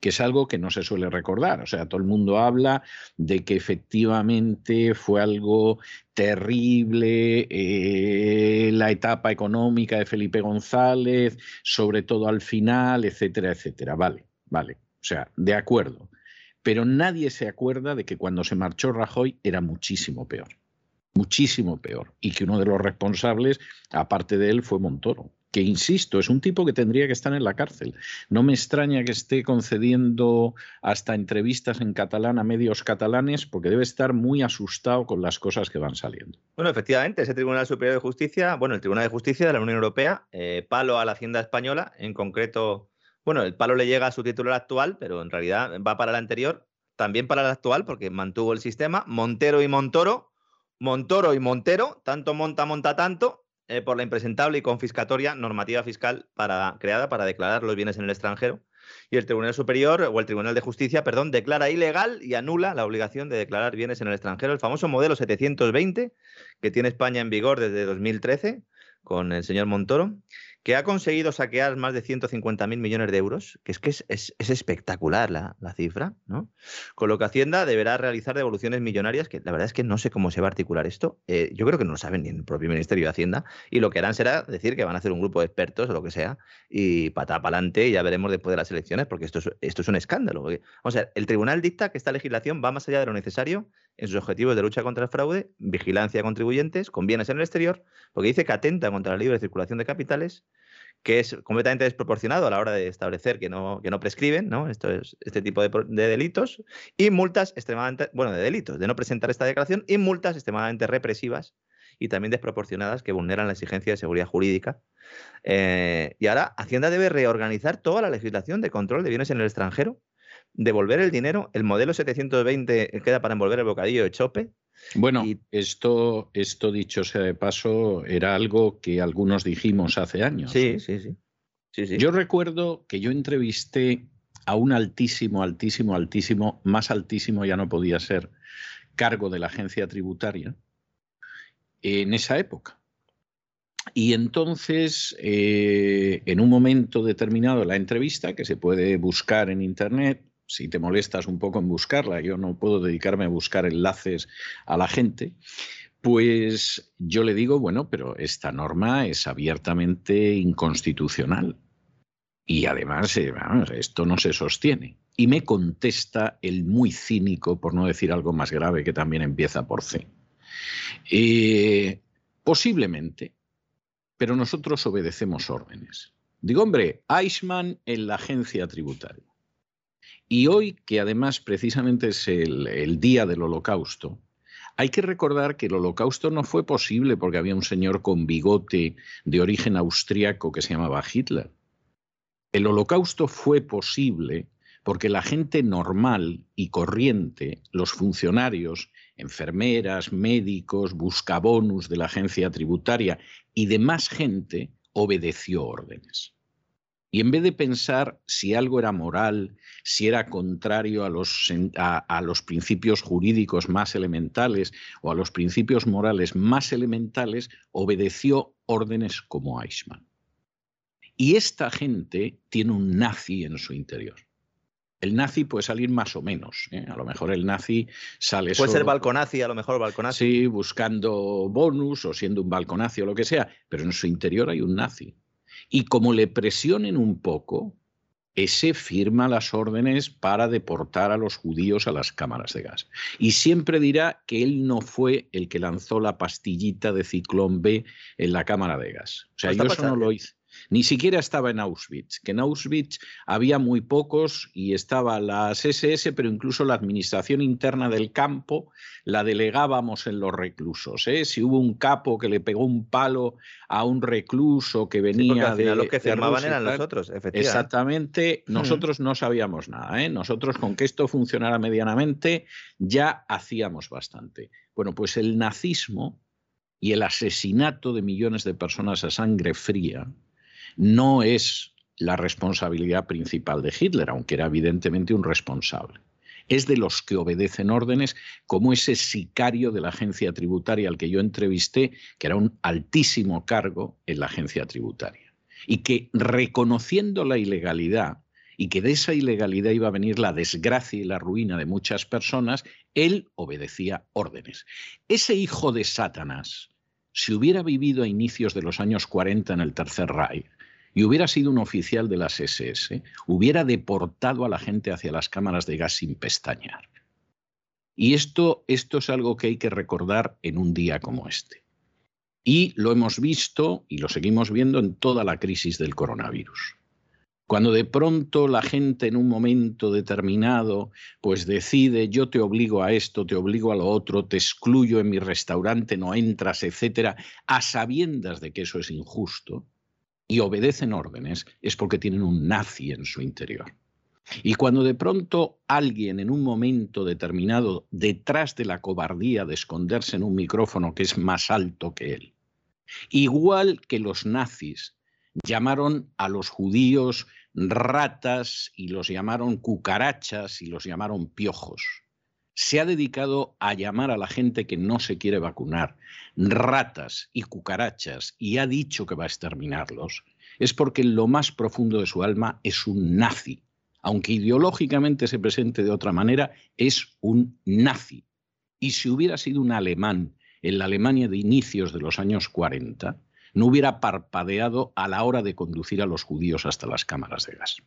que es algo que no se suele recordar. O sea, todo el mundo habla de que efectivamente fue algo terrible eh, la etapa económica de Felipe González, sobre todo al final, etcétera, etcétera. Vale, vale. O sea, de acuerdo. Pero nadie se acuerda de que cuando se marchó Rajoy era muchísimo peor muchísimo peor. Y que uno de los responsables, aparte de él, fue Montoro. Que, insisto, es un tipo que tendría que estar en la cárcel. No me extraña que esté concediendo hasta entrevistas en catalán a medios catalanes porque debe estar muy asustado con las cosas que van saliendo. Bueno, efectivamente, ese Tribunal Superior de Justicia, bueno, el Tribunal de Justicia de la Unión Europea, eh, palo a la Hacienda Española, en concreto, bueno, el palo le llega a su titular actual, pero en realidad va para el anterior, también para el actual, porque mantuvo el sistema. Montero y Montoro Montoro y Montero, tanto monta, monta tanto, eh, por la impresentable y confiscatoria normativa fiscal creada para declarar los bienes en el extranjero. Y el Tribunal Superior, o el Tribunal de Justicia, perdón, declara ilegal y anula la obligación de declarar bienes en el extranjero, el famoso modelo 720 que tiene España en vigor desde 2013 con el señor Montoro que ha conseguido saquear más de 150.000 millones de euros, que es que es, espectacular la, cifra, ¿no? Con lo que Hacienda deberá realizar devoluciones millonarias, que la verdad es que no sé cómo se va a articular esto. Eh, yo creo que no lo saben ni el propio Ministerio de Hacienda, y lo que harán será decir que van a hacer un grupo de expertos o lo que sea, y patá para adelante, y ya veremos después de las elecciones, porque esto es, esto es un escándalo. vamos a ver, el tribunal dicta que esta legislación va más allá de lo necesario en sus objetivos de lucha contra el fraude, vigilancia a contribuyentes, con bienes en el exterior, porque dice que atenta contra la libre circulación de capitales, que es completamente desproporcionado a la hora de establecer que no, que no prescriben ¿no? Esto es, este tipo de, de, delitos, y multas extremadamente, bueno, de delitos, de no presentar esta declaración, y multas extremadamente represivas y también desproporcionadas que vulneran la exigencia de seguridad jurídica. Eh, y ahora Hacienda debe reorganizar toda la legislación de control de bienes en el extranjero devolver el dinero, el modelo 720 queda para envolver el bocadillo de chope. Bueno, esto, esto dicho sea de paso, era algo que algunos dijimos hace años. Sí, sí, sí, sí, sí. Yo recuerdo que yo entrevisté a un altísimo, altísimo, altísimo, más altísimo ya no podía ser, cargo de la agencia tributaria en esa época. Y entonces, eh, en un momento determinado de la entrevista, que se puede buscar en Internet, si te molestas un poco en buscarla, yo no puedo dedicarme a buscar enlaces a la gente, pues yo le digo, bueno, pero esta norma es abiertamente inconstitucional. Y además, eh, esto no se sostiene. Y me contesta el muy cínico, por no decir algo más grave, que también empieza por C. Eh, posiblemente, pero nosotros obedecemos órdenes. Digo, hombre, Eichmann en la agencia tributaria. Y hoy, que además precisamente es el, día del holocausto, hay que recordar que el holocausto no fue posible porque había un señor con bigote de origen austriaco que se llamaba Hitler. El holocausto fue posible porque la gente normal y corriente, los funcionarios, enfermeras, médicos, buscabonus de la agencia tributaria y demás gente, obedeció órdenes. Y en vez de pensar si algo era moral, si era contrario a los, a, los, principios jurídicos más elementales o a los principios morales más elementales, obedeció órdenes como Eichmann. Y esta gente tiene un nazi en su interior. El nazi puede salir más o menos. ¿eh? A lo mejor el nazi sale. Puede ser balconazi, a lo mejor balconazi. Sí, buscando bonus o siendo un balconazi o lo que sea, pero en su interior hay un nazi. Y como le presionen un poco, ese firma las órdenes para deportar a los judíos a las cámaras de gas. Y siempre dirá que él no fue el que lanzó la pastillita de ciclón B en la cámara de gas. O sea, yo eso no lo hice. Ni siquiera estaba en Auschwitz, que en Auschwitz había muy pocos y estaba las SS, pero incluso la administración interna del campo la delegábamos en los reclusos. ¿eh? Si hubo un capo que le pegó un palo a un recluso que venía de. Los que firmaban eran los otros, efectivamente. Exactamente, hmm. nosotros no sabíamos nada. ¿eh? Nosotros, con que esto funcionara medianamente, ya hacíamos bastante. Bueno, pues el nazismo y el asesinato de millones de personas a sangre fría no es la responsabilidad principal de Hitler, aunque era evidentemente un responsable. Es de los que obedecen órdenes, como ese sicario de la agencia tributaria al que yo entrevisté, que era un altísimo cargo en la agencia tributaria. Y que reconociendo la ilegalidad y que de esa ilegalidad iba a venir la desgracia y la ruina de muchas personas, él obedecía órdenes. Ese hijo de Satanás, si hubiera vivido a inicios de los años 40 en el Tercer Reich, y hubiera sido un oficial de las SS, hubiera deportado a la gente hacia las cámaras de gas sin pestañear. Y esto, esto es algo que hay que recordar en un día como este. Y lo hemos visto y lo seguimos viendo en toda la crisis del coronavirus. Cuando de pronto la gente en un momento determinado pues decide yo te obligo a esto, te obligo a lo otro, te excluyo en mi restaurante, no entras, etcétera, a sabiendas de que eso es injusto, y obedecen órdenes es porque tienen un nazi en su interior. Y cuando de pronto alguien en un momento determinado, detrás de la cobardía de esconderse en un micrófono que es más alto que él, igual que los nazis llamaron a los judíos ratas y los llamaron cucarachas y los llamaron piojos, se ha dedicado a llamar a la gente que no se quiere vacunar ratas y cucarachas y ha dicho que va a exterminarlos, es porque en lo más profundo de su alma es un nazi. Aunque ideológicamente se presente de otra manera, es un nazi. Y si hubiera sido un alemán en la Alemania de inicios de los años 40, no hubiera parpadeado a la hora de conducir a los judíos hasta las cámaras de gas.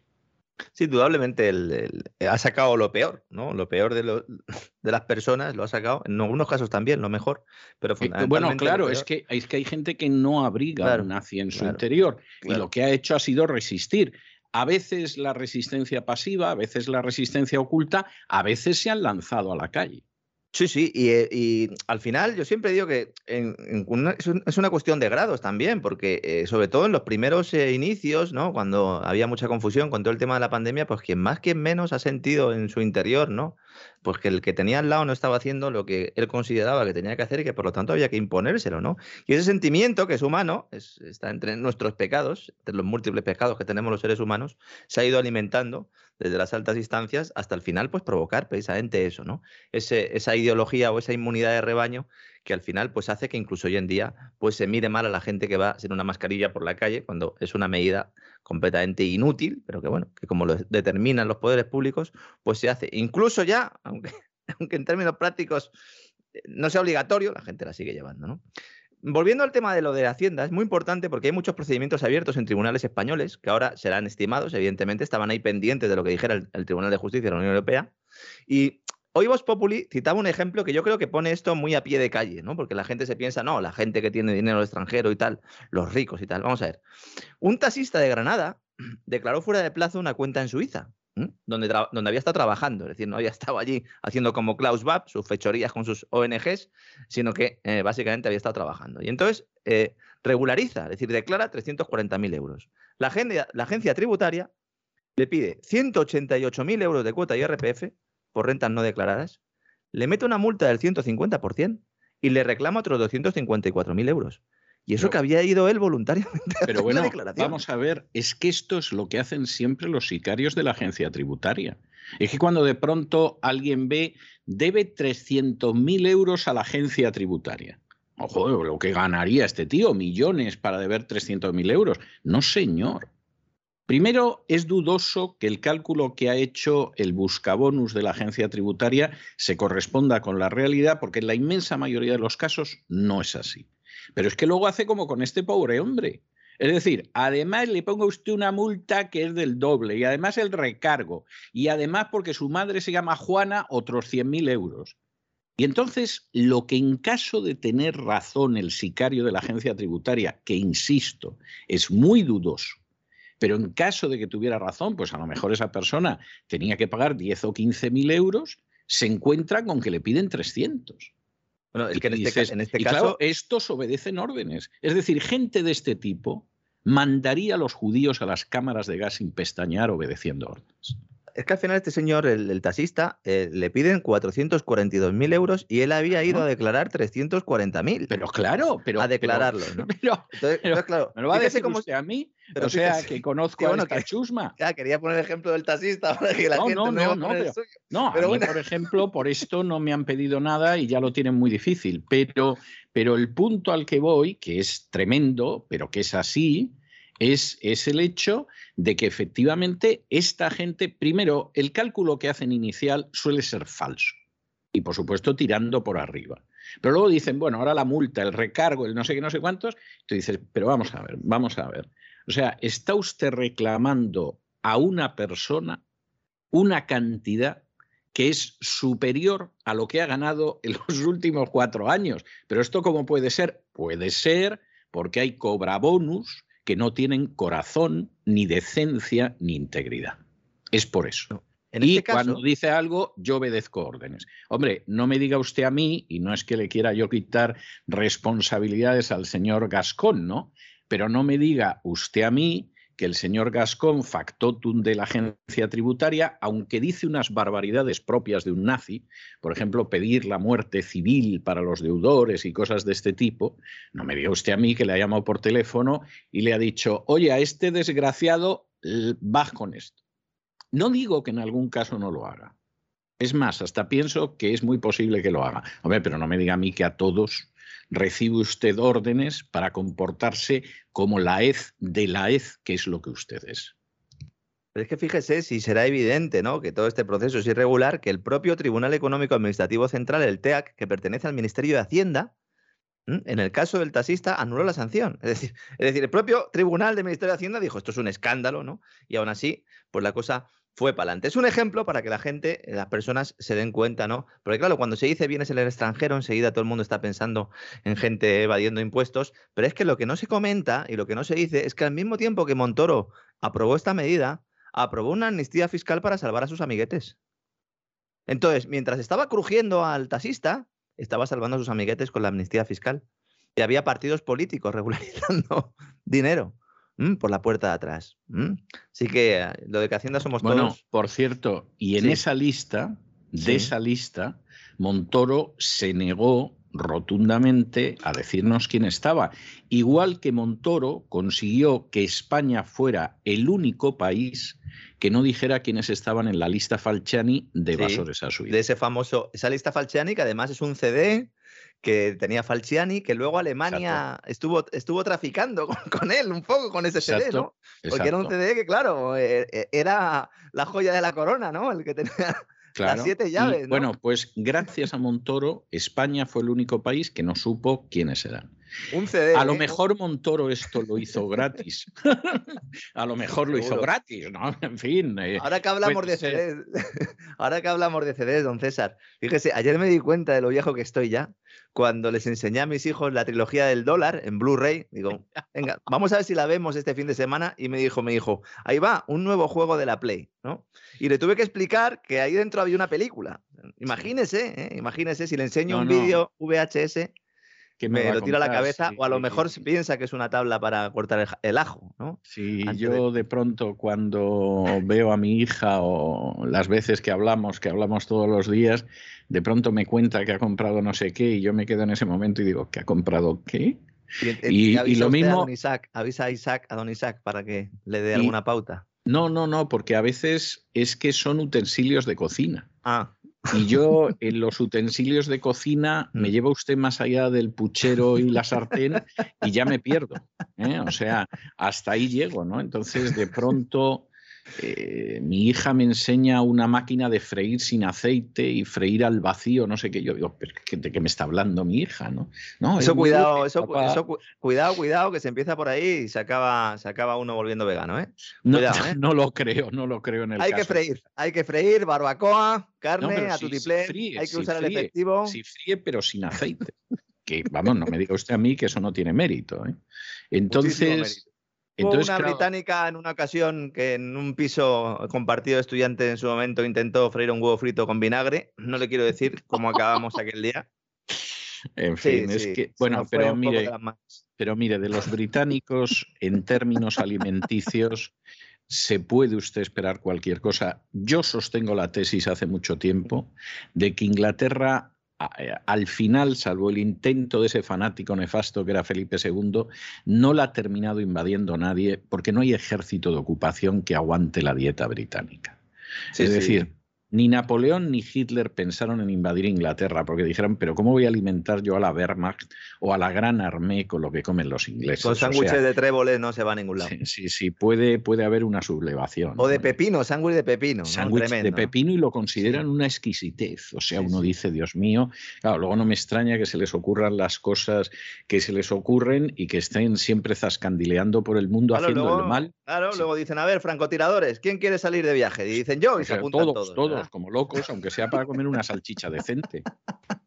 Sí, indudablemente el, ha sacado lo peor, ¿no? Lo peor de, de, las personas lo ha sacado, en algunos casos también lo mejor, pero fundamentalmente... Bueno, claro, es que, es que hay gente que no abriga un nazi en su interior y lo que ha hecho ha sido resistir. A veces la resistencia pasiva, a veces la resistencia oculta, a veces se han lanzado a la calle. Sí, sí, y, eh, al final yo siempre digo que es una cuestión de grados también, porque eh, sobre todo en los primeros eh, inicios, ¿no? Cuando había mucha confusión con todo el tema de la pandemia, pues quien más, quien menos ha sentido en su interior, ¿no? Pues que el que tenía al lado no estaba haciendo lo que él consideraba que tenía que hacer y que por lo tanto había que imponérselo, ¿no? Y ese sentimiento que es humano, está entre nuestros pecados, entre los múltiples pecados que tenemos los seres humanos, se ha ido alimentando desde las altas instancias hasta el final, pues provocar precisamente eso, ¿no? esa ideología o esa inmunidad de rebaño que al final pues hace que incluso hoy en día pues se mire mal a la gente que va sin una mascarilla por la calle cuando es una medida completamente inútil, pero que bueno, que como lo determinan los poderes públicos, pues se hace. Incluso ya, aunque, aunque en términos prácticos eh, no sea obligatorio, la gente la sigue llevando, ¿no? Volviendo al tema de lo de Hacienda, es muy importante porque hay muchos procedimientos abiertos en tribunales españoles que ahora serán estimados, evidentemente, estaban ahí pendientes de lo que dijera el, Tribunal de Justicia de la Unión Europea. Y hoy Vos Populi citaba un ejemplo que yo creo que pone esto muy a pie de calle, ¿no? Porque la gente se piensa, no, la gente que tiene dinero extranjero y tal, los ricos y tal. Vamos a ver. Un taxista de Granada declaró fuera de plazo una cuenta en Suiza donde, donde había estado trabajando, es decir, no había estado allí haciendo como Klaus Bab, sus fechorías con sus ONGs, sino que eh, básicamente había estado trabajando. Y entonces eh, regulariza, es decir, declara 340.000 euros. La, la agencia tributaria le pide 188.000 euros de cuota IRPF por rentas no declaradas, le mete una multa del 150% y le reclama otros 254.000 euros. Y eso que había ido él voluntariamente. Pero bueno, vamos a ver, es que esto es lo que hacen siempre los sicarios de la agencia tributaria. Es que cuando de pronto alguien ve, debe 300.000 euros a la agencia tributaria. Ojo, lo que ganaría este tío, millones para deber 300.000 euros. No, señor. Primero, es dudoso que el cálculo que ha hecho el buscabonus de la agencia tributaria se corresponda con la realidad, porque en la inmensa mayoría de los casos no es así. Pero es que luego hace como con este pobre hombre. Es decir, además le ponga usted una multa que es del doble y además el recargo y además porque su madre se llama Juana otros 100.000 euros. Y entonces, lo que en caso de tener razón el sicario de la agencia tributaria, que insisto, es muy dudoso, pero en caso de que tuviera razón, pues a lo mejor esa persona tenía que pagar 10 o 15 mil euros, se encuentra con que le piden 300. Bueno, es que en este, en este y caso. Claro, estos obedecen órdenes. Es decir, gente de este tipo mandaría a los judíos a las cámaras de gas sin pestañear obedeciendo órdenes es que al final este señor, el, taxista, eh, le piden 442.000 euros y él había ido a declarar 340.000. Pero claro, pero... A declararlo, pero, ¿no? Pero, entonces, entonces, claro, ¿Me lo va a decir cómo- usted a mí? pero o sea, fíjese- que conozco que a bueno, esta que- chusma. Ya, quería poner el ejemplo del taxista que la No, gente no, no, a no, no, el pero- suyo. No, a Pero mí, bueno. por ejemplo, por esto no me han pedido nada y ya lo tienen muy difícil. Pero, pero el punto al que voy, que es tremendo, pero que es así, es, es el hecho de que efectivamente esta gente, primero, el cálculo que hacen inicial suele ser falso. Y por supuesto tirando por arriba. Pero luego dicen, bueno, ahora la multa, el recargo, el no sé qué, no sé cuántos. Tú dices, pero vamos a ver, vamos a ver. O sea, ¿está usted reclamando a una persona una cantidad que es superior a lo que ha ganado en los últimos cuatro años? Pero esto cómo puede ser? Puede ser porque hay cobrabonus que no tienen corazón, ni decencia, ni integridad. Es por eso. En y este caso, cuando dice algo, yo obedezco órdenes. Hombre, no me diga usted a mí, y no es que le quiera yo quitar responsabilidades al señor Gascón, ¿no? Pero no me diga usted a mí que el señor Gascón, factotum de la agencia tributaria, aunque dice unas barbaridades propias de un nazi, por ejemplo, pedir la muerte civil para los deudores y cosas de este tipo, no me diga usted a mí que le ha llamado por teléfono y le ha dicho, oye, a este desgraciado, vas con esto. No digo que en algún caso no lo haga. Es más, hasta pienso que es muy posible que lo haga. Hombre, pero no me diga a mí que a todos recibe usted órdenes para comportarse como la hez de la hez, que es lo que usted es. Pero es que fíjese si será evidente, ¿no? Que todo este proceso es irregular, que el propio Tribunal Económico Administrativo Central, el TEAC, que pertenece al Ministerio de Hacienda, en el caso del taxista, anuló la sanción. Es decir, es decir, el propio Tribunal del Ministerio de Hacienda dijo, esto es un escándalo, ¿no? Y aún así, pues la cosa fue para adelante. Es un ejemplo para que la gente, las personas se den cuenta, ¿no? Porque claro, cuando se dice bienes en el extranjero, enseguida todo el mundo está pensando en gente evadiendo impuestos, pero es que lo que no se comenta y lo que no se dice es que al mismo tiempo que Montoro aprobó esta medida, aprobó una amnistía fiscal para salvar a sus amiguetes. Entonces, mientras estaba crujiendo al taxista, estaba salvando a sus amiguetes con la amnistía fiscal. Y había partidos políticos regularizando dinero ¿m? por la puerta de atrás. ¿m? Así que eh, lo de que Hacienda somos Bueno, todos. por cierto, y en Sí. esa lista, de Sí. esa lista, Montoro se negó rotundamente a decirnos quién estaba. Igual que Montoro consiguió que España fuera el único país que no dijera quiénes estaban en la lista Falciani de Sí, Vasores a su De ese famoso, esa lista Falciani, que además es un CD que tenía Falciani, que luego Alemania estuvo, estuvo traficando con, con él un poco, con ese CD, ¿no? Porque era un CD que, claro, eh, eh, era la joya de la corona, ¿no? El que tenía las siete Y, llaves, ¿no? Bueno, pues gracias a Montoro, España fue el único país que no supo quiénes eran. Un CD. A lo ¿eh? mejor Montoro esto lo hizo gratis. a lo mejor lo hizo gratis, ¿no? En fin. eh, Ahora que hablamos de. CDs, ahora que hablamos de CDs, don César, fíjese, ayer me di cuenta de lo viejo que estoy ya, cuando les enseñé a mis hijos la trilogía del dólar en Blu-ray, digo, venga, vamos a ver si la vemos este fin de semana, y me dijo, me dijo, ahí va, un nuevo juego de la Play, ¿no? Y le tuve que explicar que ahí dentro había una película. Imagínese, ¿eh? imagínese si le enseño No, un no. vídeo VHS, ¿qué me, lo tira a la cabeza, Sí, o a lo mejor sí. piensa que es una tabla para cortar el, ajo, ¿no? Sí, antes yo de pronto cuando veo a mi hija o las veces que hablamos, que hablamos todos los días, de pronto me cuenta que ha comprado no sé qué y yo me quedo en ese momento y digo, ¿que ha comprado qué? Y, lo usted a mismo- don Isaac, avisa a Isaac, a don Isaac para que le dé Y- alguna pauta. No, no, no, porque a veces es que son utensilios de cocina. Ah, Y yo en los utensilios de cocina me lleva usted más allá del puchero y la sartén y ya me pierdo. ¿eh? O sea, hasta ahí llego, ¿no? Entonces, de pronto, eh, mi hija me enseña una máquina de freír sin aceite y freír al vacío, no sé qué. Yo digo, pero ¿de qué me está hablando mi hija? No, no eso, cuidado, eso, cuidado, cuidado, que se empieza por ahí y se acaba, se acaba uno volviendo vegano, ¿eh? no, ¿eh? no lo creo, no lo creo en el Hay que freír, hay que freír, barbacoa, carne, a tu hay que usar el efectivo. Sí, fríe, pero sin aceite. que, vamos, no me diga usted a mí que eso no tiene mérito. ¿eh? Entonces... Entonces, una británica en una ocasión que en un piso compartido de estudiantes en su momento intentó freír un huevo frito con vinagre. No le quiero decir cómo acabamos aquel día. En fin, es que, bueno, pero mire, pero mire, de los británicos en términos alimenticios se puede usted esperar cualquier cosa. Yo sostengo la tesis hace mucho tiempo de que Inglaterra al final, salvo el intento de ese fanático nefasto que era Felipe II, no la ha terminado invadiendo nadie porque no hay ejército de ocupación que aguante la dieta británica. es decir, ni Napoleón ni Hitler pensaron en invadir Inglaterra porque dijeron, pero ¿cómo voy a alimentar yo a la Wehrmacht o a la Gran Armée con lo que comen los ingleses? Con sándwiches de tréboles no se va a ningún lado. Sí, sí, puede, puede haber una sublevación. O de pepino, sándwich de pepino. Sándwich de pepino y lo consideran una exquisitez. O sea, uno dice, Dios mío, claro, luego no me extraña que se les ocurran las cosas que se les ocurren y que estén siempre zascandileando por el mundo haciendo el mal. Claro, luego dicen, a ver, francotiradores, ¿quién quiere salir de viaje? Y dicen yo y se apuntan todos. Todos, como locos, aunque sea para comer una salchicha decente.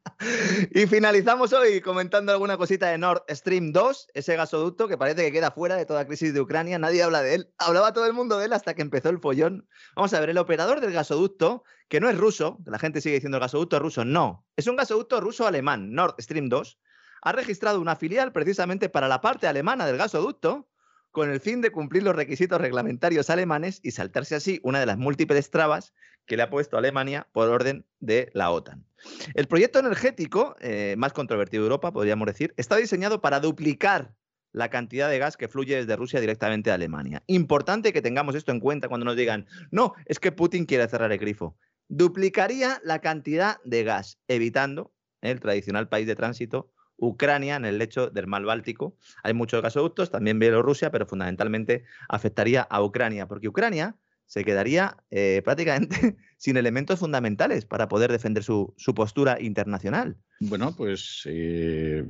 Y finalizamos hoy comentando alguna cosita de Nord Stream 2, ese gasoducto que parece que queda fuera de toda crisis de Ucrania, nadie habla de él. Hablaba todo el mundo de él hasta que empezó el follón. Vamos a ver, el operador del gasoducto, que no es ruso, la gente sigue diciendo el gasoducto ruso, no, es un gasoducto ruso-alemán, Nord Stream 2, ha registrado una filial precisamente para la parte alemana del gasoducto con el fin de cumplir los requisitos reglamentarios alemanes y saltarse así una de las múltiples trabas que le ha puesto Alemania por orden de la OTAN. El proyecto energético eh, más controvertido de Europa, podríamos decir, está diseñado para duplicar la cantidad de gas que fluye desde Rusia directamente a Alemania. Importante que tengamos esto en cuenta cuando nos digan, no, es que Putin quiere cerrar el grifo. Duplicaría la cantidad de gas, evitando el tradicional país de tránsito Ucrania en el lecho del mar Báltico. Hay muchos gasoductos, también Bielorrusia, pero fundamentalmente afectaría a Ucrania, porque Ucrania se quedaría eh, prácticamente sin elementos fundamentales para poder defender su, postura internacional. Bueno, pues eh,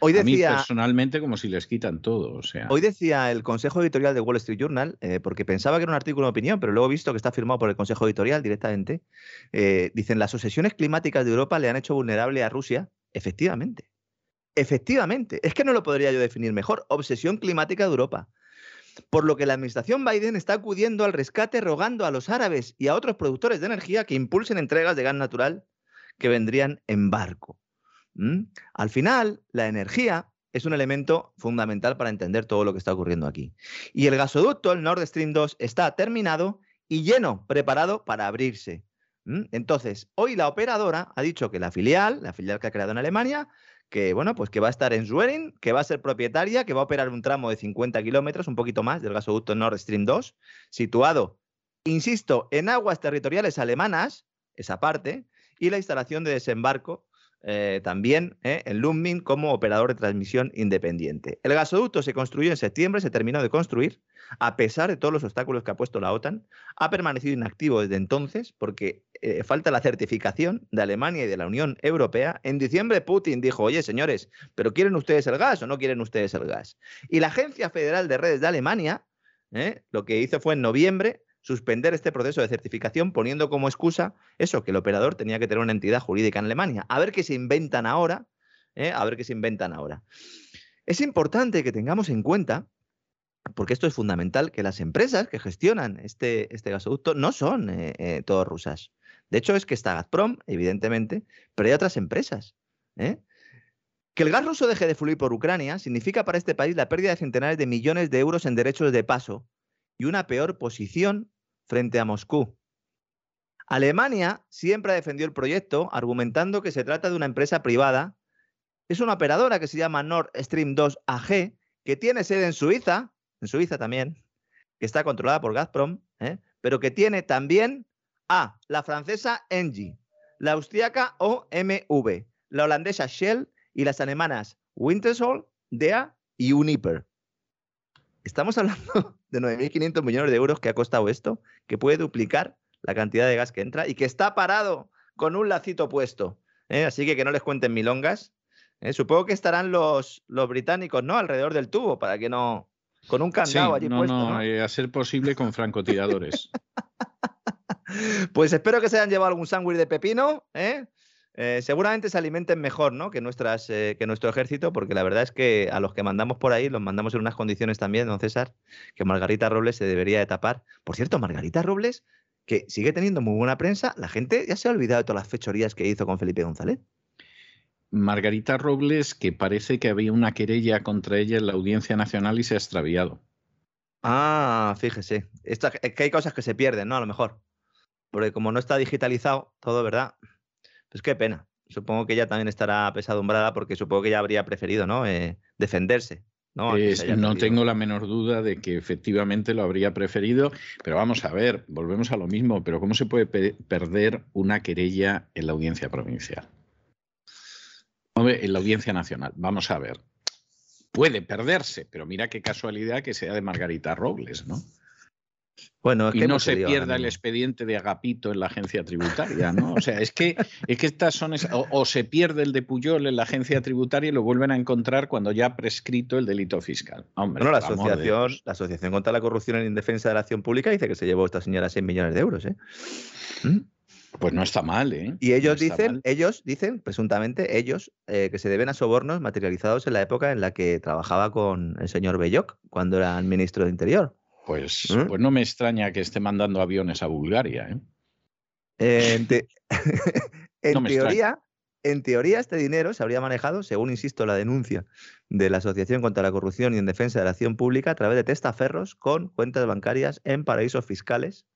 hoy decía, a mí personalmente como si les quitan todo. O sea. Hoy decía el Consejo Editorial de Wall Street Journal, eh, porque pensaba que era un artículo de opinión, pero luego he visto que está firmado por el Consejo Editorial directamente, dicen las obsesiones climáticas de Europa le han hecho vulnerable a Rusia. Efectivamente. Efectivamente, es que no lo podría yo definir mejor. Obsesión climática de Europa. Por lo que la administración Biden está acudiendo al rescate rogando a los árabes y a otros productores de energía que impulsen entregas de gas natural que vendrían en barco. Al final, la energía es un elemento fundamental para entender todo lo que está ocurriendo aquí. Y el gasoducto, el Nord Stream 2, está terminado y lleno, preparado para abrirse. Entonces, hoy la operadora ha dicho que la filial, la filial que ha creado en Alemania, que bueno, pues que va a estar en Schwerin, que va a ser propietaria, que va a operar un tramo de 50 kilómetros, un poquito más, del gasoducto Nord Stream 2, situado, insisto, en aguas territoriales alemanas, esa parte, y la instalación de desembarco eh, también eh, en Lummin como operador de transmisión independiente. El gasoducto se construyó en septiembre, se terminó de construir, a pesar de todos los obstáculos que ha puesto la OTAN, ha permanecido inactivo desde entonces porque eh, falta la certificación de Alemania y de la Unión Europea. En diciembre Putin dijo, oye señores, pero ¿quieren ustedes el gas o no quieren ustedes el gas? Y la Agencia Federal de Redes de Alemania lo que hizo fue en noviembre suspender este proceso de certificación poniendo como excusa eso, que el operador tenía que tener una entidad jurídica en Alemania. A ver qué se inventan ahora, ¿eh? a ver qué se inventan ahora. Es importante que tengamos en cuenta, porque esto es fundamental, que las empresas que gestionan este, este gasoducto no son eh, eh, todas rusas. De hecho, es que está Gazprom, evidentemente, pero hay otras empresas. Que el gas ruso deje de fluir por Ucrania significa para este país la pérdida de centenares de millones de euros en derechos de paso y una peor posición frente a Moscú. Alemania siempre ha defendido el proyecto argumentando que se trata de una empresa privada. Es una operadora que se llama Nord Stream 2 AG, que tiene sede en Suiza, en Suiza también, que está controlada por Gazprom, ¿eh? pero que tiene también a la francesa Engie, la austriaca OMV, la holandesa Shell y las alemanas Wintershall, DEA y Uniper. Estamos hablando de 9.500 millones de euros que ha costado esto, que puede duplicar la cantidad de gas que entra y que está parado con un lacito puesto. ¿eh? Así que que no les cuenten milongas. ¿eh? Supongo que estarán los, los británicos, ¿no? Alrededor del tubo para que no... Con un candado allí no, puesto. no, ¿no? eh, a ser posible con francotiradores. Pues espero que se hayan llevado algún sándwich de pepino, ¿eh? Eh, seguramente se alimenten mejor ¿no? que, nuestras, eh, que nuestro ejército, porque la verdad es que a los que mandamos por ahí los mandamos en unas condiciones también, don César, que Margarita Robles se debería de tapar. Por cierto, Margarita Robles, que sigue teniendo muy buena prensa, la gente ya se ha olvidado de todas las fechorías que hizo con Felipe González. Margarita Robles, que parece que había una querella contra ella en la Audiencia Nacional y se ha extraviado. Ah, fíjese. Esta- es que hay cosas que se pierden, ¿no? A lo mejor. Porque como no está digitalizado todo, ¿verdad? Pues qué pena. Supongo que ella también estará apesadumbrada porque supongo que ella habría preferido, ¿no? Eh, defenderse. ¿no? Es- tengo la menor duda de que efectivamente lo habría preferido, pero vamos a ver, volvemos a lo mismo, pero ¿cómo se puede pe- perder una querella en la audiencia provincial? Hombre, en la audiencia nacional, vamos a ver. Puede perderse, pero mira qué casualidad que sea de Margarita Robles, ¿no? Bueno, es que y hay no se pierda el expediente de Agapito en la agencia tributaria, ¿no? O sea, es que, es que estas son... es- O, o se pierde el de Puyol en la agencia tributaria y lo vuelven a encontrar cuando ya ha prescrito el delito fiscal. Hombre, Bueno, la de asociación, la asociación contra la corrupción en defensa de la acción pública dice que se llevó esta señora 6 millones de euros, ¿eh? ¿Mm? Pues no está mal, ¿eh? Y ellos No dicen, mal. ellos dicen, presuntamente, ellos, eh, que se deben a sobornos materializados en la época en la que trabajaba con el señor Belloc, cuando era ministro de Interior. Pues, ¿Mm? pues no me extraña que esté mandando aviones a Bulgaria, ¿eh? Eh, en te- en No me teoría, en teoría, este dinero se habría manejado, según insisto, la denuncia de la Asociación contra la Corrupción y en Defensa de la Acción Pública, a través de testaferros con cuentas bancarias en paraísos fiscales.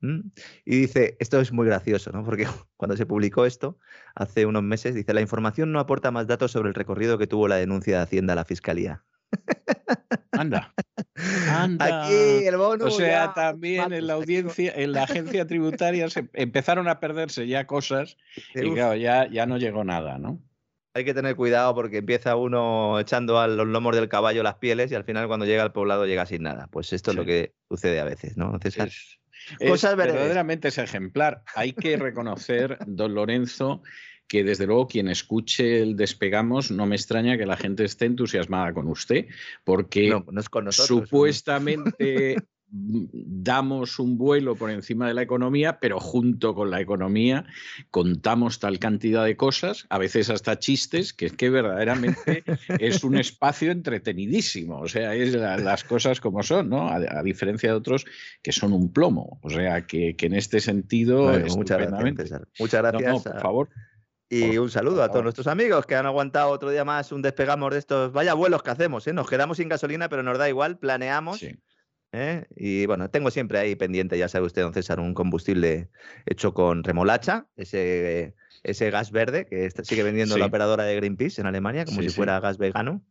¿Mm? Y dice, esto es muy gracioso, ¿no? Porque cuando se publicó esto, hace unos meses, dice, la información no aporta más datos sobre el recorrido que tuvo la denuncia de Hacienda a la Fiscalía. Anda. Anda. Aquí el bono. O sea, ya, también en la audiencia, en la agencia tributaria se empezaron a perderse ya cosas y claro, ya, ya no llegó nada, ¿no? Hay que tener cuidado porque empieza uno echando a los lomos del caballo las pieles y al final cuando llega al poblado llega sin nada. Pues esto es lo que sucede a veces, ¿no? César? Es, Cosas es- verdaderamente es ejemplar. Hay que reconocer, don Lorenzo, que desde luego quien escuche el despegamos, no me extraña que la gente esté entusiasmada con usted, porque no, no es con nosotros. supuestamente damos un vuelo por encima de la economía, pero junto con la economía contamos tal cantidad de cosas, a veces hasta chistes, que es que verdaderamente es un espacio entretenidísimo. O sea, es la- las cosas como son, ¿no? A, a diferencia de otros que son un plomo. O sea, que, que en este sentido. Bueno, muchas gracias. Muchas gracias. no, por favor. Y un saludo a todos nuestros amigos que han aguantado otro día más un despegamos de estos. Vaya vuelos que hacemos, ¿eh? Nos quedamos sin gasolina, pero nos da igual, planeamos. Sí. ¿Eh? Y bueno, tengo siempre ahí pendiente, ya sabe usted, don César, un combustible hecho con remolacha, ese, ese gas verde que está- sigue vendiendo Sí. la operadora de Greenpeace en Alemania, como Sí, si sí. fuera gas vegano,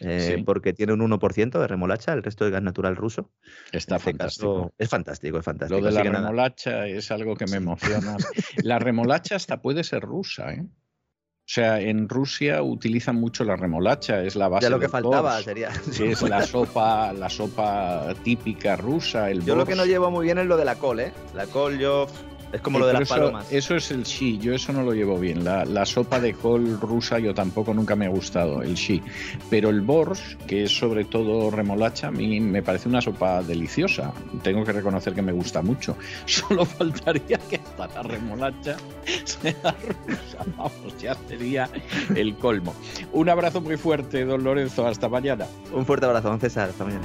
eh, porque tiene un 1% de remolacha, el resto es gas natural ruso. Está este fantástico. caso, es fantástico, es fantástico. Lo de la nada. remolacha es algo que me emociona. La remolacha hasta puede ser rusa, ¿eh? O sea, en Rusia utilizan mucho la remolacha, es la base Ya lo que del faltaba sería. es la sopa, la sopa típica rusa, el Yo lo que no llevo muy bien es lo de la col, ¿eh? La col yo es como Sí, lo de las eso, palomas. Eso es el shi, yo eso no lo llevo bien. La, la sopa de col rusa yo tampoco nunca me ha gustado, el shi. Pero el borscht, que es sobre todo remolacha, a mí me parece una sopa deliciosa. Tengo que reconocer que me gusta mucho. Solo faltaría que hasta la remolacha sea rusa. Vamos, ya sería el colmo. Un abrazo muy fuerte, don Lorenzo. Hasta mañana. Un fuerte abrazo, don César. Hasta mañana.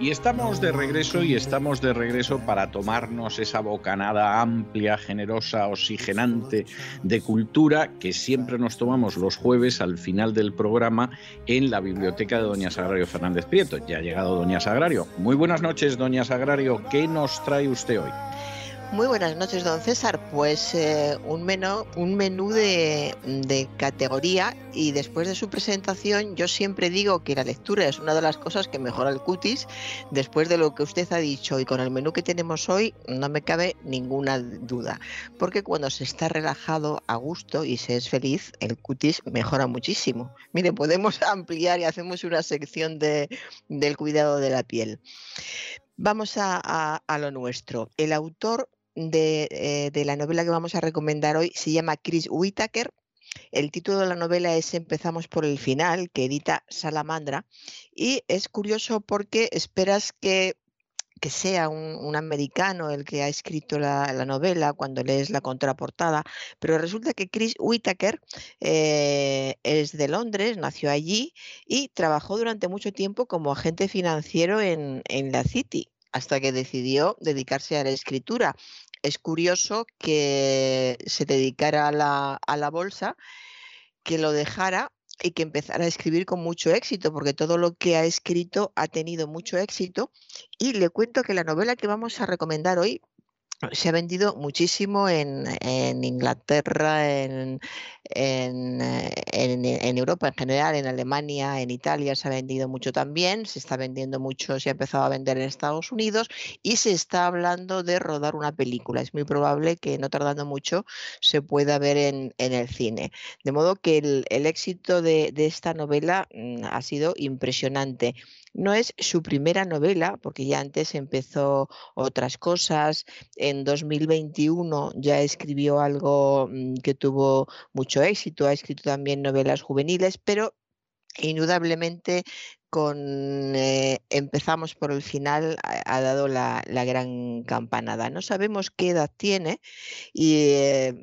Y estamos de regreso y estamos de regreso para tomarnos esa bocanada amplia, generosa, oxigenante de cultura que siempre nos tomamos los jueves al final del programa en la biblioteca de Doña Sagrario Fernández Prieto. Ya ha llegado Doña Sagrario. Muy buenas noches, Doña Sagrario. ¿Qué nos trae usted hoy? Muy buenas noches, don César. Pues eh, un menú, de, categoría y después de su presentación yo siempre digo que la lectura es una de las cosas que mejora el cutis. Después de lo que usted ha dicho y con el menú que tenemos hoy no me cabe ninguna duda. Porque cuando se está relajado, a gusto y se es feliz, el cutis mejora muchísimo. Mire, podemos ampliar y hacemos una sección de, del cuidado de la piel. Vamos a lo nuestro. El autor de, eh, de, la novela que vamos a recomendar hoy se llama Chris Whitaker. El título de la novela es Empezamos por el final, que edita Salamandra. Y es curioso porque esperas que, que sea un, un, americano el que ha escrito la, la, novela cuando lees la contraportada, pero resulta que Chris Whitaker eh, es de Londres, nació allí y trabajó durante mucho tiempo como agente financiero en, en la City hasta que decidió dedicarse a la escritura. Es curioso que se dedicara a la, a la bolsa, que lo dejara y que empezara a escribir con mucho éxito, porque todo lo que ha escrito ha tenido mucho éxito. Y le cuento que la novela que vamos a recomendar hoy se ha vendido muchísimo en, en Inglaterra, en, en, en, en, Europa en general, en Alemania, en Italia se ha vendido mucho también, se está vendiendo mucho, se ha empezado a vender en Estados Unidos y se está hablando de rodar una película. Es muy probable que no tardando mucho se pueda ver en, el cine. De modo que el, el éxito de, de esta novela mm, ha sido impresionante. No es su primera novela, porque ya antes empezó otras cosas. En 2021 ya escribió algo mm, que tuvo mucho éxito, ha escrito también novelas juveniles, pero indudablemente con eh, empezamos por el final ha, dado la, la, gran campanada. No sabemos qué edad tiene y eh,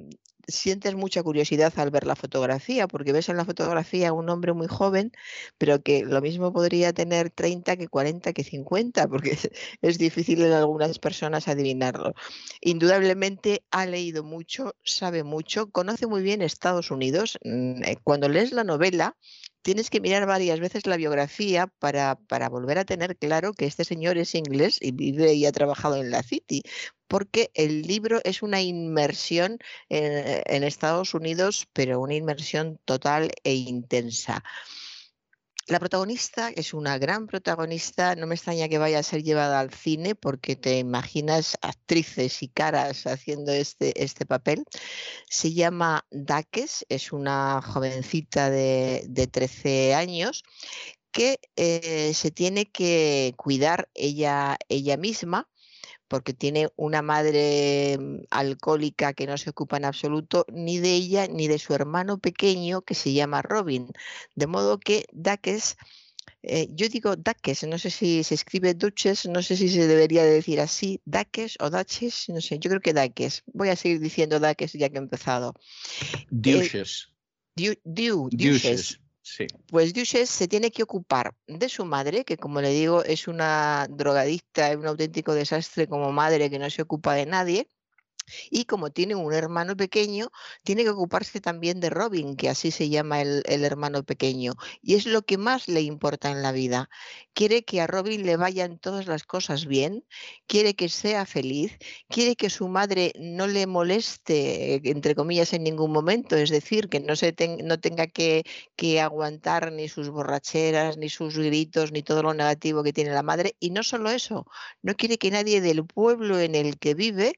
sientes mucha curiosidad al ver la fotografía, porque ves en la fotografía a un hombre muy joven, pero que lo mismo podría tener 30 que 40 que 50, porque es, difícil en algunas personas adivinarlo. Indudablemente ha leído mucho, sabe mucho, conoce muy bien Estados Unidos. Mm, eh, cuando lees la novela, tienes que mirar varias veces la biografía para, para, volver a tener claro que este señor es inglés y vive y ha trabajado en la City, porque el libro es una inmersión en, en Estados Unidos, pero una inmersión total e intensa. La protagonista es una gran protagonista, no me extraña que vaya a ser llevada al cine porque te imaginas actrices y caras haciendo este, este papel. Se llama Daques, es una jovencita de, de 13 años que eh, se tiene que cuidar ella, ella misma porque tiene una madre mm, alcohólica que no se ocupa en absoluto ni de ella ni de su hermano pequeño que se llama Robin. De modo que Daques, eh, yo digo Daques, no sé si se escribe Duches, no sé si se debería decir así, Daques o Daches, no sé, yo creo que Daques. Voy a seguir diciendo Daques ya que he empezado. Duches. Eh, du, Duches. Pues Duches se tiene que ocupar de su madre, que como le digo es una drogadicta, un auténtico desastre como madre que no se ocupa de nadie. Y como tiene un hermano pequeño, tiene que ocuparse también de Robin, que así se llama el, hermano pequeño. Y es lo que más le importa en la vida. Quiere que a Robin le vayan todas las cosas bien, quiere que sea feliz, quiere que su madre no le moleste, entre comillas, en ningún momento, es decir, que no, se no tenga que, que aguantar ni sus borracheras, ni sus gritos, ni todo lo negativo que tiene la madre. Y no solo eso, no quiere que nadie del pueblo en el que vive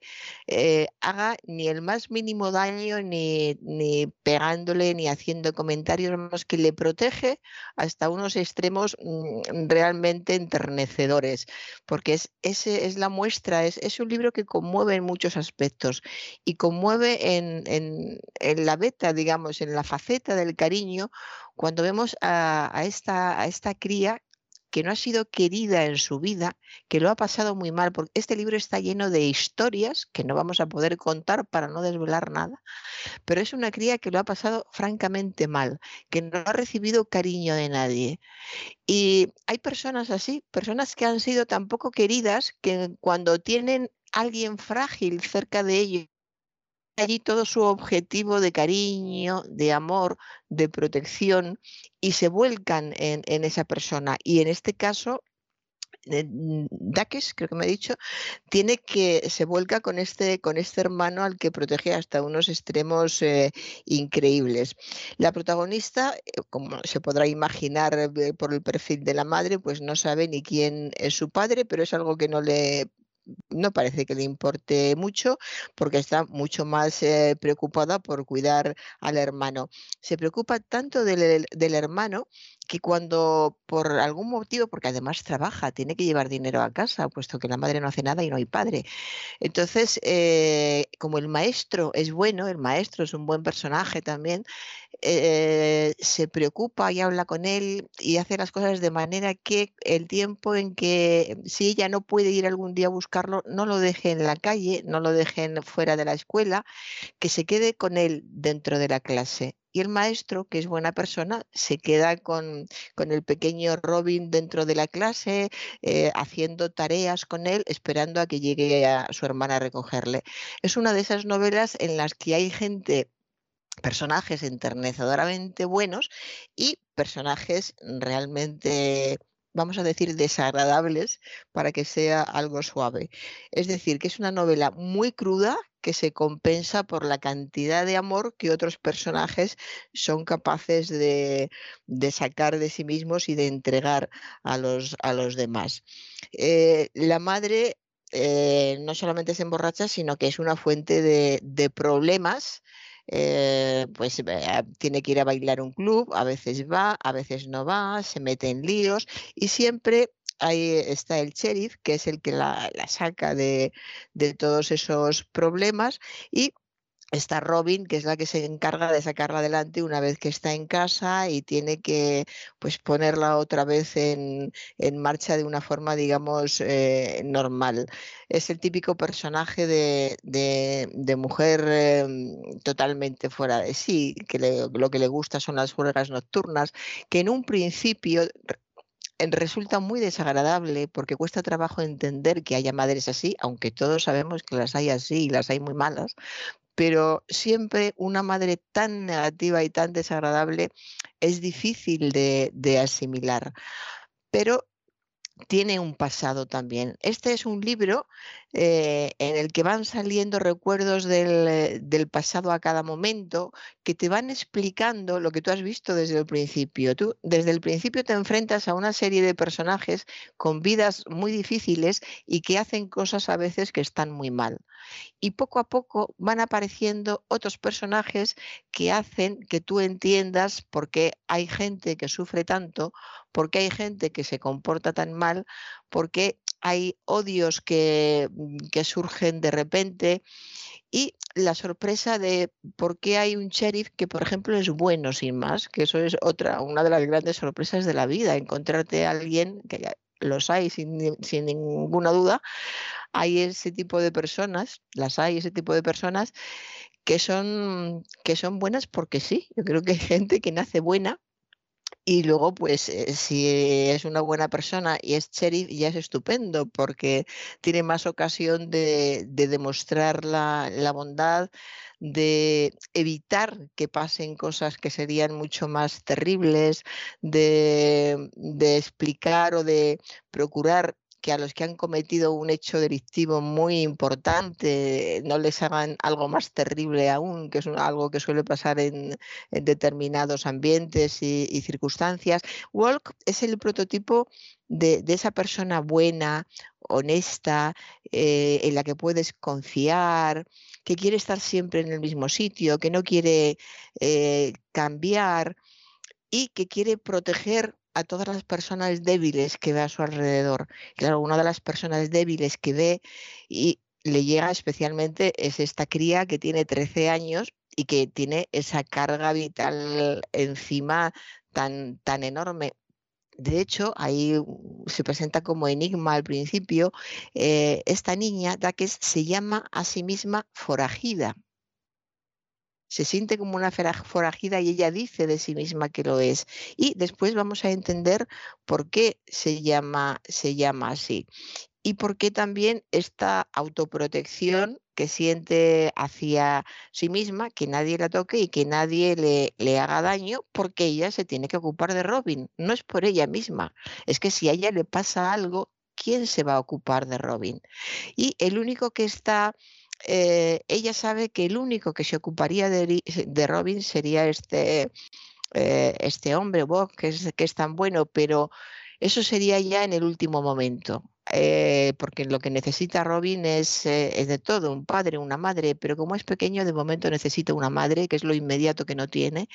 eh, haga ni el más mínimo daño, ni, ni pegándole, ni haciendo comentarios, más que le protege hasta unos extremos mmm, realmente enternecedores, porque es, ese es la muestra, es, es, un libro que conmueve en muchos aspectos y conmueve en, en, en la beta, digamos, en la faceta del cariño, cuando vemos a, a, esta, a esta cría que no ha sido querida en su vida, que lo ha pasado muy mal, porque este libro está lleno de historias que no vamos a poder contar para no desvelar nada, pero es una cría que lo ha pasado francamente mal, que no ha recibido cariño de nadie. Y hay personas así, personas que han sido tan poco queridas que cuando tienen alguien frágil cerca de ellos, allí todo su objetivo de cariño, de amor, de protección y se vuelcan en, esa persona. Y en este caso, eh, Daques, creo que me ha dicho, tiene que se vuelca con este, con este hermano al que protege hasta unos extremos eh, increíbles. La protagonista, eh, como se podrá imaginar por el perfil de la madre, pues no sabe ni quién es su padre, pero es algo que no le no parece que le importe mucho porque está mucho más eh, preocupada por cuidar al hermano. Se preocupa tanto del, del hermano que cuando por algún motivo, porque además trabaja, tiene que llevar dinero a casa, puesto que la madre no hace nada y no hay padre. Entonces, eh, como el maestro es bueno, el maestro es un buen personaje también, eh, se preocupa y habla con él y hace las cosas de manera que el tiempo en que si ella no puede ir algún día a buscarlo, no lo deje en la calle, no lo dejen fuera de la escuela, que se quede con él dentro de la clase y el maestro, que es buena persona, se queda con, el pequeño Robin dentro de la clase, eh, haciendo tareas con él, esperando a que llegue su hermana a recogerle. Es una de esas novelas en las que hay gente personajes enternecedoramente buenos y personajes realmente vamos a decir, desagradables para que sea algo suave. Es decir, que es una novela muy cruda que se compensa por la cantidad de amor que otros personajes son capaces de, sacar de sí mismos y de entregar a los, a los demás. Eh, la madre eh, no solamente se emborracha, sino que es una fuente de, de problemas eh, pues tiene que ir a bailar un club, a veces va, a veces no va, se mete en líos y siempre ahí está el sheriff, que es el que la, saca de, todos esos problemas y está Robin, que es la que se encarga de sacarla adelante una vez que está en casa y tiene que pues ponerla otra vez en, marcha de una forma, digamos, eh, normal. Es el típico personaje de, mujer em, totalmente fuera de sí, que lo que le gusta son las juegas nocturnas, que en un principio resulta muy desagradable porque cuesta trabajo entender que haya madres así, aunque todos sabemos que las hay así y las hay muy malas, pero siempre una madre tan negativa y tan desagradable es difícil de, asimilar. Pero tiene un pasado también. Este es un libro eh, en el que van saliendo recuerdos del, del, pasado a cada momento que te van explicando lo que tú has visto desde el principio. Tú desde el principio te enfrentas a una serie de personajes con vidas muy difíciles y que hacen cosas a veces que están muy mal y poco a poco van apareciendo otros personajes que hacen que tú entiendas por qué hay gente que sufre tanto, por qué hay gente que se comporta tan mal, por qué hay odios que, mm, que surgen de repente y la sorpresa de por qué hay un sheriff que, por ejemplo, es bueno sin más, que eso es otra, una de las grandes sorpresas de la vida, encontrarte a alguien, que los hay sin, sin ninguna duda, hay ese tipo de personas, las hay ese tipo de personas que son, que son buenas porque sí. Yo creo que hay gente que nace buena y luego, pues, eh, si es una buena persona y es sheriff, ya es estupendo, porque tiene más ocasión de, demostrar la, bondad, de evitar que pasen cosas que serían mucho más terribles, de explicar o de procurar que a los que han cometido un hecho delictivo muy importante no les hagan algo más terrible aún, que es algo que suele pasar en, determinados ambientes y, circunstancias. Walk es el prototipo de, esa persona buena, honesta, eh, en la que puedes confiar, que quiere estar siempre en el mismo sitio, que no quiere eh, cambiar y que quiere proteger a todas las personas débiles que ve a su alrededor. Claro, una de las personas débiles que ve y le llega especialmente es esta cría que tiene 13 años y que tiene esa carga vital encima tan, tan enorme. de hecho, ahí uh, se presenta como enigma al principio, eh, esta niña, Daques, se llama a sí misma forajida. Se siente como una forajida y ella dice de sí misma que lo es. Y después vamos a entender por qué se llama, se llama así. Y por qué también esta autoprotección que siente hacia sí misma, que nadie la toque y que nadie le, le, haga daño, porque ella se tiene que ocupar de Robin. No es por ella misma, es que si a ella le pasa algo, ¿quién se va a ocupar de Robin? Y el único que está... Eh, ella sabe que el único que se ocuparía de, Robin sería este, eh, este hombre, Bob, que es, tan bueno, pero eso sería ya en el último momento. Eh, porque lo que necesita Robin es, es, de todo, un padre, una madre, pero como es pequeño, de momento necesita una madre, que es lo inmediato que no tiene,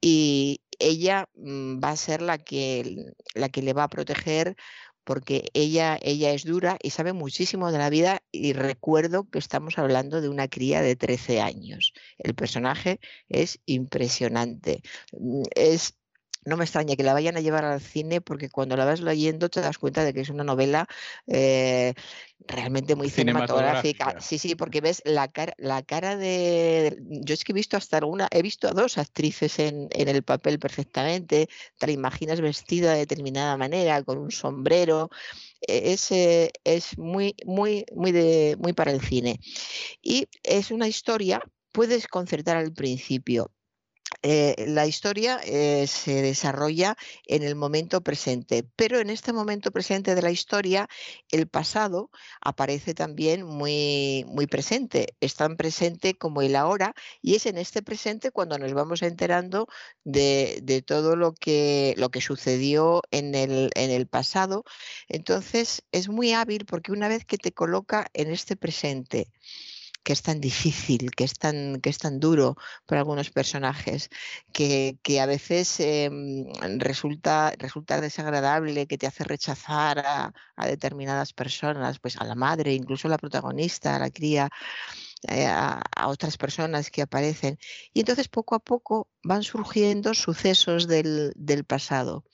y ella mm, va a ser la que, la que le va a proteger porque ella, ella es dura y sabe muchísimo de la vida y recuerdo que estamos hablando de una cría de 13 años. El personaje es impresionante. Mm, es no me extraña que la vayan a llevar al cine porque cuando la vas leyendo te das cuenta de que es una novela eh, realmente muy cinematográfica. Sí, sí, porque ves la cara, la cara de... Yo es que he visto hasta alguna, he visto a dos actrices en, el papel perfectamente, te la imaginas vestida de determinada manera, con un sombrero. E, es, eh, es muy, muy, muy, de, muy para el cine. Y es una historia, puedes concertar al principio, eh, la historia eh, se desarrolla en el momento presente, pero en este momento presente de la historia, el pasado aparece también muy, muy presente, es tan presente como el ahora, y es en este presente cuando nos vamos enterando de, todo lo que, lo que sucedió en el, en el pasado. Entonces, es muy hábil porque una vez que te coloca en este presente, que es tan difícil, que es tan, que es tan duro para algunos personajes, que, que a veces em, resulta, resulta desagradable, que te hace rechazar a, a, determinadas personas, pues a la madre, incluso a la protagonista, a la cría. Eh, a, otras personas que aparecen. Y entonces poco a poco van surgiendo sucesos del, del pasado.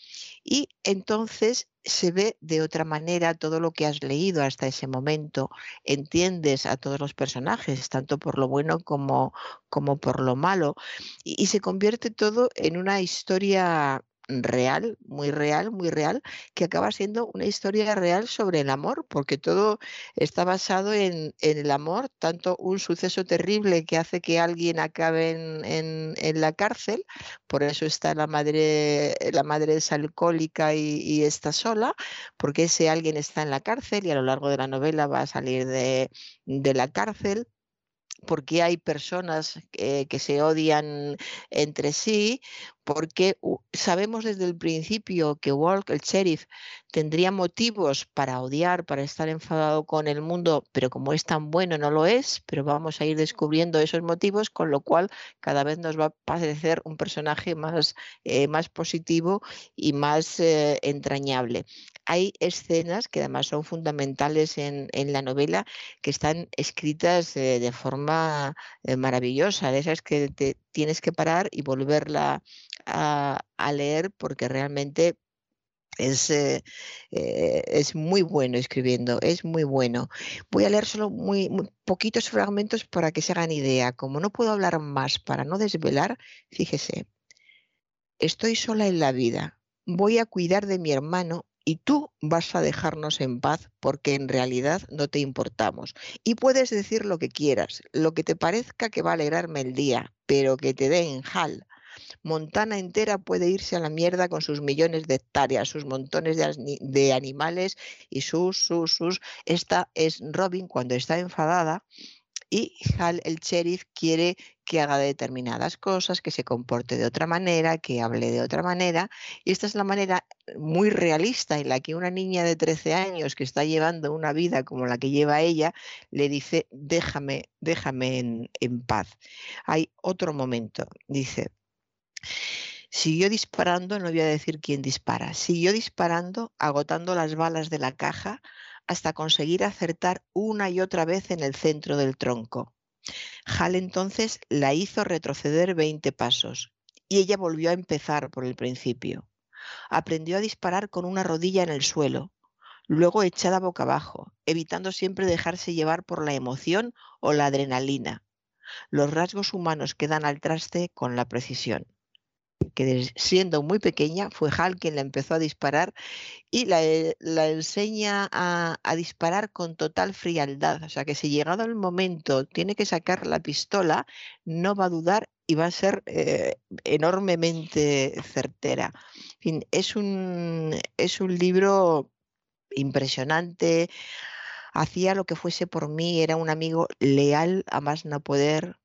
Y entonces se ve de otra manera todo lo que has leído hasta ese momento, entiendes a todos los personajes, tanto por lo bueno como, como por lo malo, y se convierte todo en una historia real, muy real, muy real, que acaba siendo una historia real sobre el amor, porque todo está basado en, el amor, tanto un suceso terrible que hace que alguien acabe en, la cárcel, por eso está la madre, la madre es alcohólica y, está sola, porque ese alguien está en la cárcel y a lo largo de la novela va a salir de, de la cárcel porque hay personas que se odian entre sí, porque sabemos desde el principio que Walk, el sheriff, tendría motivos para odiar, para estar enfadado con el mundo, pero como es tan bueno no lo es, pero vamos a ir descubriendo esos motivos, con lo cual cada vez nos va a parecer un personaje más, eh, más positivo y más eh, entrañable. Hay escenas que además son fundamentales en, la novela que están escritas eh, de forma maravillosa, de esas que te tienes que parar y volverla a, leer porque realmente es, eh, eh, es, muy bueno escribiendo, es muy bueno. Voy a leer solo muy, poquitos fragmentos para que se hagan idea. Como no puedo hablar más para no desvelar, fíjese, estoy sola en la vida, voy a cuidar de mi hermano y tú vas a dejarnos en paz porque en realidad no te importamos. Y puedes decir lo que quieras, lo que te parezca que va a alegrarme el día, pero que te den jal Montana entera puede irse a la mierda con sus millones de hectáreas, sus montones de, animales y sus, sus, sus. Esta es Robin cuando está enfadada y Hal, el sheriff, quiere que haga determinadas cosas, que se comporte de otra manera, que hable de otra manera. Y esta es la manera muy realista en la que una niña de 13 años que está llevando una vida como la que lleva ella, le dice, déjame, déjame en, en paz. Hay otro momento, dice, Siguió disparando, no voy a decir quién dispara, siguió disparando, agotando las balas de la caja hasta conseguir acertar una y otra vez en el centro del tronco. Hal entonces la hizo retroceder 20 pasos y ella volvió a empezar por el principio. aprendió a disparar con una rodilla en el suelo, luego echada boca abajo, evitando siempre dejarse llevar por la emoción o la adrenalina, los rasgos humanos que dan al traste con la precisión que siendo muy pequeña fue Hal quien la empezó a disparar y la, eh, enseña a, disparar con total frialdad. O sea que si llegado el momento tiene que sacar la pistola, no va a dudar y va a ser eh, enormemente certera. Es un, es un libro impresionante. Hacía lo que fuese por mí, era un amigo leal a más no poder.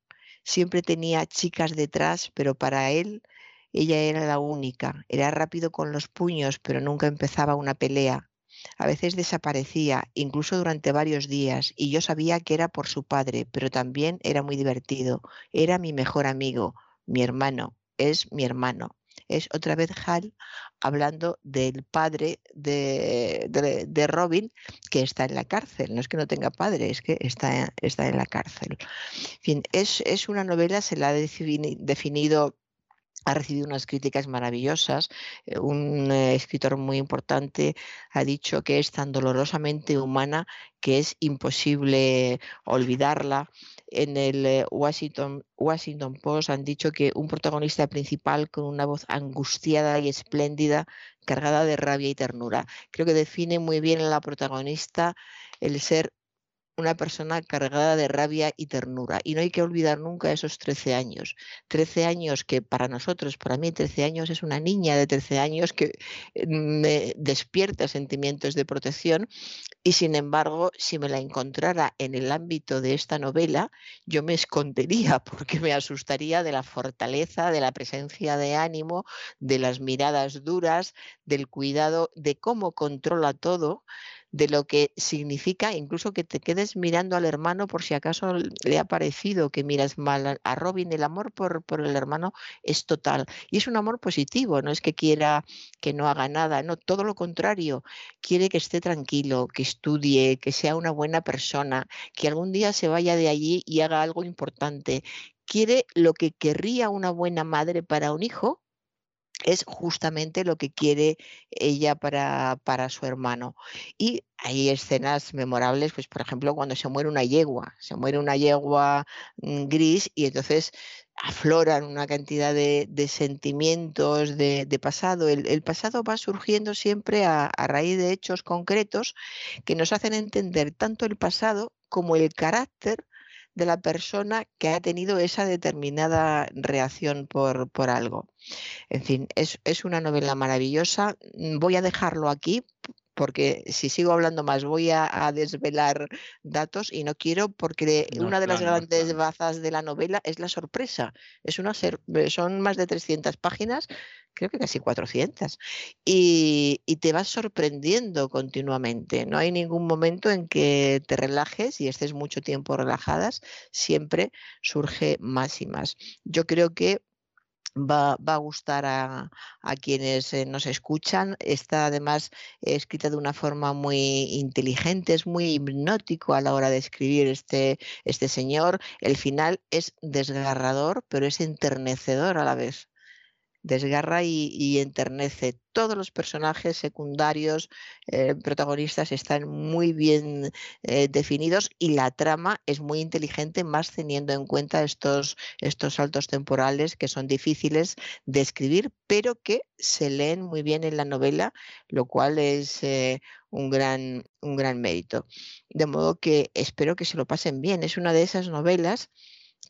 Siempre tenía chicas detrás, pero para él ella era la única, era rápido con los puños, pero nunca empezaba una pelea. A veces desaparecía, incluso durante varios días, y yo sabía que era por su padre, pero también era muy divertido. Era mi mejor amigo, mi hermano, es mi hermano. Es otra vez Hal hablando del padre de, de, Robin que está en la cárcel. No es que no tenga padre, es que está, está en la cárcel. En fin, es, es una novela, se la ha definido ha recibido unas críticas maravillosas. Eh, un eh, escritor muy importante ha dicho que es tan dolorosamente humana que es imposible olvidarla. En el eh, Washington, Washington Post han dicho que un protagonista principal con una voz angustiada y espléndida, cargada de rabia y ternura. Creo que define muy bien a la protagonista el ser una persona cargada de rabia y ternura. Y no hay que olvidar nunca esos 13 años. 13 años que para nosotros, para mí 13 años es una niña de 13 años que eh, me despierta sentimientos de protección y sin embargo, si me la encontrara en el ámbito de esta novela, yo me escondería porque me asustaría de la fortaleza, de la presencia de ánimo, de las miradas duras, del cuidado, de cómo controla todo de lo que significa incluso que te quedes mirando al hermano por si acaso le ha parecido que miras mal a Robin. El amor por, por el hermano es total y es un amor positivo, no es que quiera que no haga nada, no, todo lo contrario, quiere que esté tranquilo, que estudie, que sea una buena persona, que algún día se vaya de allí y haga algo importante. Quiere lo que querría una buena madre para un hijo, es justamente lo que quiere ella para, para, su hermano. Y hay escenas memorables, pues por ejemplo, cuando se muere una yegua, se muere una yegua mm, gris y entonces afloran una cantidad de, sentimientos de, pasado. El, pasado va surgiendo siempre a, a raíz de hechos concretos que nos hacen entender tanto el pasado como el carácter de la persona que ha tenido esa determinada reacción por, por algo. En fin, es, es una novela maravillosa. Mm, voy a dejarlo aquí porque si sigo hablando más voy a, desvelar datos y no quiero porque una de las grandes bazas de la novela es la sorpresa. Es una son más de 300 páginas creo que casi 400, y, te vas sorprendiendo continuamente. No hay ningún momento en que te relajes y estés mucho tiempo relajadas, siempre surge más y más. Yo creo que Va, a gustar a, quienes eh, nos escuchan. Está además escrita de una forma muy inteligente, es muy hipnótico a la hora de escribir este, este señor. El final es desgarrador, pero es enternecedor a la vez desgarra y, enternece. Todos los personajes secundarios, eh, protagonistas están muy bien eh, definidos y la trama es muy inteligente, más teniendo en cuenta estos, estos saltos temporales que son difíciles de escribir, pero que se leen muy bien en la novela, lo cual es eh, un, gran, un gran mérito. De modo que espero que se lo pasen bien. Es una de esas novelas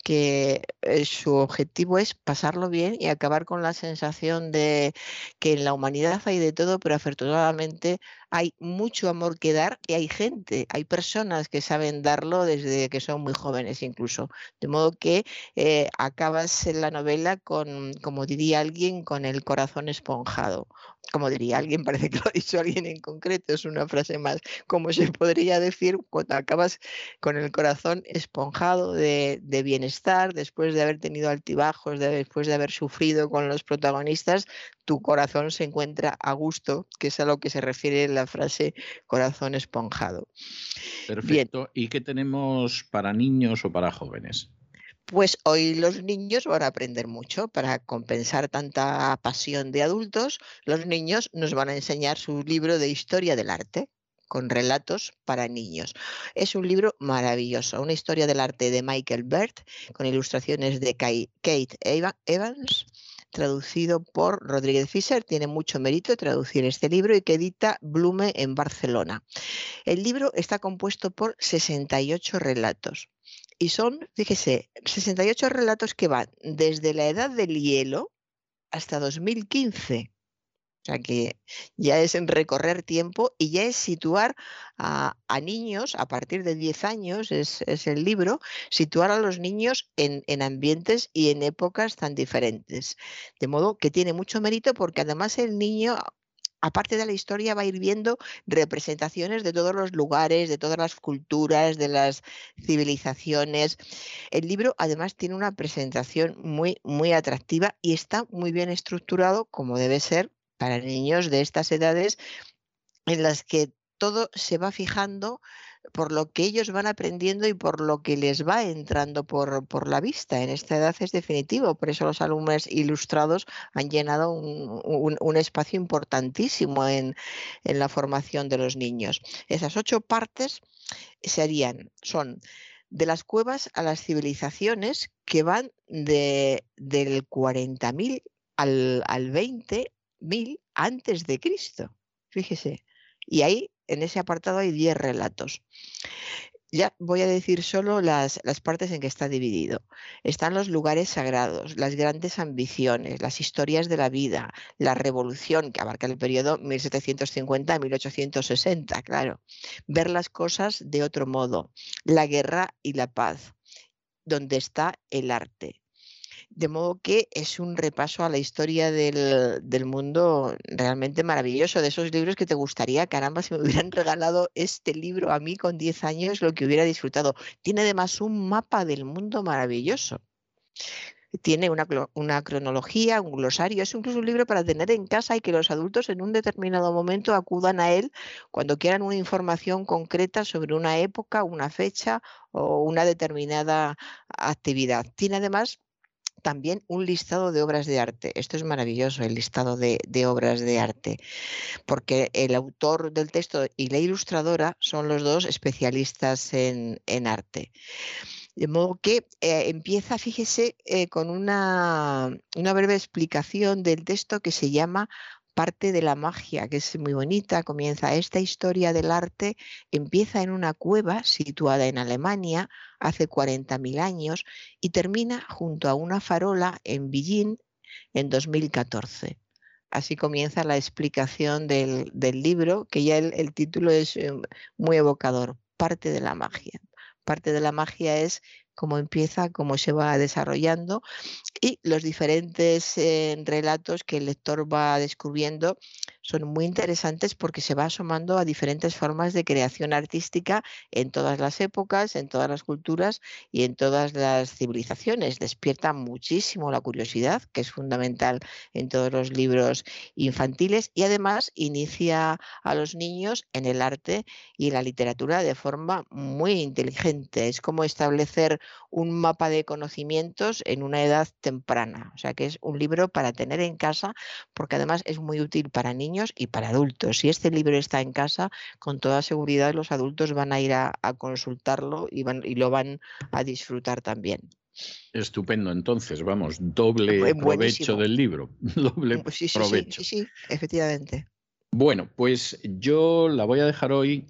que eh, su objetivo es pasarlo bien y acabar con la sensación de que en la humanidad hay de todo, pero afortunadamente hay mucho amor que dar y hay gente, hay personas que saben darlo desde que son muy jóvenes incluso. De modo que eh, acabas en la novela con, como diría alguien, con el corazón esponjado como diría alguien, parece que lo ha dicho alguien en concreto, es una frase más, como se podría decir cuando acabas con el corazón esponjado de, bienestar, después de haber tenido altibajos, después de haber sufrido con los protagonistas, tu corazón se encuentra a gusto, que es a lo que se refiere la frase corazón esponjado. Perfecto. ¿Y qué tenemos para niños o para jóvenes? Pues hoy los niños van a aprender mucho. Para compensar tanta pasión de adultos, los niños nos van a enseñar su libro de historia del arte con relatos para niños. Es un libro maravilloso, una historia del arte de Michael Bert, con ilustraciones de Kate Evans, traducido por Rodríguez Fischer. Tiene mucho mérito traducir este libro y que edita Blume en Barcelona. El libro está compuesto por 68 relatos. Y son, fíjese, 68 relatos que van desde la edad del hielo hasta 2015. O sea que ya es en recorrer tiempo y ya es situar a, niños, a partir de 10 años es, el libro, situar a los niños en, en, ambientes y en épocas tan diferentes. De modo que tiene mucho mérito porque además el niño aparte de la historia, va a ir viendo representaciones de todos los lugares, de todas las culturas, de las civilizaciones. El libro además tiene una presentación muy, muy atractiva y está muy bien estructurado, como debe ser para niños de estas edades, en las que todo se va fijando por lo que ellos van aprendiendo y por lo que les va entrando por, la vista. En esta edad es definitivo, por eso los alumnos ilustrados han llenado un, espacio importantísimo en, la formación de los niños. Esas ocho partes serían, son de las cuevas a las civilizaciones que van de, del 40.000 al, al 20.000 antes de Cristo. Fíjese. Y ahí en ese apartado hay 10 relatos. Ya voy a decir solo las, partes en que está dividido. Están los lugares sagrados, las grandes ambiciones, las historias de la vida, la revolución, que abarca el periodo 1750-1860, claro. Ver las cosas de otro modo, la guerra y la paz, donde está el arte, de modo que es un repaso a la historia del, mundo realmente maravilloso, de esos libros que te gustaría, caramba, si me hubieran regalado este libro a mí con 10 años, lo que hubiera disfrutado. Tiene además un mapa del mundo maravilloso. Tiene una, una cronología, un glosario, es incluso un libro para tener en casa y que los adultos en un determinado momento acudan a él cuando quieran una información concreta sobre una época, una fecha o una determinada actividad. Tiene además también un listado de obras de arte. Esto es maravilloso, el listado de, obras de arte, porque el autor del texto y la ilustradora son los dos especialistas en, arte. De modo que eh, empieza, fíjese, eh, con una, una breve explicación del texto que se llama parte de la magia, que es muy bonita, comienza esta historia del arte, empieza en una cueva situada en Alemania hace 40.000 años y termina junto a una farola en Beijing en 2014. Así comienza la explicación del, libro, que ya el título es eh, muy evocador, parte de la magia. Parte de la magia es cómo empieza, cómo se va desarrollando y los diferentes eh, relatos que el lector va descubriendo son muy interesantes porque se va asomando a diferentes formas de creación artística en todas las épocas, en todas las culturas y en todas las civilizaciones. Despierta muchísimo la curiosidad, que es fundamental en todos los libros infantiles, y además inicia a los niños en el arte y la literatura de forma muy inteligente. Es como establecer un mapa de conocimientos en una edad temprana. O sea que es un libro para tener en casa porque además es muy útil para niños y para adultos. Si este libro está en casa, con toda seguridad los adultos van a ir a, consultarlo y, van, y lo van a disfrutar también. Estupendo, entonces, vamos, doble provecho del libro. Doble provecho. sí, sí, efectivamente. Bueno, pues yo la voy a dejar hoy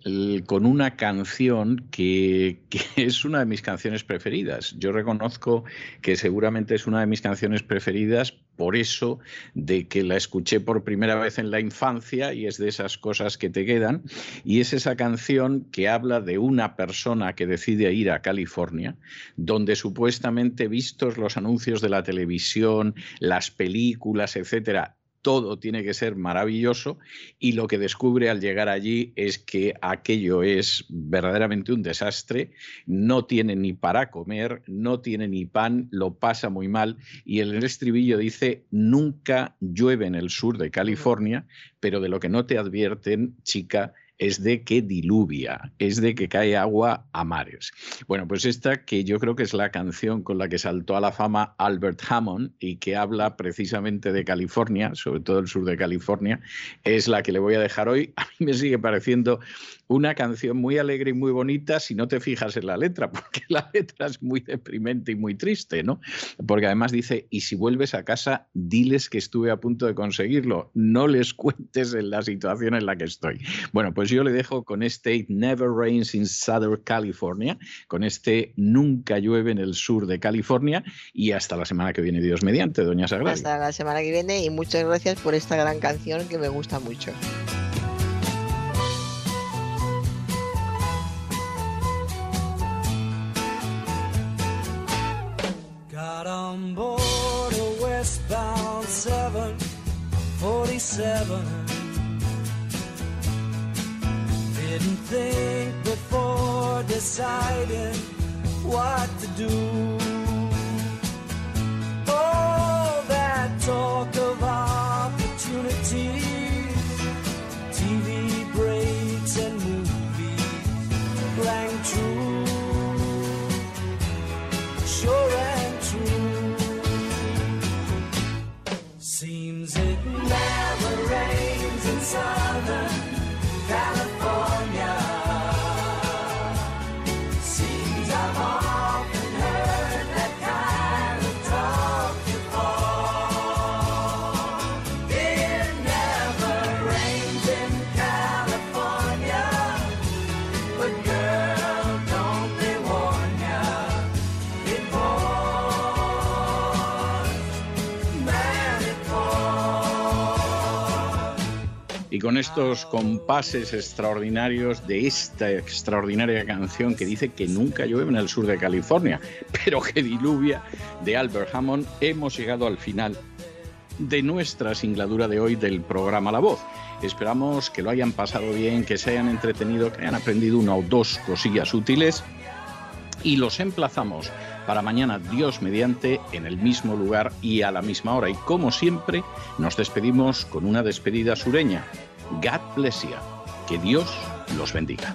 con una canción que, es una de mis canciones preferidas. Yo reconozco que seguramente es una de mis canciones preferidas por eso de que la escuché por primera vez en la infancia y es de esas cosas que te quedan. Y es esa canción que habla de una persona que decide ir a California, donde supuestamente vistos los anuncios de la televisión, las películas, etcétera, todo tiene que ser maravilloso y lo que descubre al llegar allí es que aquello es verdaderamente un desastre, no tiene ni para comer, no tiene ni pan, lo pasa muy mal y el estribillo dice, nunca llueve en el sur de California, pero de lo que no te advierten, chica, es de que diluvia, es de que cae agua a mares. Bueno, pues esta que yo creo que es la canción con la que saltó a la fama Albert Hammond y que habla precisamente de California, sobre todo el sur de California, es la que le voy a dejar hoy. A mí me sigue pareciendo una canción muy alegre y muy bonita si no te fijas en la letra, porque la letra es muy deprimente y muy triste, ¿no? Porque además dice, y si vuelves a casa, diles que estuve a punto de conseguirlo, no les cuentes en la situación en la que estoy. Bueno, pues yo le dejo con este Never Rains in Southern California, con este Nunca llueve en el sur de California y hasta la semana que viene, Dios mediante, doña Sagrada. Hasta la semana que viene y muchas gracias por esta gran canción que me gusta mucho. 747. Didn't think before deciding what to do. All that talk of opportunity, rains con estos compases extraordinarios de esta extraordinaria canción que dice que nunca llueve en el sur de California, pero que diluvia de Albert Hammond, hemos llegado al final de nuestra singladura de hoy del programa La Voz. Esperamos que lo hayan pasado bien, que se hayan entretenido, que hayan aprendido una o dos cosillas útiles y los emplazamos para mañana, Dios mediante, en el mismo lugar y a la misma hora. Y como siempre, nos despedimos con una despedida sureña. God bless you. Que Dios los bendiga.